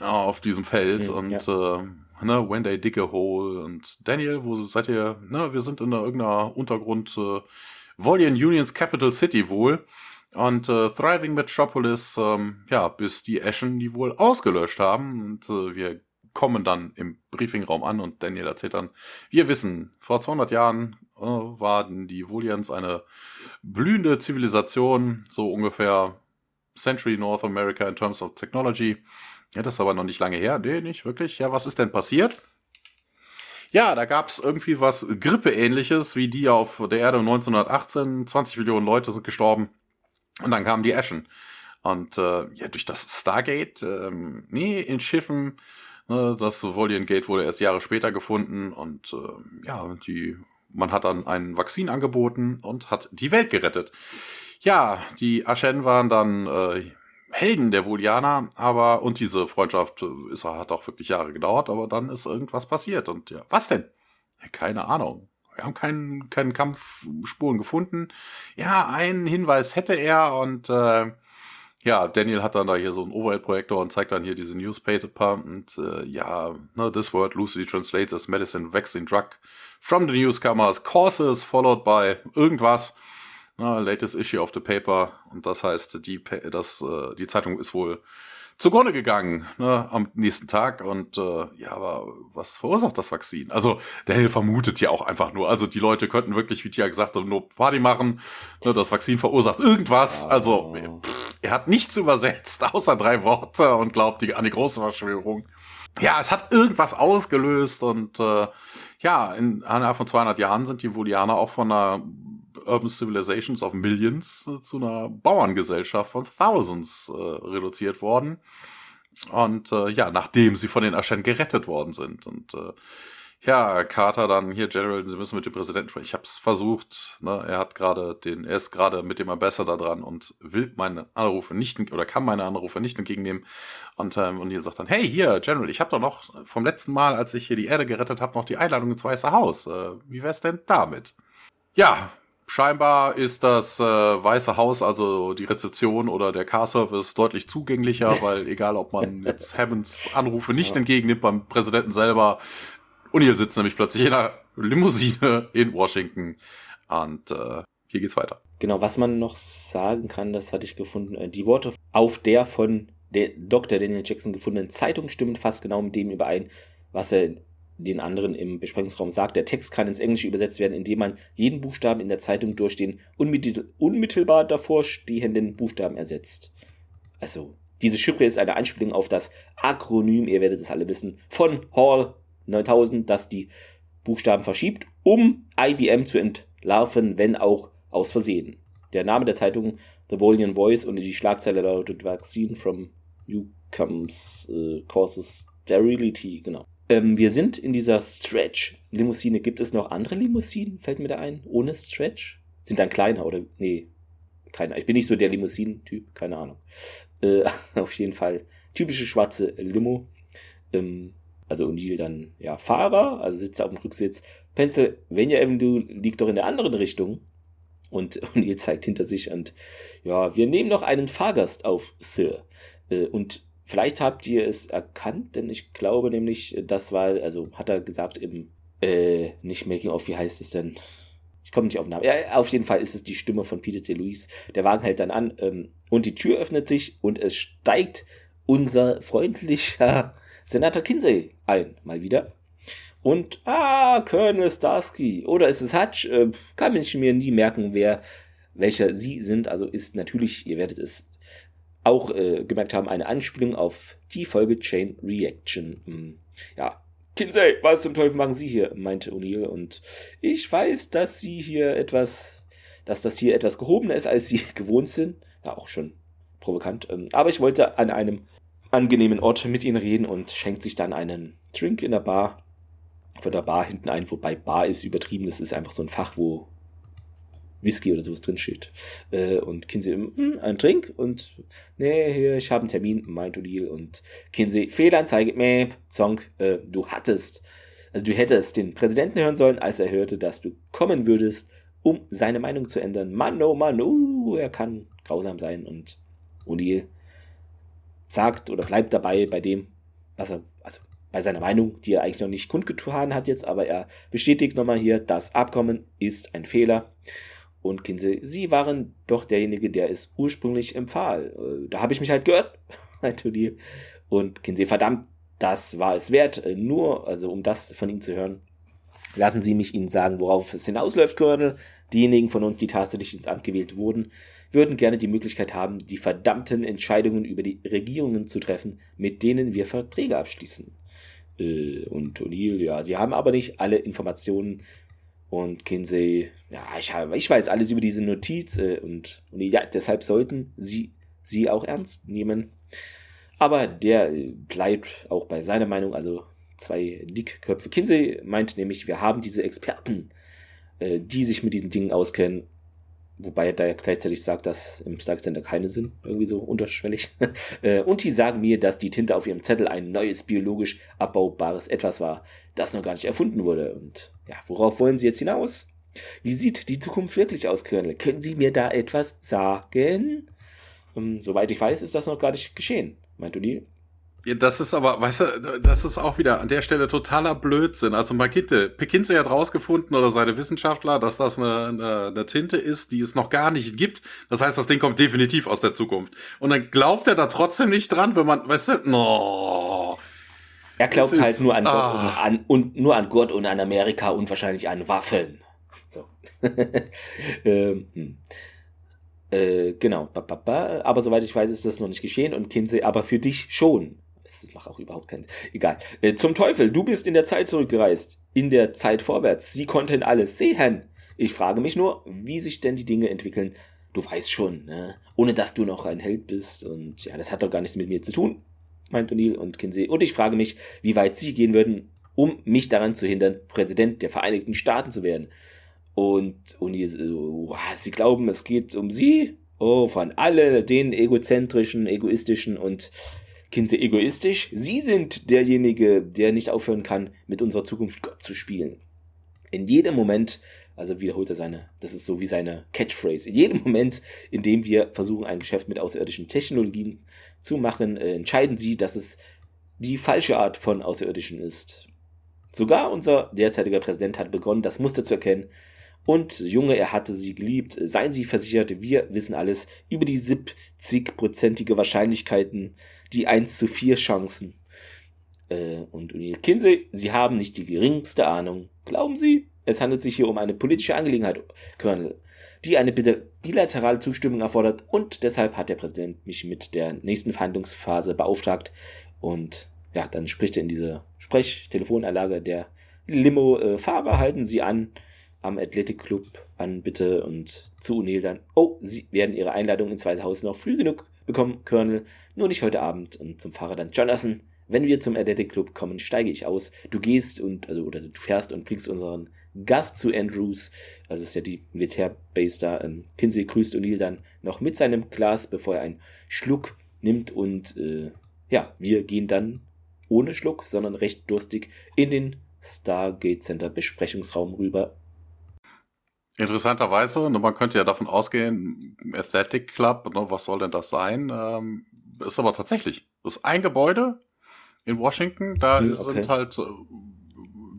auf diesem Feld mhm, und ja. äh, ne, when they dig a hole und Daniel, wo seid ihr? Ne, wir sind in irgendeiner Untergrund äh, Volian Unions Capital City wohl. Und äh, Thriving Metropolis, ähm, ja, bis die Ashen die wohl ausgelöscht haben. Und äh, wir kommen dann im Briefingraum an und Daniel erzählt dann, wir wissen, vor 200 Jahren äh, waren die Volians eine blühende Zivilisation, so ungefähr Century North America in terms of technology. Ja, das ist aber noch nicht lange her. Nee, nicht wirklich. Ja, was ist denn passiert? Ja, da gab es irgendwie was Grippeähnliches wie die auf der Erde 1918. 20 Millionen Leute sind gestorben. Und dann kamen die Ashen. Und äh, ja, durch das Stargate, ähm, nee, in Schiffen Ne, das Voliant Gate wurde erst Jahre später gefunden und äh, ja, die man hat dann ein Vakzin angeboten und hat die Welt gerettet. Ja, die Ashen waren dann äh, Helden der Volianer, aber und diese Freundschaft äh, ist, hat auch wirklich Jahre gedauert, aber dann ist irgendwas passiert und ja, was denn? Ja, keine Ahnung. Wir haben keinen, keinen Kampfspuren gefunden. Ja, einen Hinweis hätte er und äh, ja, Daniel hat dann da hier so einen Overhead-Projektor und zeigt dann hier diese Newspaper und äh, ja, ne, this word loosely translates as medicine, vaccine, drug from the newscomers, causes followed by irgendwas. Na, latest issue of the paper und das heißt, die, das, äh, die Zeitung ist wohl zugrunde gegangen ne, am nächsten Tag. Und äh, ja, aber was verursacht das Vakzin? Also Daniel vermutet ja auch einfach nur. Also die Leute könnten wirklich, wie Tia gesagt hat, nur Party machen. Ne, das Vakzin verursacht irgendwas. Also pff, er hat nichts übersetzt, außer drei Worte und glaubt die, an die große Verschwörung. Ja, es hat irgendwas ausgelöst und äh, ja, in innerhalb von 200 Jahren sind die Volianer auch von einer Urban Civilizations of Millions äh, zu einer Bauerngesellschaft von Thousands äh, reduziert worden. Und äh, ja, nachdem sie von den Aschen gerettet worden sind. Und ja, Carter dann hier, General, Sie müssen mit dem Präsidenten sprechen. Ich habe es versucht. Ne? Er hat gerade den, er ist gerade mit dem Ambassador dran und will meine Anrufe nicht oder kann meine Anrufe nicht entgegennehmen. Und ähm, und ihr sagt dann, hey, hier, General, ich habe doch noch vom letzten Mal, als ich hier die Erde gerettet habe, noch die Einladung ins Weiße Haus. Äh, wie wär's denn damit? Ja, Scheinbar ist das äh, Weiße Haus, also die Rezeption oder der Car-Service deutlich zugänglicher, weil egal ob man jetzt Hammonds Anrufe nicht ja. entgegennimmt beim Präsidenten selber, O'Neill sitzt nämlich plötzlich in einer Limousine in Washington und äh, hier geht's weiter. Genau, was man noch sagen kann, das hatte ich gefunden, äh, die Worte auf der von der Dr. Daniel Jackson gefundenen Zeitung stimmen fast genau mit dem überein, was er den anderen im Besprechungsraum sagt. Der Text kann ins Englische übersetzt werden, indem man jeden Buchstaben in der Zeitung durch den unmittelbar davor stehenden Buchstaben ersetzt. Also, diese Chiffre ist eine Anspielung auf das Akronym, ihr werdet es alle wissen, von Hall 9000, das die Buchstaben verschiebt, um IBM zu entlarven, wenn auch aus Versehen. Der Name der Zeitung The Volian Voice und die Schlagzeile lautet Vaccine from Newcomes uh, Causes Sterility, genau. Ähm, wir sind in dieser Stretch-Limousine. Gibt es noch andere Limousinen? Fällt mir da ein? Ohne Stretch? Sind dann kleiner oder? Nee, keine Ich bin nicht so der Limousinen-Typ, keine Ahnung. Äh, auf jeden Fall typische schwarze Limo. Ähm, also O'Neill dann, ja, Fahrer, also sitzt auf dem Rücksitz. Pennsylvania Avenue liegt doch in der anderen Richtung. Und O'Neill zeigt hinter sich und, ja, wir nehmen noch einen Fahrgast auf, Sir. Äh, und Vielleicht habt ihr es erkannt, denn ich glaube nämlich, das war, also hat er gesagt im, äh, nicht Making of, wie heißt es denn? Ich komme nicht auf den Namen. Ja, auf jeden Fall ist es die Stimme von Peter T. Lewis. Der Wagen hält dann an ähm, und die Tür öffnet sich und es steigt unser freundlicher Senator Kinsey ein, mal wieder. Und, ah, Colonel Starsky. Oder ist es Hutch? Äh, kann ich mir nie merken, wer, welcher sie sind. Also ist natürlich, ihr werdet es auch äh, gemerkt haben, eine Anspielung auf die Folge Chain Reaction. Hm, ja, Kinsey, was zum Teufel machen Sie hier? meinte O'Neill. Und ich weiß, dass Sie hier etwas, dass das hier etwas gehobener ist, als Sie gewohnt sind. Ja, auch schon provokant. Ähm, aber ich wollte an einem angenehmen Ort mit Ihnen reden und schenkt sich dann einen Drink in der Bar. Von der Bar hinten ein, wobei Bar ist übertrieben. Das ist einfach so ein Fach, wo Whisky oder sowas drinsteht. Äh, und Kinsey, hm, ein Trink und nee, ich habe einen Termin, meint O'Neill und Kinsey, Fehlanzeige, Map, Song, äh, du hattest, also du hättest den Präsidenten hören sollen, als er hörte, dass du kommen würdest, um seine Meinung zu ändern. Mann, oh Mann, uh, er kann grausam sein und O'Neill sagt oder bleibt dabei bei dem, was er, also bei seiner Meinung, die er eigentlich noch nicht kundgetan hat jetzt, aber er bestätigt nochmal hier, das Abkommen ist ein Fehler und Kinsey, Sie waren doch derjenige, der es ursprünglich empfahl. Äh, da habe ich mich halt gehört, meinte O'Neill. Und Kinsey, verdammt, das war es wert, äh, nur, also um das von Ihnen zu hören. Lassen Sie mich Ihnen sagen, worauf es hinausläuft, Colonel. Diejenigen von uns, die tatsächlich ins Amt gewählt wurden, würden gerne die Möglichkeit haben, die verdammten Entscheidungen über die Regierungen zu treffen, mit denen wir Verträge abschließen. Äh, und O'Neill, ja, Sie haben aber nicht alle Informationen und Kinsey, ja, ich, habe, ich weiß alles über diese Notiz äh, und, und ja, deshalb sollten sie sie auch ernst nehmen. Aber der äh, bleibt auch bei seiner Meinung, also zwei Dickköpfe. Kinsey meint nämlich, wir haben diese Experten äh, die sich mit diesen Dingen auskennen. Wobei er da gleichzeitig sagt, dass im Stark Center keine sind, irgendwie so unterschwellig. Äh, und die sagen mir, dass die Tinte auf ihrem Zettel ein neues biologisch abbaubares Etwas war, das noch gar nicht erfunden wurde. Und ja, worauf wollen Sie jetzt hinaus? Wie sieht die Zukunft wirklich aus, Colonel? Können Sie mir da etwas sagen? Ähm, soweit ich weiß, ist das noch gar nicht geschehen, meint O'Neill. Ja, das ist aber, weißt du, das ist auch wieder an der Stelle totaler Blödsinn. Also Markitte, Pekinze hat rausgefunden oder seine Wissenschaftler, dass das eine, eine, eine, Tinte ist, die es noch gar nicht gibt. Das heißt, das Ding kommt definitiv aus der Zukunft. Und dann glaubt er da trotzdem nicht dran, wenn man, weißt du, no. Er glaubt halt nur an Gott und, ah. an, und nur an Gott und an Amerika und wahrscheinlich an Waffen. So. ähm, hm. äh, genau, aber soweit ich weiß, ist das noch nicht geschehen und Kinsey, aber für dich schon. Das macht auch überhaupt keinen Egal. Äh, zum Teufel, du bist in der Zeit zurückgereist. In der Zeit vorwärts. Sie konnten alles sehen. Ich frage mich nur, wie sich denn die Dinge entwickeln. Du weißt schon, ne? ohne dass du noch ein Held bist. Und ja, das hat doch gar nichts mit mir zu tun, meint O'Neill und Kinsey. Und ich frage mich, wie weit sie gehen würden, um mich daran zu hindern, Präsident der Vereinigten Staaten zu werden. Und O'Neill, oh, sie glauben, es geht um sie? Oh, von all den egozentrischen, egoistischen und Kinsey egoistisch. Sie sind derjenige, der nicht aufhören kann, mit unserer Zukunft Gott zu spielen. In jedem Moment, also wiederholt er seine, das ist so wie seine Catchphrase, in jedem Moment, in dem wir versuchen, ein Geschäft mit außerirdischen Technologien zu machen, äh, entscheiden sie, dass es die falsche Art von Außerirdischen ist. Sogar unser derzeitiger Präsident hat begonnen, das Muster zu erkennen. Und Junge, er hatte sie geliebt. Seien Sie versichert, wir wissen alles über die 70-prozentige Wahrscheinlichkeiten, die 1 zu 4 Chancen. Äh, und O'Neill Kinsey, Sie haben nicht die geringste Ahnung. Glauben Sie? Es handelt sich hier um eine politische Angelegenheit, Colonel, die eine bilaterale Zustimmung erfordert und deshalb hat der Präsident mich mit der nächsten Verhandlungsphase beauftragt und ja, dann spricht er in diese Sprechtelefonanlage der Limo-Fahrer, äh, halten Sie an am Athletic Club an, bitte, und zu O'Neill dann, oh, Sie werden Ihre Einladung ins Weiße Haus noch früh genug bekommen, Colonel, nur nicht heute Abend. Und zum Fahrer dann, Jonathan, wenn wir zum Athletic Club kommen, steige ich aus. Du gehst und, also, oder du fährst und bringst unseren Gast zu Andrews, also ist ja die Militärbase da. Ähm, Kinsey grüßt O'Neill dann noch mit seinem Glas, bevor er einen Schluck nimmt und, äh, ja, wir gehen dann ohne Schluck, sondern recht durstig in den Stargate Center Besprechungsraum rüber Interessanterweise, ne, man könnte ja davon ausgehen, Athletic Club, ne, was soll denn das sein? Ähm, ist aber tatsächlich, das ist ein Gebäude in Washington, da hm, okay. sind halt äh,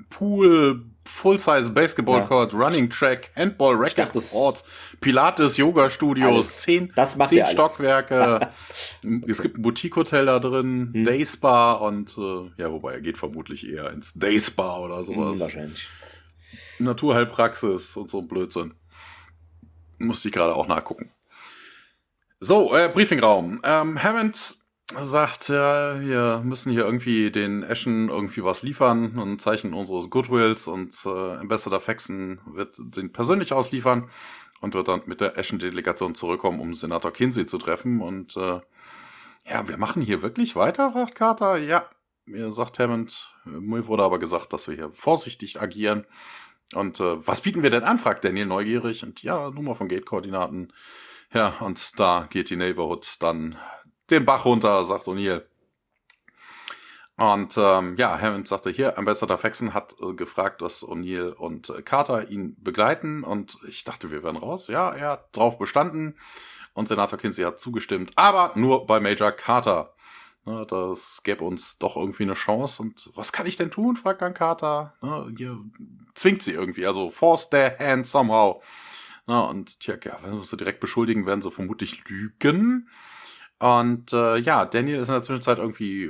Pool, Full-Size Basketball Court, ja. Running Track, Handball, Racket Sports, Pilates, Yoga Studios, zehn, zehn Stockwerke. es gibt ein Boutique-Hotel da drin, hm. Day Spa und äh, ja, wobei er geht vermutlich eher ins Day Spa oder sowas. Hm, wahrscheinlich. Naturheilpraxis und so Blödsinn. Musste ich gerade auch nachgucken. So, äh, Briefingraum. Ähm, Hammond sagt, ja, wir müssen hier irgendwie den Eschen irgendwie was liefern, ein Zeichen unseres Goodwills und äh, Ambassador Faxon wird den persönlich ausliefern und wird dann mit der Eschen-Delegation zurückkommen, um Senator Kinsey zu treffen und äh, ja, wir machen hier wirklich weiter, fragt Carter. Ja, mir sagt Hammond, mir wurde aber gesagt, dass wir hier vorsichtig agieren und äh, was bieten wir denn an, fragt Daniel neugierig. Und ja, Nummer von Gate-Koordinaten. Ja, und da geht die Neighborhood dann den Bach runter, sagt O'Neill. Und ähm, ja, Hammond sagte hier, Ambassador Faxon hat äh, gefragt, dass O'Neill und äh, Carter ihn begleiten. Und ich dachte, wir wären raus. Ja, er hat drauf bestanden. Und Senator Kinsey hat zugestimmt, aber nur bei Major Carter. Ne, das gäbe uns doch irgendwie eine Chance. Und was kann ich denn tun? fragt dann Carter. Ne, hier zwingt sie irgendwie, also force their hand somehow. Ne, und tja, ja, wenn wir sie direkt beschuldigen, werden sie vermutlich lügen. Und äh, ja, Daniel ist in der Zwischenzeit irgendwie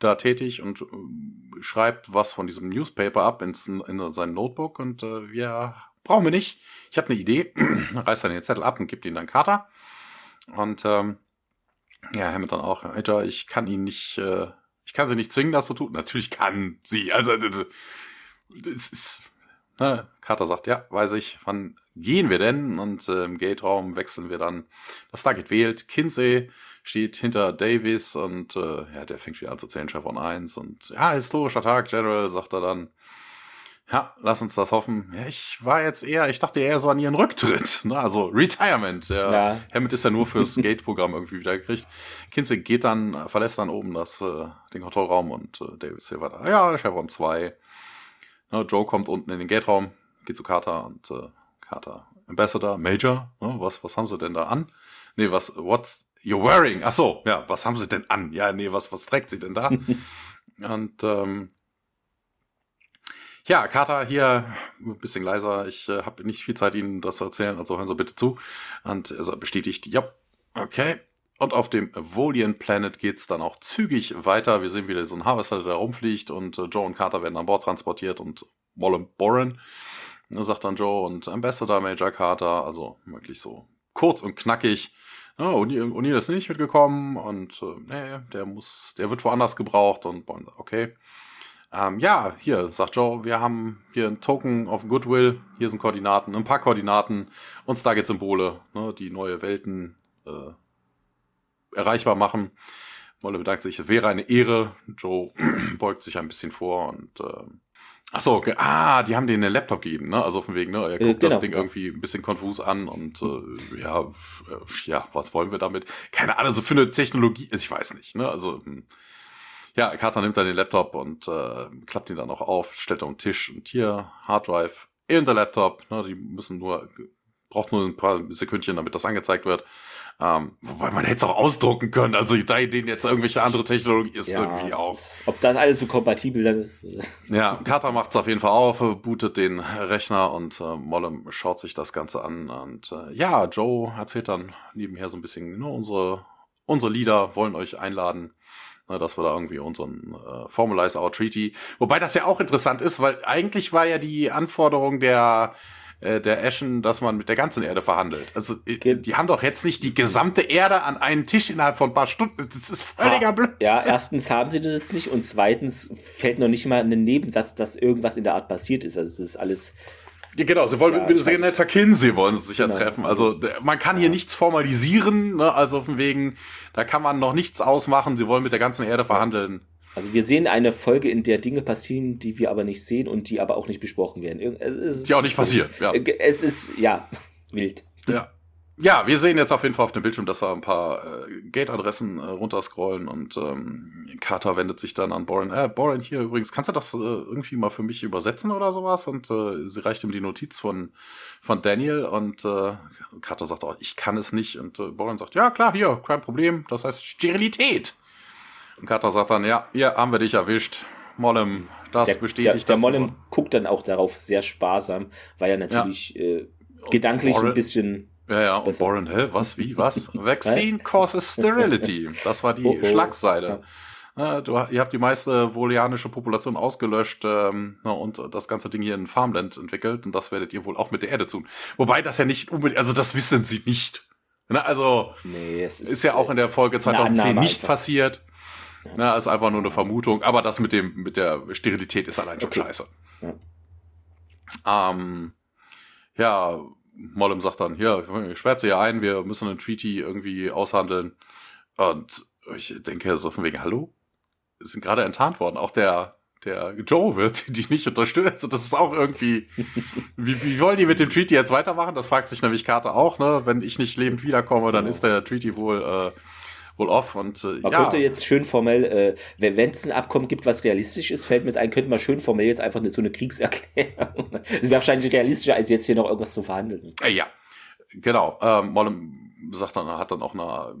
da tätig und äh, schreibt was von diesem Newspaper ab ins, in sein Notebook. Und äh, ja, brauchen wir nicht. Ich habe eine Idee. Reißt dann den Zettel ab und gibt ihn dann Carter. Und ähm, ja, dann auch. Major, ich kann ihn nicht, äh, ich kann sie nicht zwingen, das zu tun. Natürlich kann sie. Also, das ist, ne, Carter sagt, ja, weiß ich, wann gehen wir denn? Und äh, im Gate-Raum wechseln wir dann. Das Stargate wählt. Kinsey steht hinter Davis und äh, ja, der fängt wieder an zu zählen, Chef on 1. Und ja, historischer Tag, General, sagt er dann. Ja, lass uns das hoffen. Ja, ich war jetzt eher, ich dachte eher so an ihren Rücktritt, ne? also Retirement. Der ja. Hammett ist ja nur fürs Gate-Programm irgendwie wieder gekriegt. Kinsey geht dann, verlässt dann oben das, äh, den Kontrollraum und äh, David Silver da, ja, Chevron 2. Ne, Joe kommt unten in den Gate-Raum, geht zu Carter und äh, Carter, Ambassador, Major, ne? was, was haben sie denn da an? Nee, was, what's you're wearing? Ach so, ja, was haben sie denn an? Ja, nee, was, was trägt sie denn da? und, ähm, ja, Carter hier ein bisschen leiser. Ich äh, habe nicht viel Zeit, Ihnen das zu erzählen, also hören Sie bitte zu. Und er bestätigt, ja, okay. Und auf dem Volian Planet geht's dann auch zügig weiter. Wir sehen wieder so einen Harvester, der da rumfliegt und äh, Joe und Carter werden an Bord transportiert und Mollem Boren, sagt dann Joe und Ambassador Major Carter, also wirklich so kurz und knackig. Oh, O'Neill ist nicht mitgekommen und äh, nee, der muss, der wird woanders gebraucht und okay. Ähm, ja, hier, sagt Joe, wir haben hier ein Token of Goodwill, hier sind Koordinaten, ein paar Koordinaten und Stargate-Symbole, ne, die neue Welten äh, erreichbar machen. Molle bedankt sich, es wäre eine Ehre. Joe beugt sich ein bisschen vor und äh, Ach so, okay. ah, die haben denen einen Laptop gegeben, ne? Also auf dem Weg, ne? Er äh, guckt äh, genau. das Ding irgendwie ein bisschen konfus an und äh, ja, äh, ja, was wollen wir damit? Keine Ahnung, so für eine Technologie, ich weiß nicht, ne? Also hm. Ja, Carter nimmt dann den Laptop und äh, klappt ihn dann auch auf, stellt auf den Tisch und hier Harddrive in der Laptop. Ne, die müssen nur, braucht nur ein paar Sekündchen, damit das angezeigt wird. Ähm, wobei man hätte es auch ausdrucken können. Also da denen jetzt irgendwelche andere Technologie ist ja, irgendwie auch. Ist, ob das alles so kompatibel dann ist. ja, Carter macht es auf jeden Fall auf, bootet den Rechner und äh, Mollem schaut sich das Ganze an. Und äh, ja, Joe erzählt dann nebenher so ein bisschen, ne, unsere, unsere Leader wollen euch einladen ne, dass wir da irgendwie unseren äh, Formalize Our Treaty, wobei das ja auch interessant ist, weil eigentlich war ja die Anforderung der äh, der Ashen, dass man mit der ganzen Erde verhandelt. Also äh, die haben doch jetzt nicht die gesamte Erde an einen Tisch innerhalb von ein paar Stunden. Das ist völliger Blödsinn. Ja, erstens haben sie das nicht und zweitens fällt noch nicht mal ein Nebensatz, dass irgendwas in der Art passiert ist. Also es ist alles ja, genau, sie wollen ja, mit Senator Kinsey wollen sie sich ja genau. treffen. Also man kann hier nichts formalisieren, ne? also von wegen, da kann man noch nichts ausmachen, sie wollen mit der ganzen Erde verhandeln. Also wir sehen eine Folge, in der Dinge passieren, die wir aber nicht sehen und die aber auch nicht besprochen werden. Es ist, die auch nicht passieren, ja. Es ist, ja, wild. Ja. Ja, wir sehen jetzt auf jeden Fall auf dem Bildschirm, dass da ein paar äh, Gate-Adressen äh, runterscrollen und ähm, Carter wendet sich dann an Boren. Äh, Boren, hier übrigens, kannst du das äh, irgendwie mal für mich übersetzen oder sowas? Und äh, sie reicht ihm die Notiz von, von Daniel und äh, Carter sagt auch, ich kann es nicht. Und äh, Boren sagt, ja klar, hier, kein Problem, das heißt Sterilität. Und Carter sagt dann, ja, hier haben wir dich erwischt. Mollem, das der, bestätigt der, der das. Der Mollem guckt dann auch darauf sehr sparsam, weil er natürlich ja. äh, gedanklich Boren, ein bisschen ja, ja, und Warren, hä, was, wie, was? Vaccine causes sterility. Das war die oh, oh. Schlagseite. Ja. Du, ihr habt die meiste volianische Population ausgelöscht ähm, und das ganze Ding hier in Farmland entwickelt und das werdet ihr wohl auch mit der Erde tun. Wobei das ja nicht unbedingt, also das wissen sie nicht. Na, also nee, ist, ist ja auch in der Folge 2010 nicht einfach. passiert. Ja. Na, ist einfach nur eine Vermutung, aber das mit dem mit der Sterilität ist allein schon okay. scheiße. Ja. Ähm, ja, Mollem sagt dann, hier, ich sie ja ein, wir müssen einen Treaty irgendwie aushandeln. Und ich denke so von wegen, hallo? sind gerade enttarnt worden. Auch der, der Joe wird die nicht unterstützt. Das ist auch irgendwie, wie, wie wollen die mit dem Treaty jetzt weitermachen? Das fragt sich nämlich Carter auch, ne? Wenn ich nicht lebend wiederkomme, dann ist der Treaty wohl äh, wohl off. Und, äh, man ja. könnte jetzt schön formell, äh, wenn es ein Abkommen gibt, was realistisch ist, fällt mir jetzt ein, könnte man schön formell jetzt einfach so eine Kriegserklärung. Das wäre wahrscheinlich realistischer, als jetzt hier noch irgendwas zu verhandeln. Äh, ja, genau. Ähm, sagt dann, hat dann auch eine,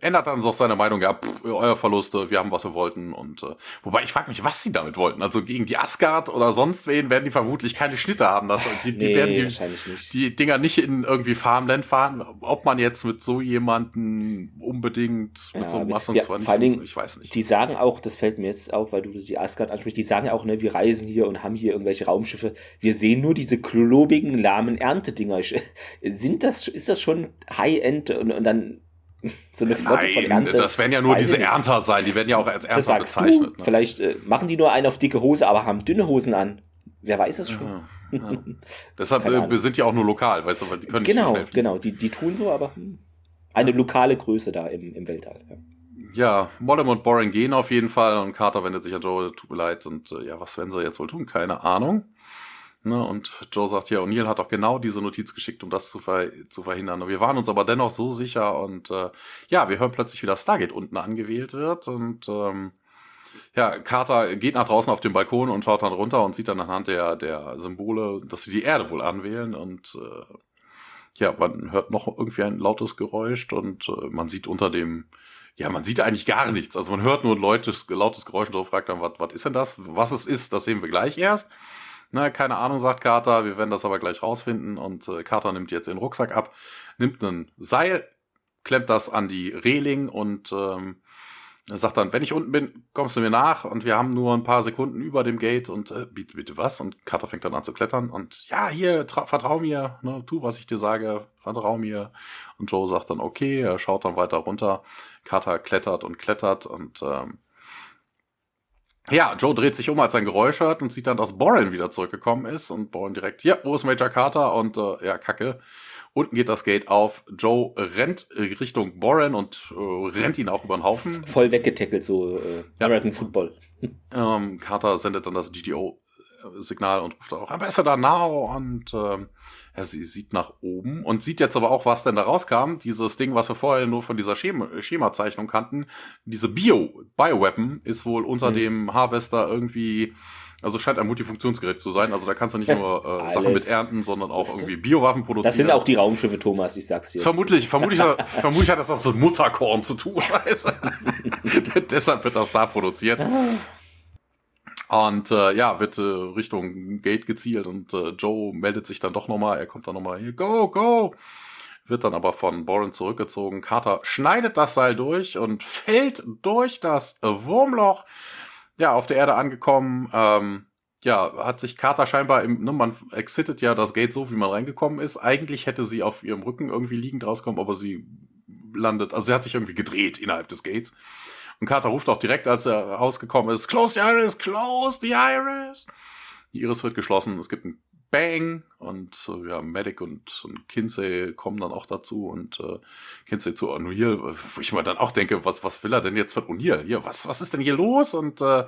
ändert dann so seine Meinung, ja, pff, euer Verluste, wir haben, was wir wollten. Und äh, wobei ich frage mich, was sie damit wollten. Also gegen die Asgard oder sonst wen werden die vermutlich keine Schnitte haben. Das, die, die nee, werden die, die Dinger nicht in irgendwie Farmland fahren. Ob man jetzt mit so jemanden unbedingt mit ja, so einem Massen ja, vor allen Dingen, ich weiß nicht. Die sagen auch, das fällt mir jetzt auf, weil du die Asgard ansprichst, die sagen auch, ne, wir reisen hier und haben hier irgendwelche Raumschiffe. Wir sehen nur diese klobigen, lahmen Erntedinger. Sind das, ist das schon High-End und, und dann so eine Flotte Nein, von Ernte. Das werden ja nur diese Ernter sein, die werden ja auch als Ernter bezeichnet. Ne? Vielleicht äh, machen die nur einen auf dicke Hose, aber haben dünne Hosen an. Wer weiß das schon. Ja, ja. Deshalb äh, sind die auch nur lokal, weißt du, weil die können genau, nicht so Genau, die, die tun so, aber hm, eine lokale Größe da im, im Weltall. Ja. Ja, Mollem und Boring gehen auf jeden Fall und Carter wendet sich an Joe, tut mir leid und äh, ja, was werden sie jetzt wohl tun? Keine Ahnung. Ne, und Joe sagt, ja, O'Neill hat doch genau diese Notiz geschickt, um das zu, ver zu verhindern. Wir waren uns aber dennoch so sicher und äh, ja, wir hören plötzlich, wie das Stargate unten angewählt wird und ähm, ja, Carter geht nach draußen auf den Balkon und schaut dann runter und sieht dann anhand der, der Symbole, dass sie die Erde wohl anwählen und äh, ja, man hört noch irgendwie ein lautes Geräusch und äh, man sieht unter dem, ja, man sieht eigentlich gar nichts. Also man hört nur ein lautes, lautes Geräusch und so fragt dann, was, was ist denn das? Was es ist, das sehen wir gleich erst. Na, keine Ahnung, sagt Carter, wir werden das aber gleich rausfinden. Und äh, Carter nimmt jetzt den Rucksack ab, nimmt ein Seil, klemmt das an die Reling und ähm, sagt dann, wenn ich unten bin, kommst du mir nach und wir haben nur ein paar Sekunden über dem Gate und äh, bitte, bitte was? Und Carter fängt dann an zu klettern und ja, hier, vertrau mir, ne, tu, was ich dir sage, vertrau mir. Und Joe sagt dann, okay, er schaut dann weiter runter. Carter klettert und klettert und ähm, ja, Joe dreht sich um, als er ein Geräusch hört und sieht dann, dass Boren wieder zurückgekommen ist und Boren direkt, ja, wo ist Major Carter? Und äh, ja, Kacke. Unten geht das Gate auf. Joe rennt Richtung Boren und äh, rennt ihn auch über den Haufen. Voll weggetackelt, so äh, American ja. Football. Ähm, Carter sendet dann das GDO-Signal und ruft dann auch Ambassador now und ähm, ja, sie sieht nach oben und sieht jetzt aber auch, was denn da rauskam. Dieses Ding, was wir vorher nur von dieser Schema Schemazeichnung kannten. Diese Bio, Bioweapon ist wohl unter mhm. dem Harvester irgendwie, also scheint ein Multifunktionsgerät zu sein. Also da kannst du nicht nur äh, Sachen mit ernten, sondern auch irgendwie Biowaffen produzieren. Das sind auch die Raumschiffe, Thomas, ich sag's dir. Vermutlich, vermutlich, vermutlich hat das was mit Mutterkorn zu tun. Deshalb wird das da produziert. Und äh, ja, wird äh, Richtung Gate gezielt und äh, Joe meldet sich dann doch nochmal, er kommt dann nochmal hier, go, go! Wird dann aber von Boren zurückgezogen. Carter schneidet das Seil durch und fällt durch das Wurmloch. Ja, auf der Erde angekommen. Ähm, ja, hat sich Carter scheinbar im, ne, man exitet ja das Gate so, wie man reingekommen ist. Eigentlich hätte sie auf ihrem Rücken irgendwie liegend rauskommen, aber sie landet, also sie hat sich irgendwie gedreht innerhalb des Gates. Und Carter ruft auch direkt, als er rausgekommen ist, Close the Iris, close the Iris. Die Iris wird geschlossen, es gibt ein Bang und äh, ja, Medic und, und Kinsey kommen dann auch dazu und äh, Kinsey zu O'Neill, wo ich mir dann auch denke, was, was will er denn jetzt von O'Neill? Hier, was, was ist denn hier los? Und äh,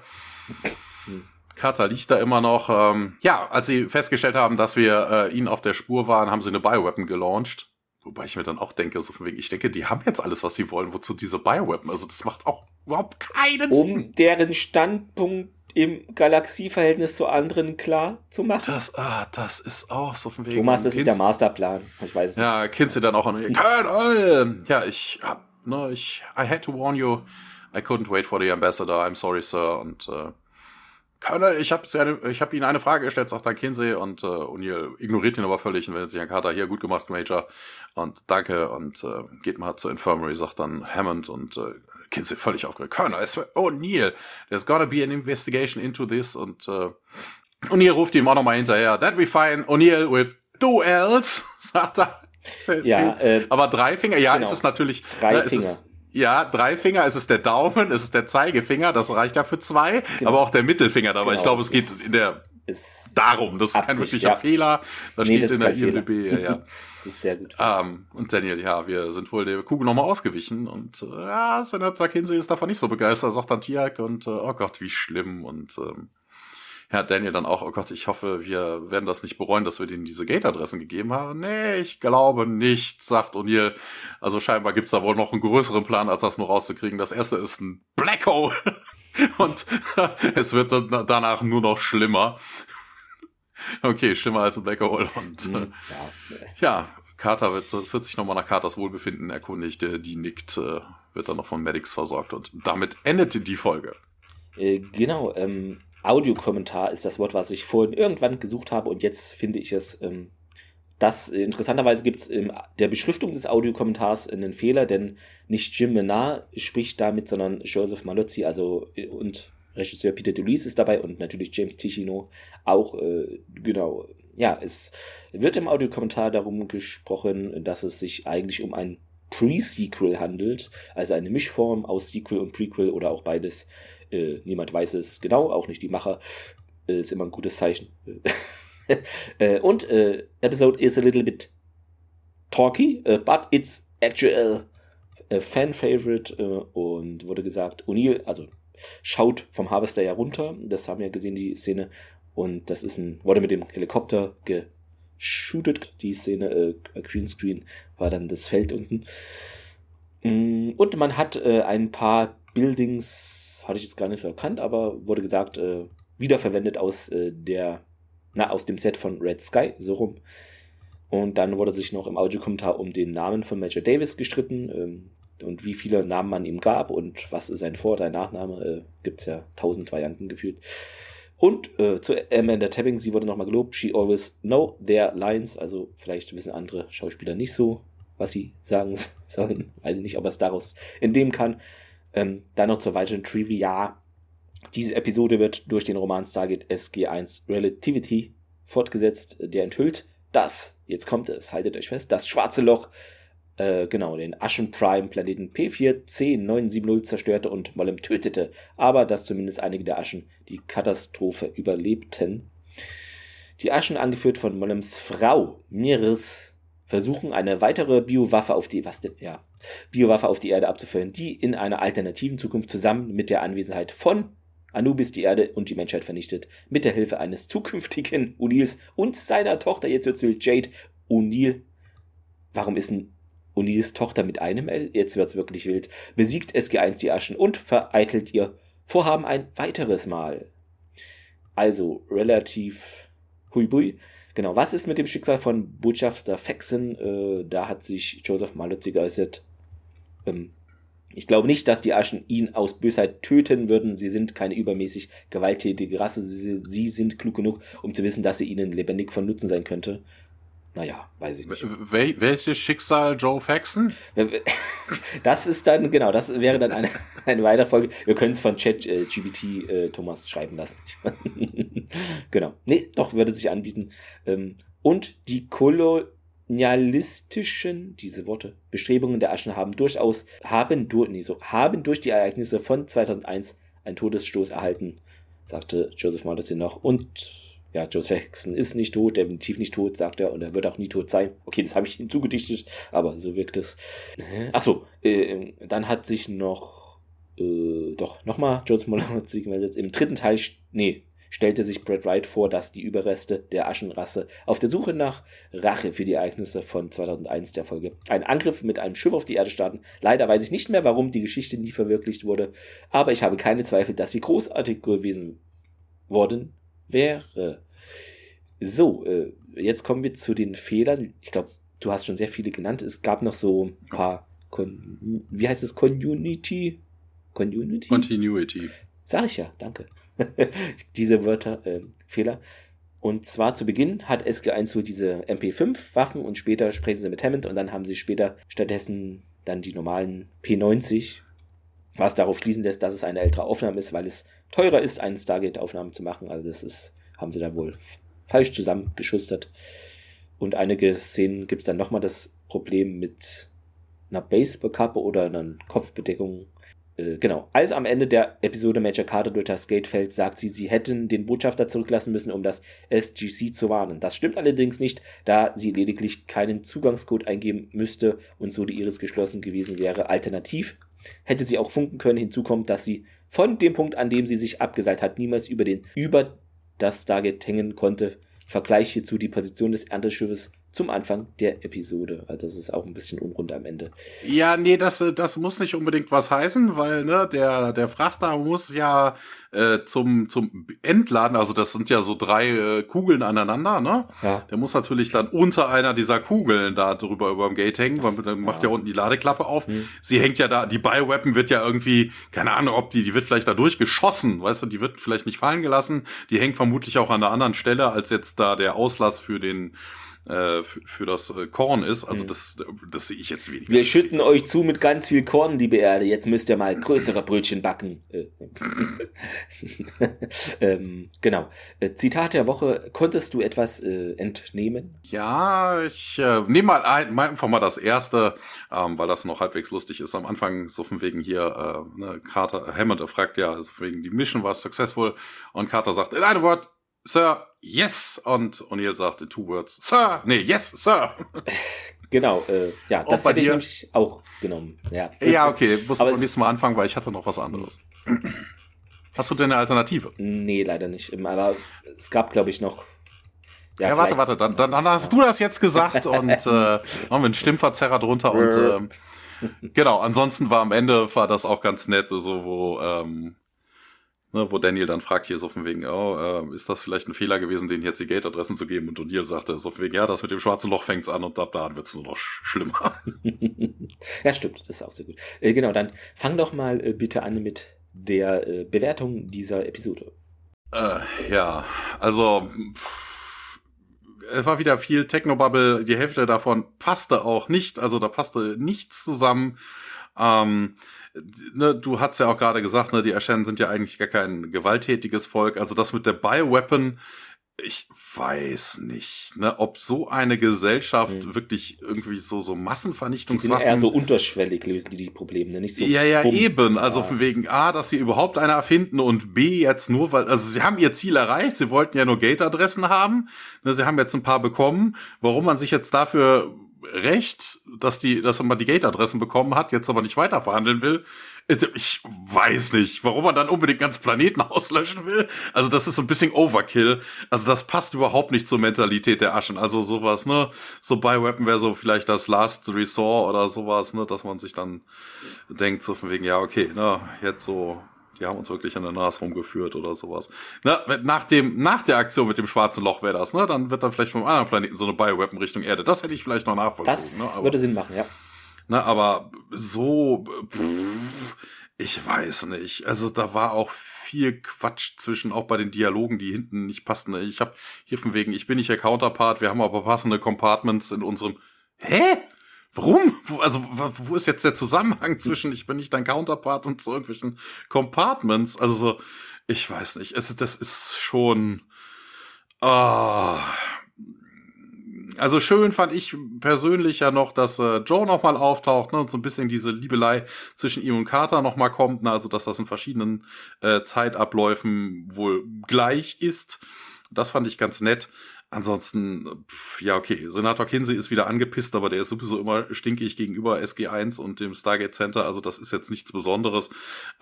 Carter liegt da immer noch. Ähm, ja, als sie festgestellt haben, dass wir äh, ihn auf der Spur waren, haben sie eine Bioweapon gelauncht. Wobei ich mir dann auch denke, so von wegen, ich denke, die haben jetzt alles, was sie wollen. Wozu diese Bioweapon? Also das macht auch überhaupt keinen um Sinn. Um deren Standpunkt im Galaxieverhältnis zu anderen klar zu machen. Das, ah, das ist auch so von wegen. Thomas, das ist der Masterplan. Ich weiß es ja, nicht. Kinsey dann auch an. Colonel! Ja, ich hab, no, ich, I had to warn you. I couldn't wait for the ambassador. I'm sorry, sir. Und, äh, Colonel, ich habe hab Ihnen eine Frage gestellt, sagt dann Kinsey und äh, O'Neill ignoriert ihn aber völlig und wendet sich an Carter, hier, gut gemacht, Major, und danke und äh, geht mal zur Infirmary, sagt dann Hammond und äh, Kinsey völlig aufgeregt. Colonel, O'Neill, there's gotta be an investigation into this und äh, O'Neill ruft ihm auch nochmal hinterher, that we find O'Neill with duels, sagt er. Ja, äh, aber drei Finger, ja, genau. ist es natürlich. Drei ne, Finger. Ja, drei Finger, es ist der Daumen, es ist der Zeigefinger, das reicht ja für zwei, genau. aber auch der Mittelfinger dabei. Genau, ich glaube, es geht in der darum, das ist Absicht, kein wirklicher ja. Fehler. Da nee, steht in der IMDb, ja, ja. das ist sehr gut. Um, ähm, und Daniel, ja, wir sind wohl der Kugel nochmal ausgewichen und äh, ja, Senator Kinsey ist davon nicht so begeistert, sagt dann Tiak und äh, oh Gott, wie schlimm und ähm, ja, Daniel dann auch, oh Gott, ich hoffe, wir werden das nicht bereuen, dass wir denen diese Gate-Adressen gegeben haben. Nee, ich glaube nicht, sagt O'Neill. Also scheinbar gibt's da wohl noch einen größeren Plan, als das nur rauszukriegen. Das erste ist ein Black Hole. Und es wird dann danach nur noch schlimmer. Okay, schlimmer als ein Black Hole. Und mhm, ja. ja, Carter wird, es wird sich nochmal nach Carters Wohlbefinden erkundigt. Die nickt, äh, wird dann noch von Medics versorgt. Und damit endet die Folge. Äh, genau, ähm, Audiokommentar ist das Wort, was ich vorhin irgendwann gesucht habe und jetzt finde ich es. Ähm, das interessanterweise gibt es in der Beschriftung des Audiokommentars einen Fehler, denn nicht Jim Menard spricht damit, sondern Joseph Malozzi, also und Regisseur Peter DeLuise ist dabei und natürlich James Ticino auch, äh, genau. Ja, es wird im Audiokommentar darum gesprochen, dass es sich eigentlich um ein Pre-Sequel handelt, also eine Mischform aus Sequel und Prequel oder auch beides. Äh, niemand weiß es genau, auch nicht die Macher. Äh, ist immer ein gutes Zeichen. äh, und äh, Episode is a little bit talky, uh, but it's actual a fan favorite uh, und wurde gesagt, O'Neill, also schaut vom Harvester ja runter, das haben wir gesehen, die Szene, Und das ist ein, wurde mit dem Helikopter geshootet. Die Szene, äh, Greenscreen, war dann das Feld unten. Mm, und man hat äh, ein paar Buildings, hatte ich jetzt gar nicht erkannt, aber wurde gesagt, äh, wiederverwendet aus äh, der, na, aus dem Set von Red Sky, so rum. Und dann wurde sich noch im Audiokommentar um den Namen von Major Davis gestritten ähm, und wie viele Namen man ihm gab und was ist sein Vor-, sein Nachname. Äh, Gibt es ja tausend Varianten gefühlt. Und äh, zu Amanda Tapping, sie wurde nochmal gelobt. She always know their lines. Also vielleicht wissen andere Schauspieler nicht so, was sie sagen sollen. Weiß ich nicht, ob er es daraus entnehmen kann. Ähm, dann noch zur weiteren Trivia. Diese Episode wird durch den Roman Stargate SG1 Relativity fortgesetzt, der enthüllt, dass jetzt kommt es, haltet euch fest, das schwarze Loch, äh, genau, den Aschen Prime Planeten P4C970 zerstörte und Mollem tötete, aber dass zumindest einige der Aschen die Katastrophe überlebten. Die Aschen, angeführt von Mollems Frau Miris, versuchen eine weitere Biowaffe auf die, was denn, ja, Biowaffe auf die Erde abzuführen, die in einer alternativen Zukunft zusammen mit der Anwesenheit von Anubis die Erde und die Menschheit vernichtet, mit der Hilfe eines zukünftigen O'Neills und seiner Tochter, jetzt wird's wild, Jade O'Neill. Warum ist ein O'Neills Tochter mit einem L? Jetzt wird's wirklich wild. Besiegt SG1 die Aschen und vereitelt ihr Vorhaben ein weiteres Mal. Also relativ huibui. Genau, was ist mit dem Schicksal von Botschafter Faxon? Äh, da hat sich Joseph Malotzi geäußert. Ähm, ich glaube nicht, dass die Aschen ihn aus Bösheit töten würden. Sie sind keine übermäßig gewalttätige Rasse. Sie, sie, sind klug genug, um zu wissen, dass sie ihnen lebendig von Nutzen sein könnte. Naja, weiß ich nicht. Wel welches Schicksal Joe Faxon? Das ist dann, genau, das wäre dann eine, eine weitere Folge. Wir können es von Chat äh, GBT äh, Thomas schreiben lassen. genau. Nee, doch, würde sich anbieten. Ähm, und die Kolo kolonialistischen, diese Worte, Bestrebungen der Aschen haben durchaus, haben, durch, nee, so, haben durch die Ereignisse von 2001 einen Todesstoß erhalten, sagte Joseph Madison noch. Und ja, Joseph Hexen ist nicht tot, definitiv nicht tot, sagt er, und er wird auch nie tot sein. Okay, das habe ich ihm zugedichtet, aber so wirkt es. Achso, äh, dann hat sich noch, äh, doch, nochmal Joseph Malazzi gemeldet. Im dritten Teil, nee, stellte sich Brad Wright vor, dass die Überreste der Aschenrasse auf der Suche nach Rache für die Ereignisse von 2001 der Folge einen Angriff mit einem Schiff auf die Erde starten. Leider weiß ich nicht mehr, warum die Geschichte nie verwirklicht wurde, aber ich habe keine Zweifel, dass sie großartig gewesen worden wäre. So, äh, jetzt kommen wir zu den Fehlern. Ich glaube, du hast schon sehr viele genannt. Es gab noch so ein paar, Con wie heißt es, Community? Continuity? Continuity. Sag ich ja, danke. diese Wörter, äh, Fehler. Und zwar zu Beginn hat SG1 wohl diese MP5-Waffen und später sprechen sie mit Hammond und dann haben sie später stattdessen dann die normalen P90, was darauf schließen lässt, dass es eine ältere Aufnahme ist, weil es teurer ist, eine Stargate-Aufnahme zu machen. Also das ist, haben sie da wohl falsch zusammengeschustert. Und einige Szenen gibt es dann nochmal das Problem mit einer Baseballkappe oder einer Kopfbedeckung äh, genau. Als am Ende der Episode Major Carter durch das Gate fällt, sagt sie, sie hätten den Botschafter zurücklassen müssen, um das SGC zu warnen. Das stimmt allerdings nicht, da sie lediglich keinen Zugangscode eingeben müsste und so die Iris geschlossen gewesen wäre. Alternativ hätte sie auch funken können. Hinzu kommt, dass sie von dem Punkt, an dem sie sich abgeseilt hat, niemals über den über das Stargate hängen konnte. Vergleich hierzu die Position des Ernteschiffes zum Anfang der Episode. Also das ist auch ein bisschen unrund am Ende. Ja, nee, das, das muss nicht unbedingt was heißen, weil ne, der, der Frachter muss ja äh, zum, zum Entladen, also das sind ja so drei äh, Kugeln aneinander, ne? Ja. Der muss natürlich dann unter einer dieser Kugeln da drüber über dem Gate hängen, das, weil dann macht ja. ja unten die Ladeklappe auf. Hm. Sie hängt ja da, die Bioweapon wird ja irgendwie, keine Ahnung, ob die, die wird vielleicht da durchgeschossen, weißt du, die wird vielleicht nicht fallen gelassen. Die hängt vermutlich auch an einer anderen Stelle als jetzt da der Auslass für den äh, für, für, das äh, Korn ist. Also mhm. das, das sehe ich jetzt weniger. Wir schütten euch zu mit ganz viel Korn, liebe Erde. Jetzt müsst ihr mal größere Brötchen backen. Äh, ähm, genau. Zitat der Woche. Konntest du etwas äh, entnehmen? Ja, ich äh, nehme mal, ein, einfach mal das erste, ähm, weil das noch halbwegs lustig ist. Am Anfang so von wegen hier, äh, ne, Carter, Hammond fragt ja, also von wegen die Mission war successful und Carter sagt in einem Wort, Sir, yes. Und O'Neill sagt in two words, Sir. Nee, yes, Sir. Genau, äh, ja, das hätte ich nämlich auch genommen. Ja, ja okay, muss aber nächstes Mal anfangen, weil ich hatte noch was anderes. Hast du denn eine Alternative? Nee, leider nicht. Aber es gab, glaube ich, noch. Ja, ja warte, warte, dann, dann, hast du das jetzt gesagt und äh, haben wir einen Stimmverzerrer drunter und äh, genau, ansonsten war am Ende war das auch ganz nett, so wo ähm, Ne, wo Daniel dann fragt hier so von wegen, oh, äh, ist das vielleicht ein Fehler gewesen, denen jetzt die Gate-Adressen zu geben? Und O'Neill sagte so von wegen, ja, das mit dem schwarzen Loch fängt's an und ab da wird's nur noch schlimmer. ja, stimmt, das ist auch sehr gut. Äh, genau, dann fang doch mal äh, bitte an mit der äh, Bewertung dieser Episode. Äh, ja, also pff, es war wieder viel Technobubble, die Hälfte davon passte auch nicht, also da passte nichts zusammen. Ähm, ne, du hast ja auch gerade gesagt, ne, die Ashen sind ja eigentlich gar kein gewalttätiges Volk. Also das mit der Bioweapon, ich weiß nicht, ne, ob so eine Gesellschaft hm. wirklich irgendwie so so Massenvernichtungswaffen. Die sind eher so unterschwellig lösen die die Probleme, ne? nicht so. Ja, ja, eben. Also von wegen A, dass sie überhaupt eine erfinden und B jetzt nur, weil also sie haben ihr Ziel erreicht. Sie wollten ja nur Gate-Adressen haben. Ne, sie haben jetzt ein paar bekommen. Warum man sich jetzt dafür recht, dass die, dass man die Gate-Adressen bekommen hat, jetzt aber nicht weiter verhandeln will. Ich weiß nicht, warum man dann unbedingt ganz Planeten auslöschen will. Also das ist so ein bisschen Overkill. Also das passt überhaupt nicht zur Mentalität der Aschen. Also sowas, ne? So bei Weapon wäre so vielleicht das Last Resort oder sowas, ne? Dass man sich dann denkt, so von wegen, ja, okay, ne? Jetzt so die haben uns wirklich an der Nase rumgeführt oder sowas. Na, nach, dem, nach der Aktion mit dem schwarzen Loch wäre das, ne? Dann wird dann vielleicht vom anderen Planeten so eine Bioweapon Richtung Erde. Das hätte ich vielleicht noch nachvollzogen. Das ne? Aber, würde Sinn machen, ja. Na, aber so, pff, ich weiß nicht. Also da war auch viel Quatsch zwischen, auch bei den Dialogen, die hinten nicht passten. Ich habe hier von wegen, ich bin nicht der Counterpart, wir haben aber passende Compartments in unserem. Hä? Warum? Also, wo ist jetzt der Zusammenhang zwischen ich bin nicht dein Counterpart und so irgendwelchen Compartments? Also, so, ich weiß nicht. Es, das ist schon. Ah. Also schön fand ich persönlich ja noch, dass äh, Joe nochmal auftaucht ne, und so ein bisschen diese Liebelei zwischen ihm und Carter nochmal kommt. Ne, also dass das in verschiedenen äh, Zeitabläufen wohl gleich ist. Das fand ich ganz nett. Ansonsten, pf, ja, okay, Senator Kinsey ist wieder angepisst, aber der ist sowieso immer stinkig gegenüber SG1 und dem Stargate Center, also das ist jetzt nichts Besonderes.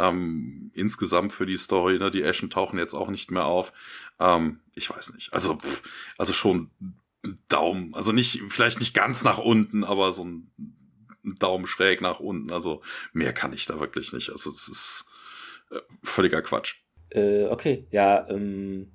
Ähm, insgesamt für die Story, ne, die Ashen tauchen jetzt auch nicht mehr auf. Ähm, ich weiß nicht. Also, pf, also schon Daumen, also nicht, vielleicht nicht ganz nach unten, aber so ein Daumen schräg nach unten. Also mehr kann ich da wirklich nicht. Also es ist äh, völliger Quatsch. Äh, okay, ja, ähm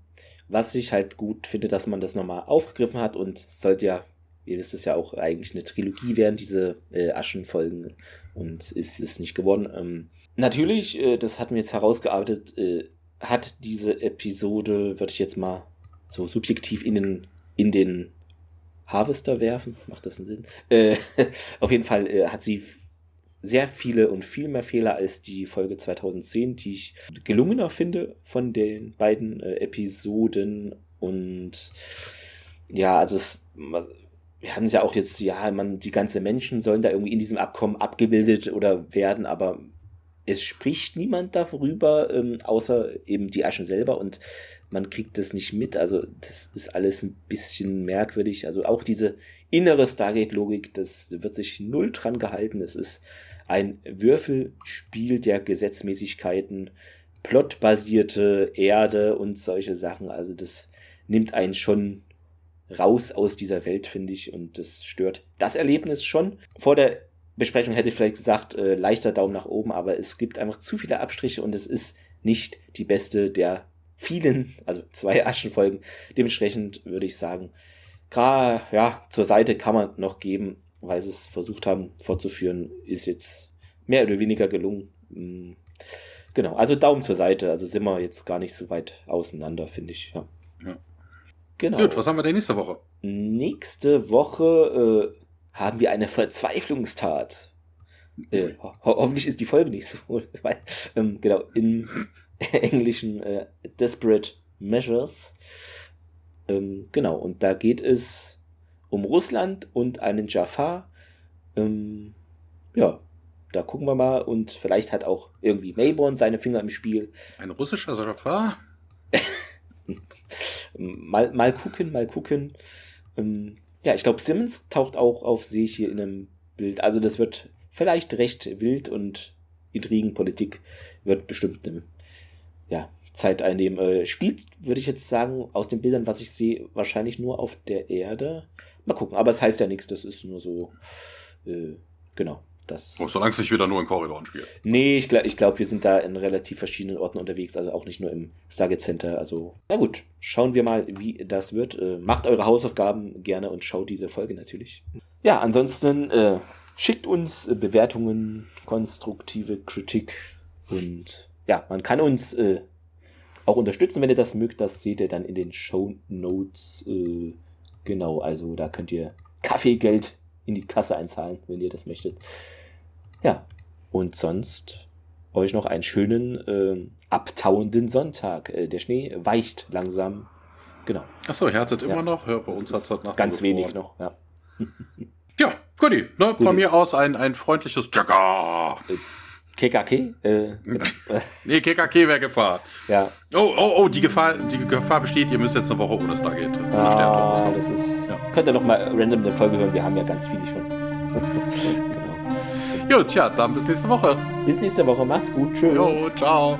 was ich halt gut finde, dass man das nochmal aufgegriffen hat und es sollte ja, ihr wisst es ja auch, eigentlich eine Trilogie werden, diese äh, Aschenfolgen und ist es nicht geworden. Ähm, natürlich, äh, das hatten wir jetzt herausgearbeitet, äh, hat diese Episode, würde ich jetzt mal so subjektiv in den, in den Harvester werfen, macht das einen Sinn? Äh, auf jeden Fall äh, hat sie sehr viele und viel mehr Fehler als die Folge 2010, die ich gelungener finde von den beiden äh, Episoden. Und ja, also es, wir hatten es ja auch jetzt, ja, man, die ganzen Menschen sollen da irgendwie in diesem Abkommen abgebildet oder werden, aber es spricht niemand darüber, ähm, außer eben die Aschen selber und man kriegt das nicht mit. Also das ist alles ein bisschen merkwürdig. Also auch diese innere Stargate-Logik, das wird sich null dran gehalten. Es ist ein Würfelspiel der Gesetzmäßigkeiten, plotbasierte Erde und solche Sachen. Also das nimmt einen schon raus aus dieser Welt, finde ich, und das stört das Erlebnis schon. Vor der Besprechung hätte ich vielleicht gesagt, äh, leichter Daumen nach oben, aber es gibt einfach zu viele Abstriche und es ist nicht die beste der vielen, also zwei Aschenfolgen. Dementsprechend würde ich sagen, gerade ja, zur Seite kann man noch geben weil sie es versucht haben fortzuführen, ist jetzt mehr oder weniger gelungen. Hm. Genau, also Daumen zur Seite. Also sind wir jetzt gar nicht so weit auseinander, finde ich. Ja. ja. Genau. Gut, was haben wir denn nächste Woche? Nächste Woche äh, haben wir eine Verzweiflungstat. Äh, ho hoffentlich ist die Folge nicht so, weil, ähm, genau, in englischen äh, Desperate Measures. Ähm, genau, und da geht es um Russland und einen Jafar. Ähm, ja, da gucken wir mal und vielleicht hat auch irgendwie Mayborn seine Finger im Spiel. Ein russischer Jafar? mal, mal gucken, mal gucken. Ähm, ja, ich glaube, Simmons taucht auch auf, sehe ich hier in einem Bild. Also das wird vielleicht recht wild und Intrigenpolitik wird bestimmt eine ja, Zeit einnehmen. Äh, spielt, würde ich jetzt sagen, aus den Bildern, was ich sehe, wahrscheinlich nur auf der Erde. Mal gucken, aber es heißt ja nichts, das ist nur so, äh, genau. Das oh, solange es nicht wieder nur in Korridoren spielt. Nee, ich glaube, ich glaub, wir sind da in relativ verschiedenen Orten unterwegs, also auch nicht nur im Stargate Center. Also, na gut, schauen wir mal, wie das wird. Äh, macht eure Hausaufgaben gerne und schaut diese Folge natürlich. Ja, ansonsten äh, schickt uns äh, Bewertungen, konstruktive Kritik und ja, man kann uns äh, auch unterstützen, wenn ihr das mögt. Das seht ihr dann in den Show Notes. Äh, genau, also da könnt ihr Kaffeegeld in die Kasse einzahlen, wenn ihr das möchtet. Ja, und sonst euch noch einen schönen äh, abtauenden Sonntag. Äh, der Schnee weicht langsam. Genau. Achso, hattet ja. immer noch? Ja, bei uns hat es heute Nacht Ganz wenig noch, ja. ja, Guti, ne, von mir aus ein, ein freundliches Jagger. Äh, KKK? Äh, nee, KKK wäre Gefahr. Ja. Oh, oh, oh, die Gefahr, die Gefahr besteht, ihr müsst jetzt eine Woche ohne Stargate. Ah, das ist. Ja. Könnt ihr noch mal random eine Folge hören, wir haben ja ganz viele schon. genau. Jo, tja, dann bis nächste Woche. Bis nächste Woche, macht's gut. Tschüss. Jo, ciao.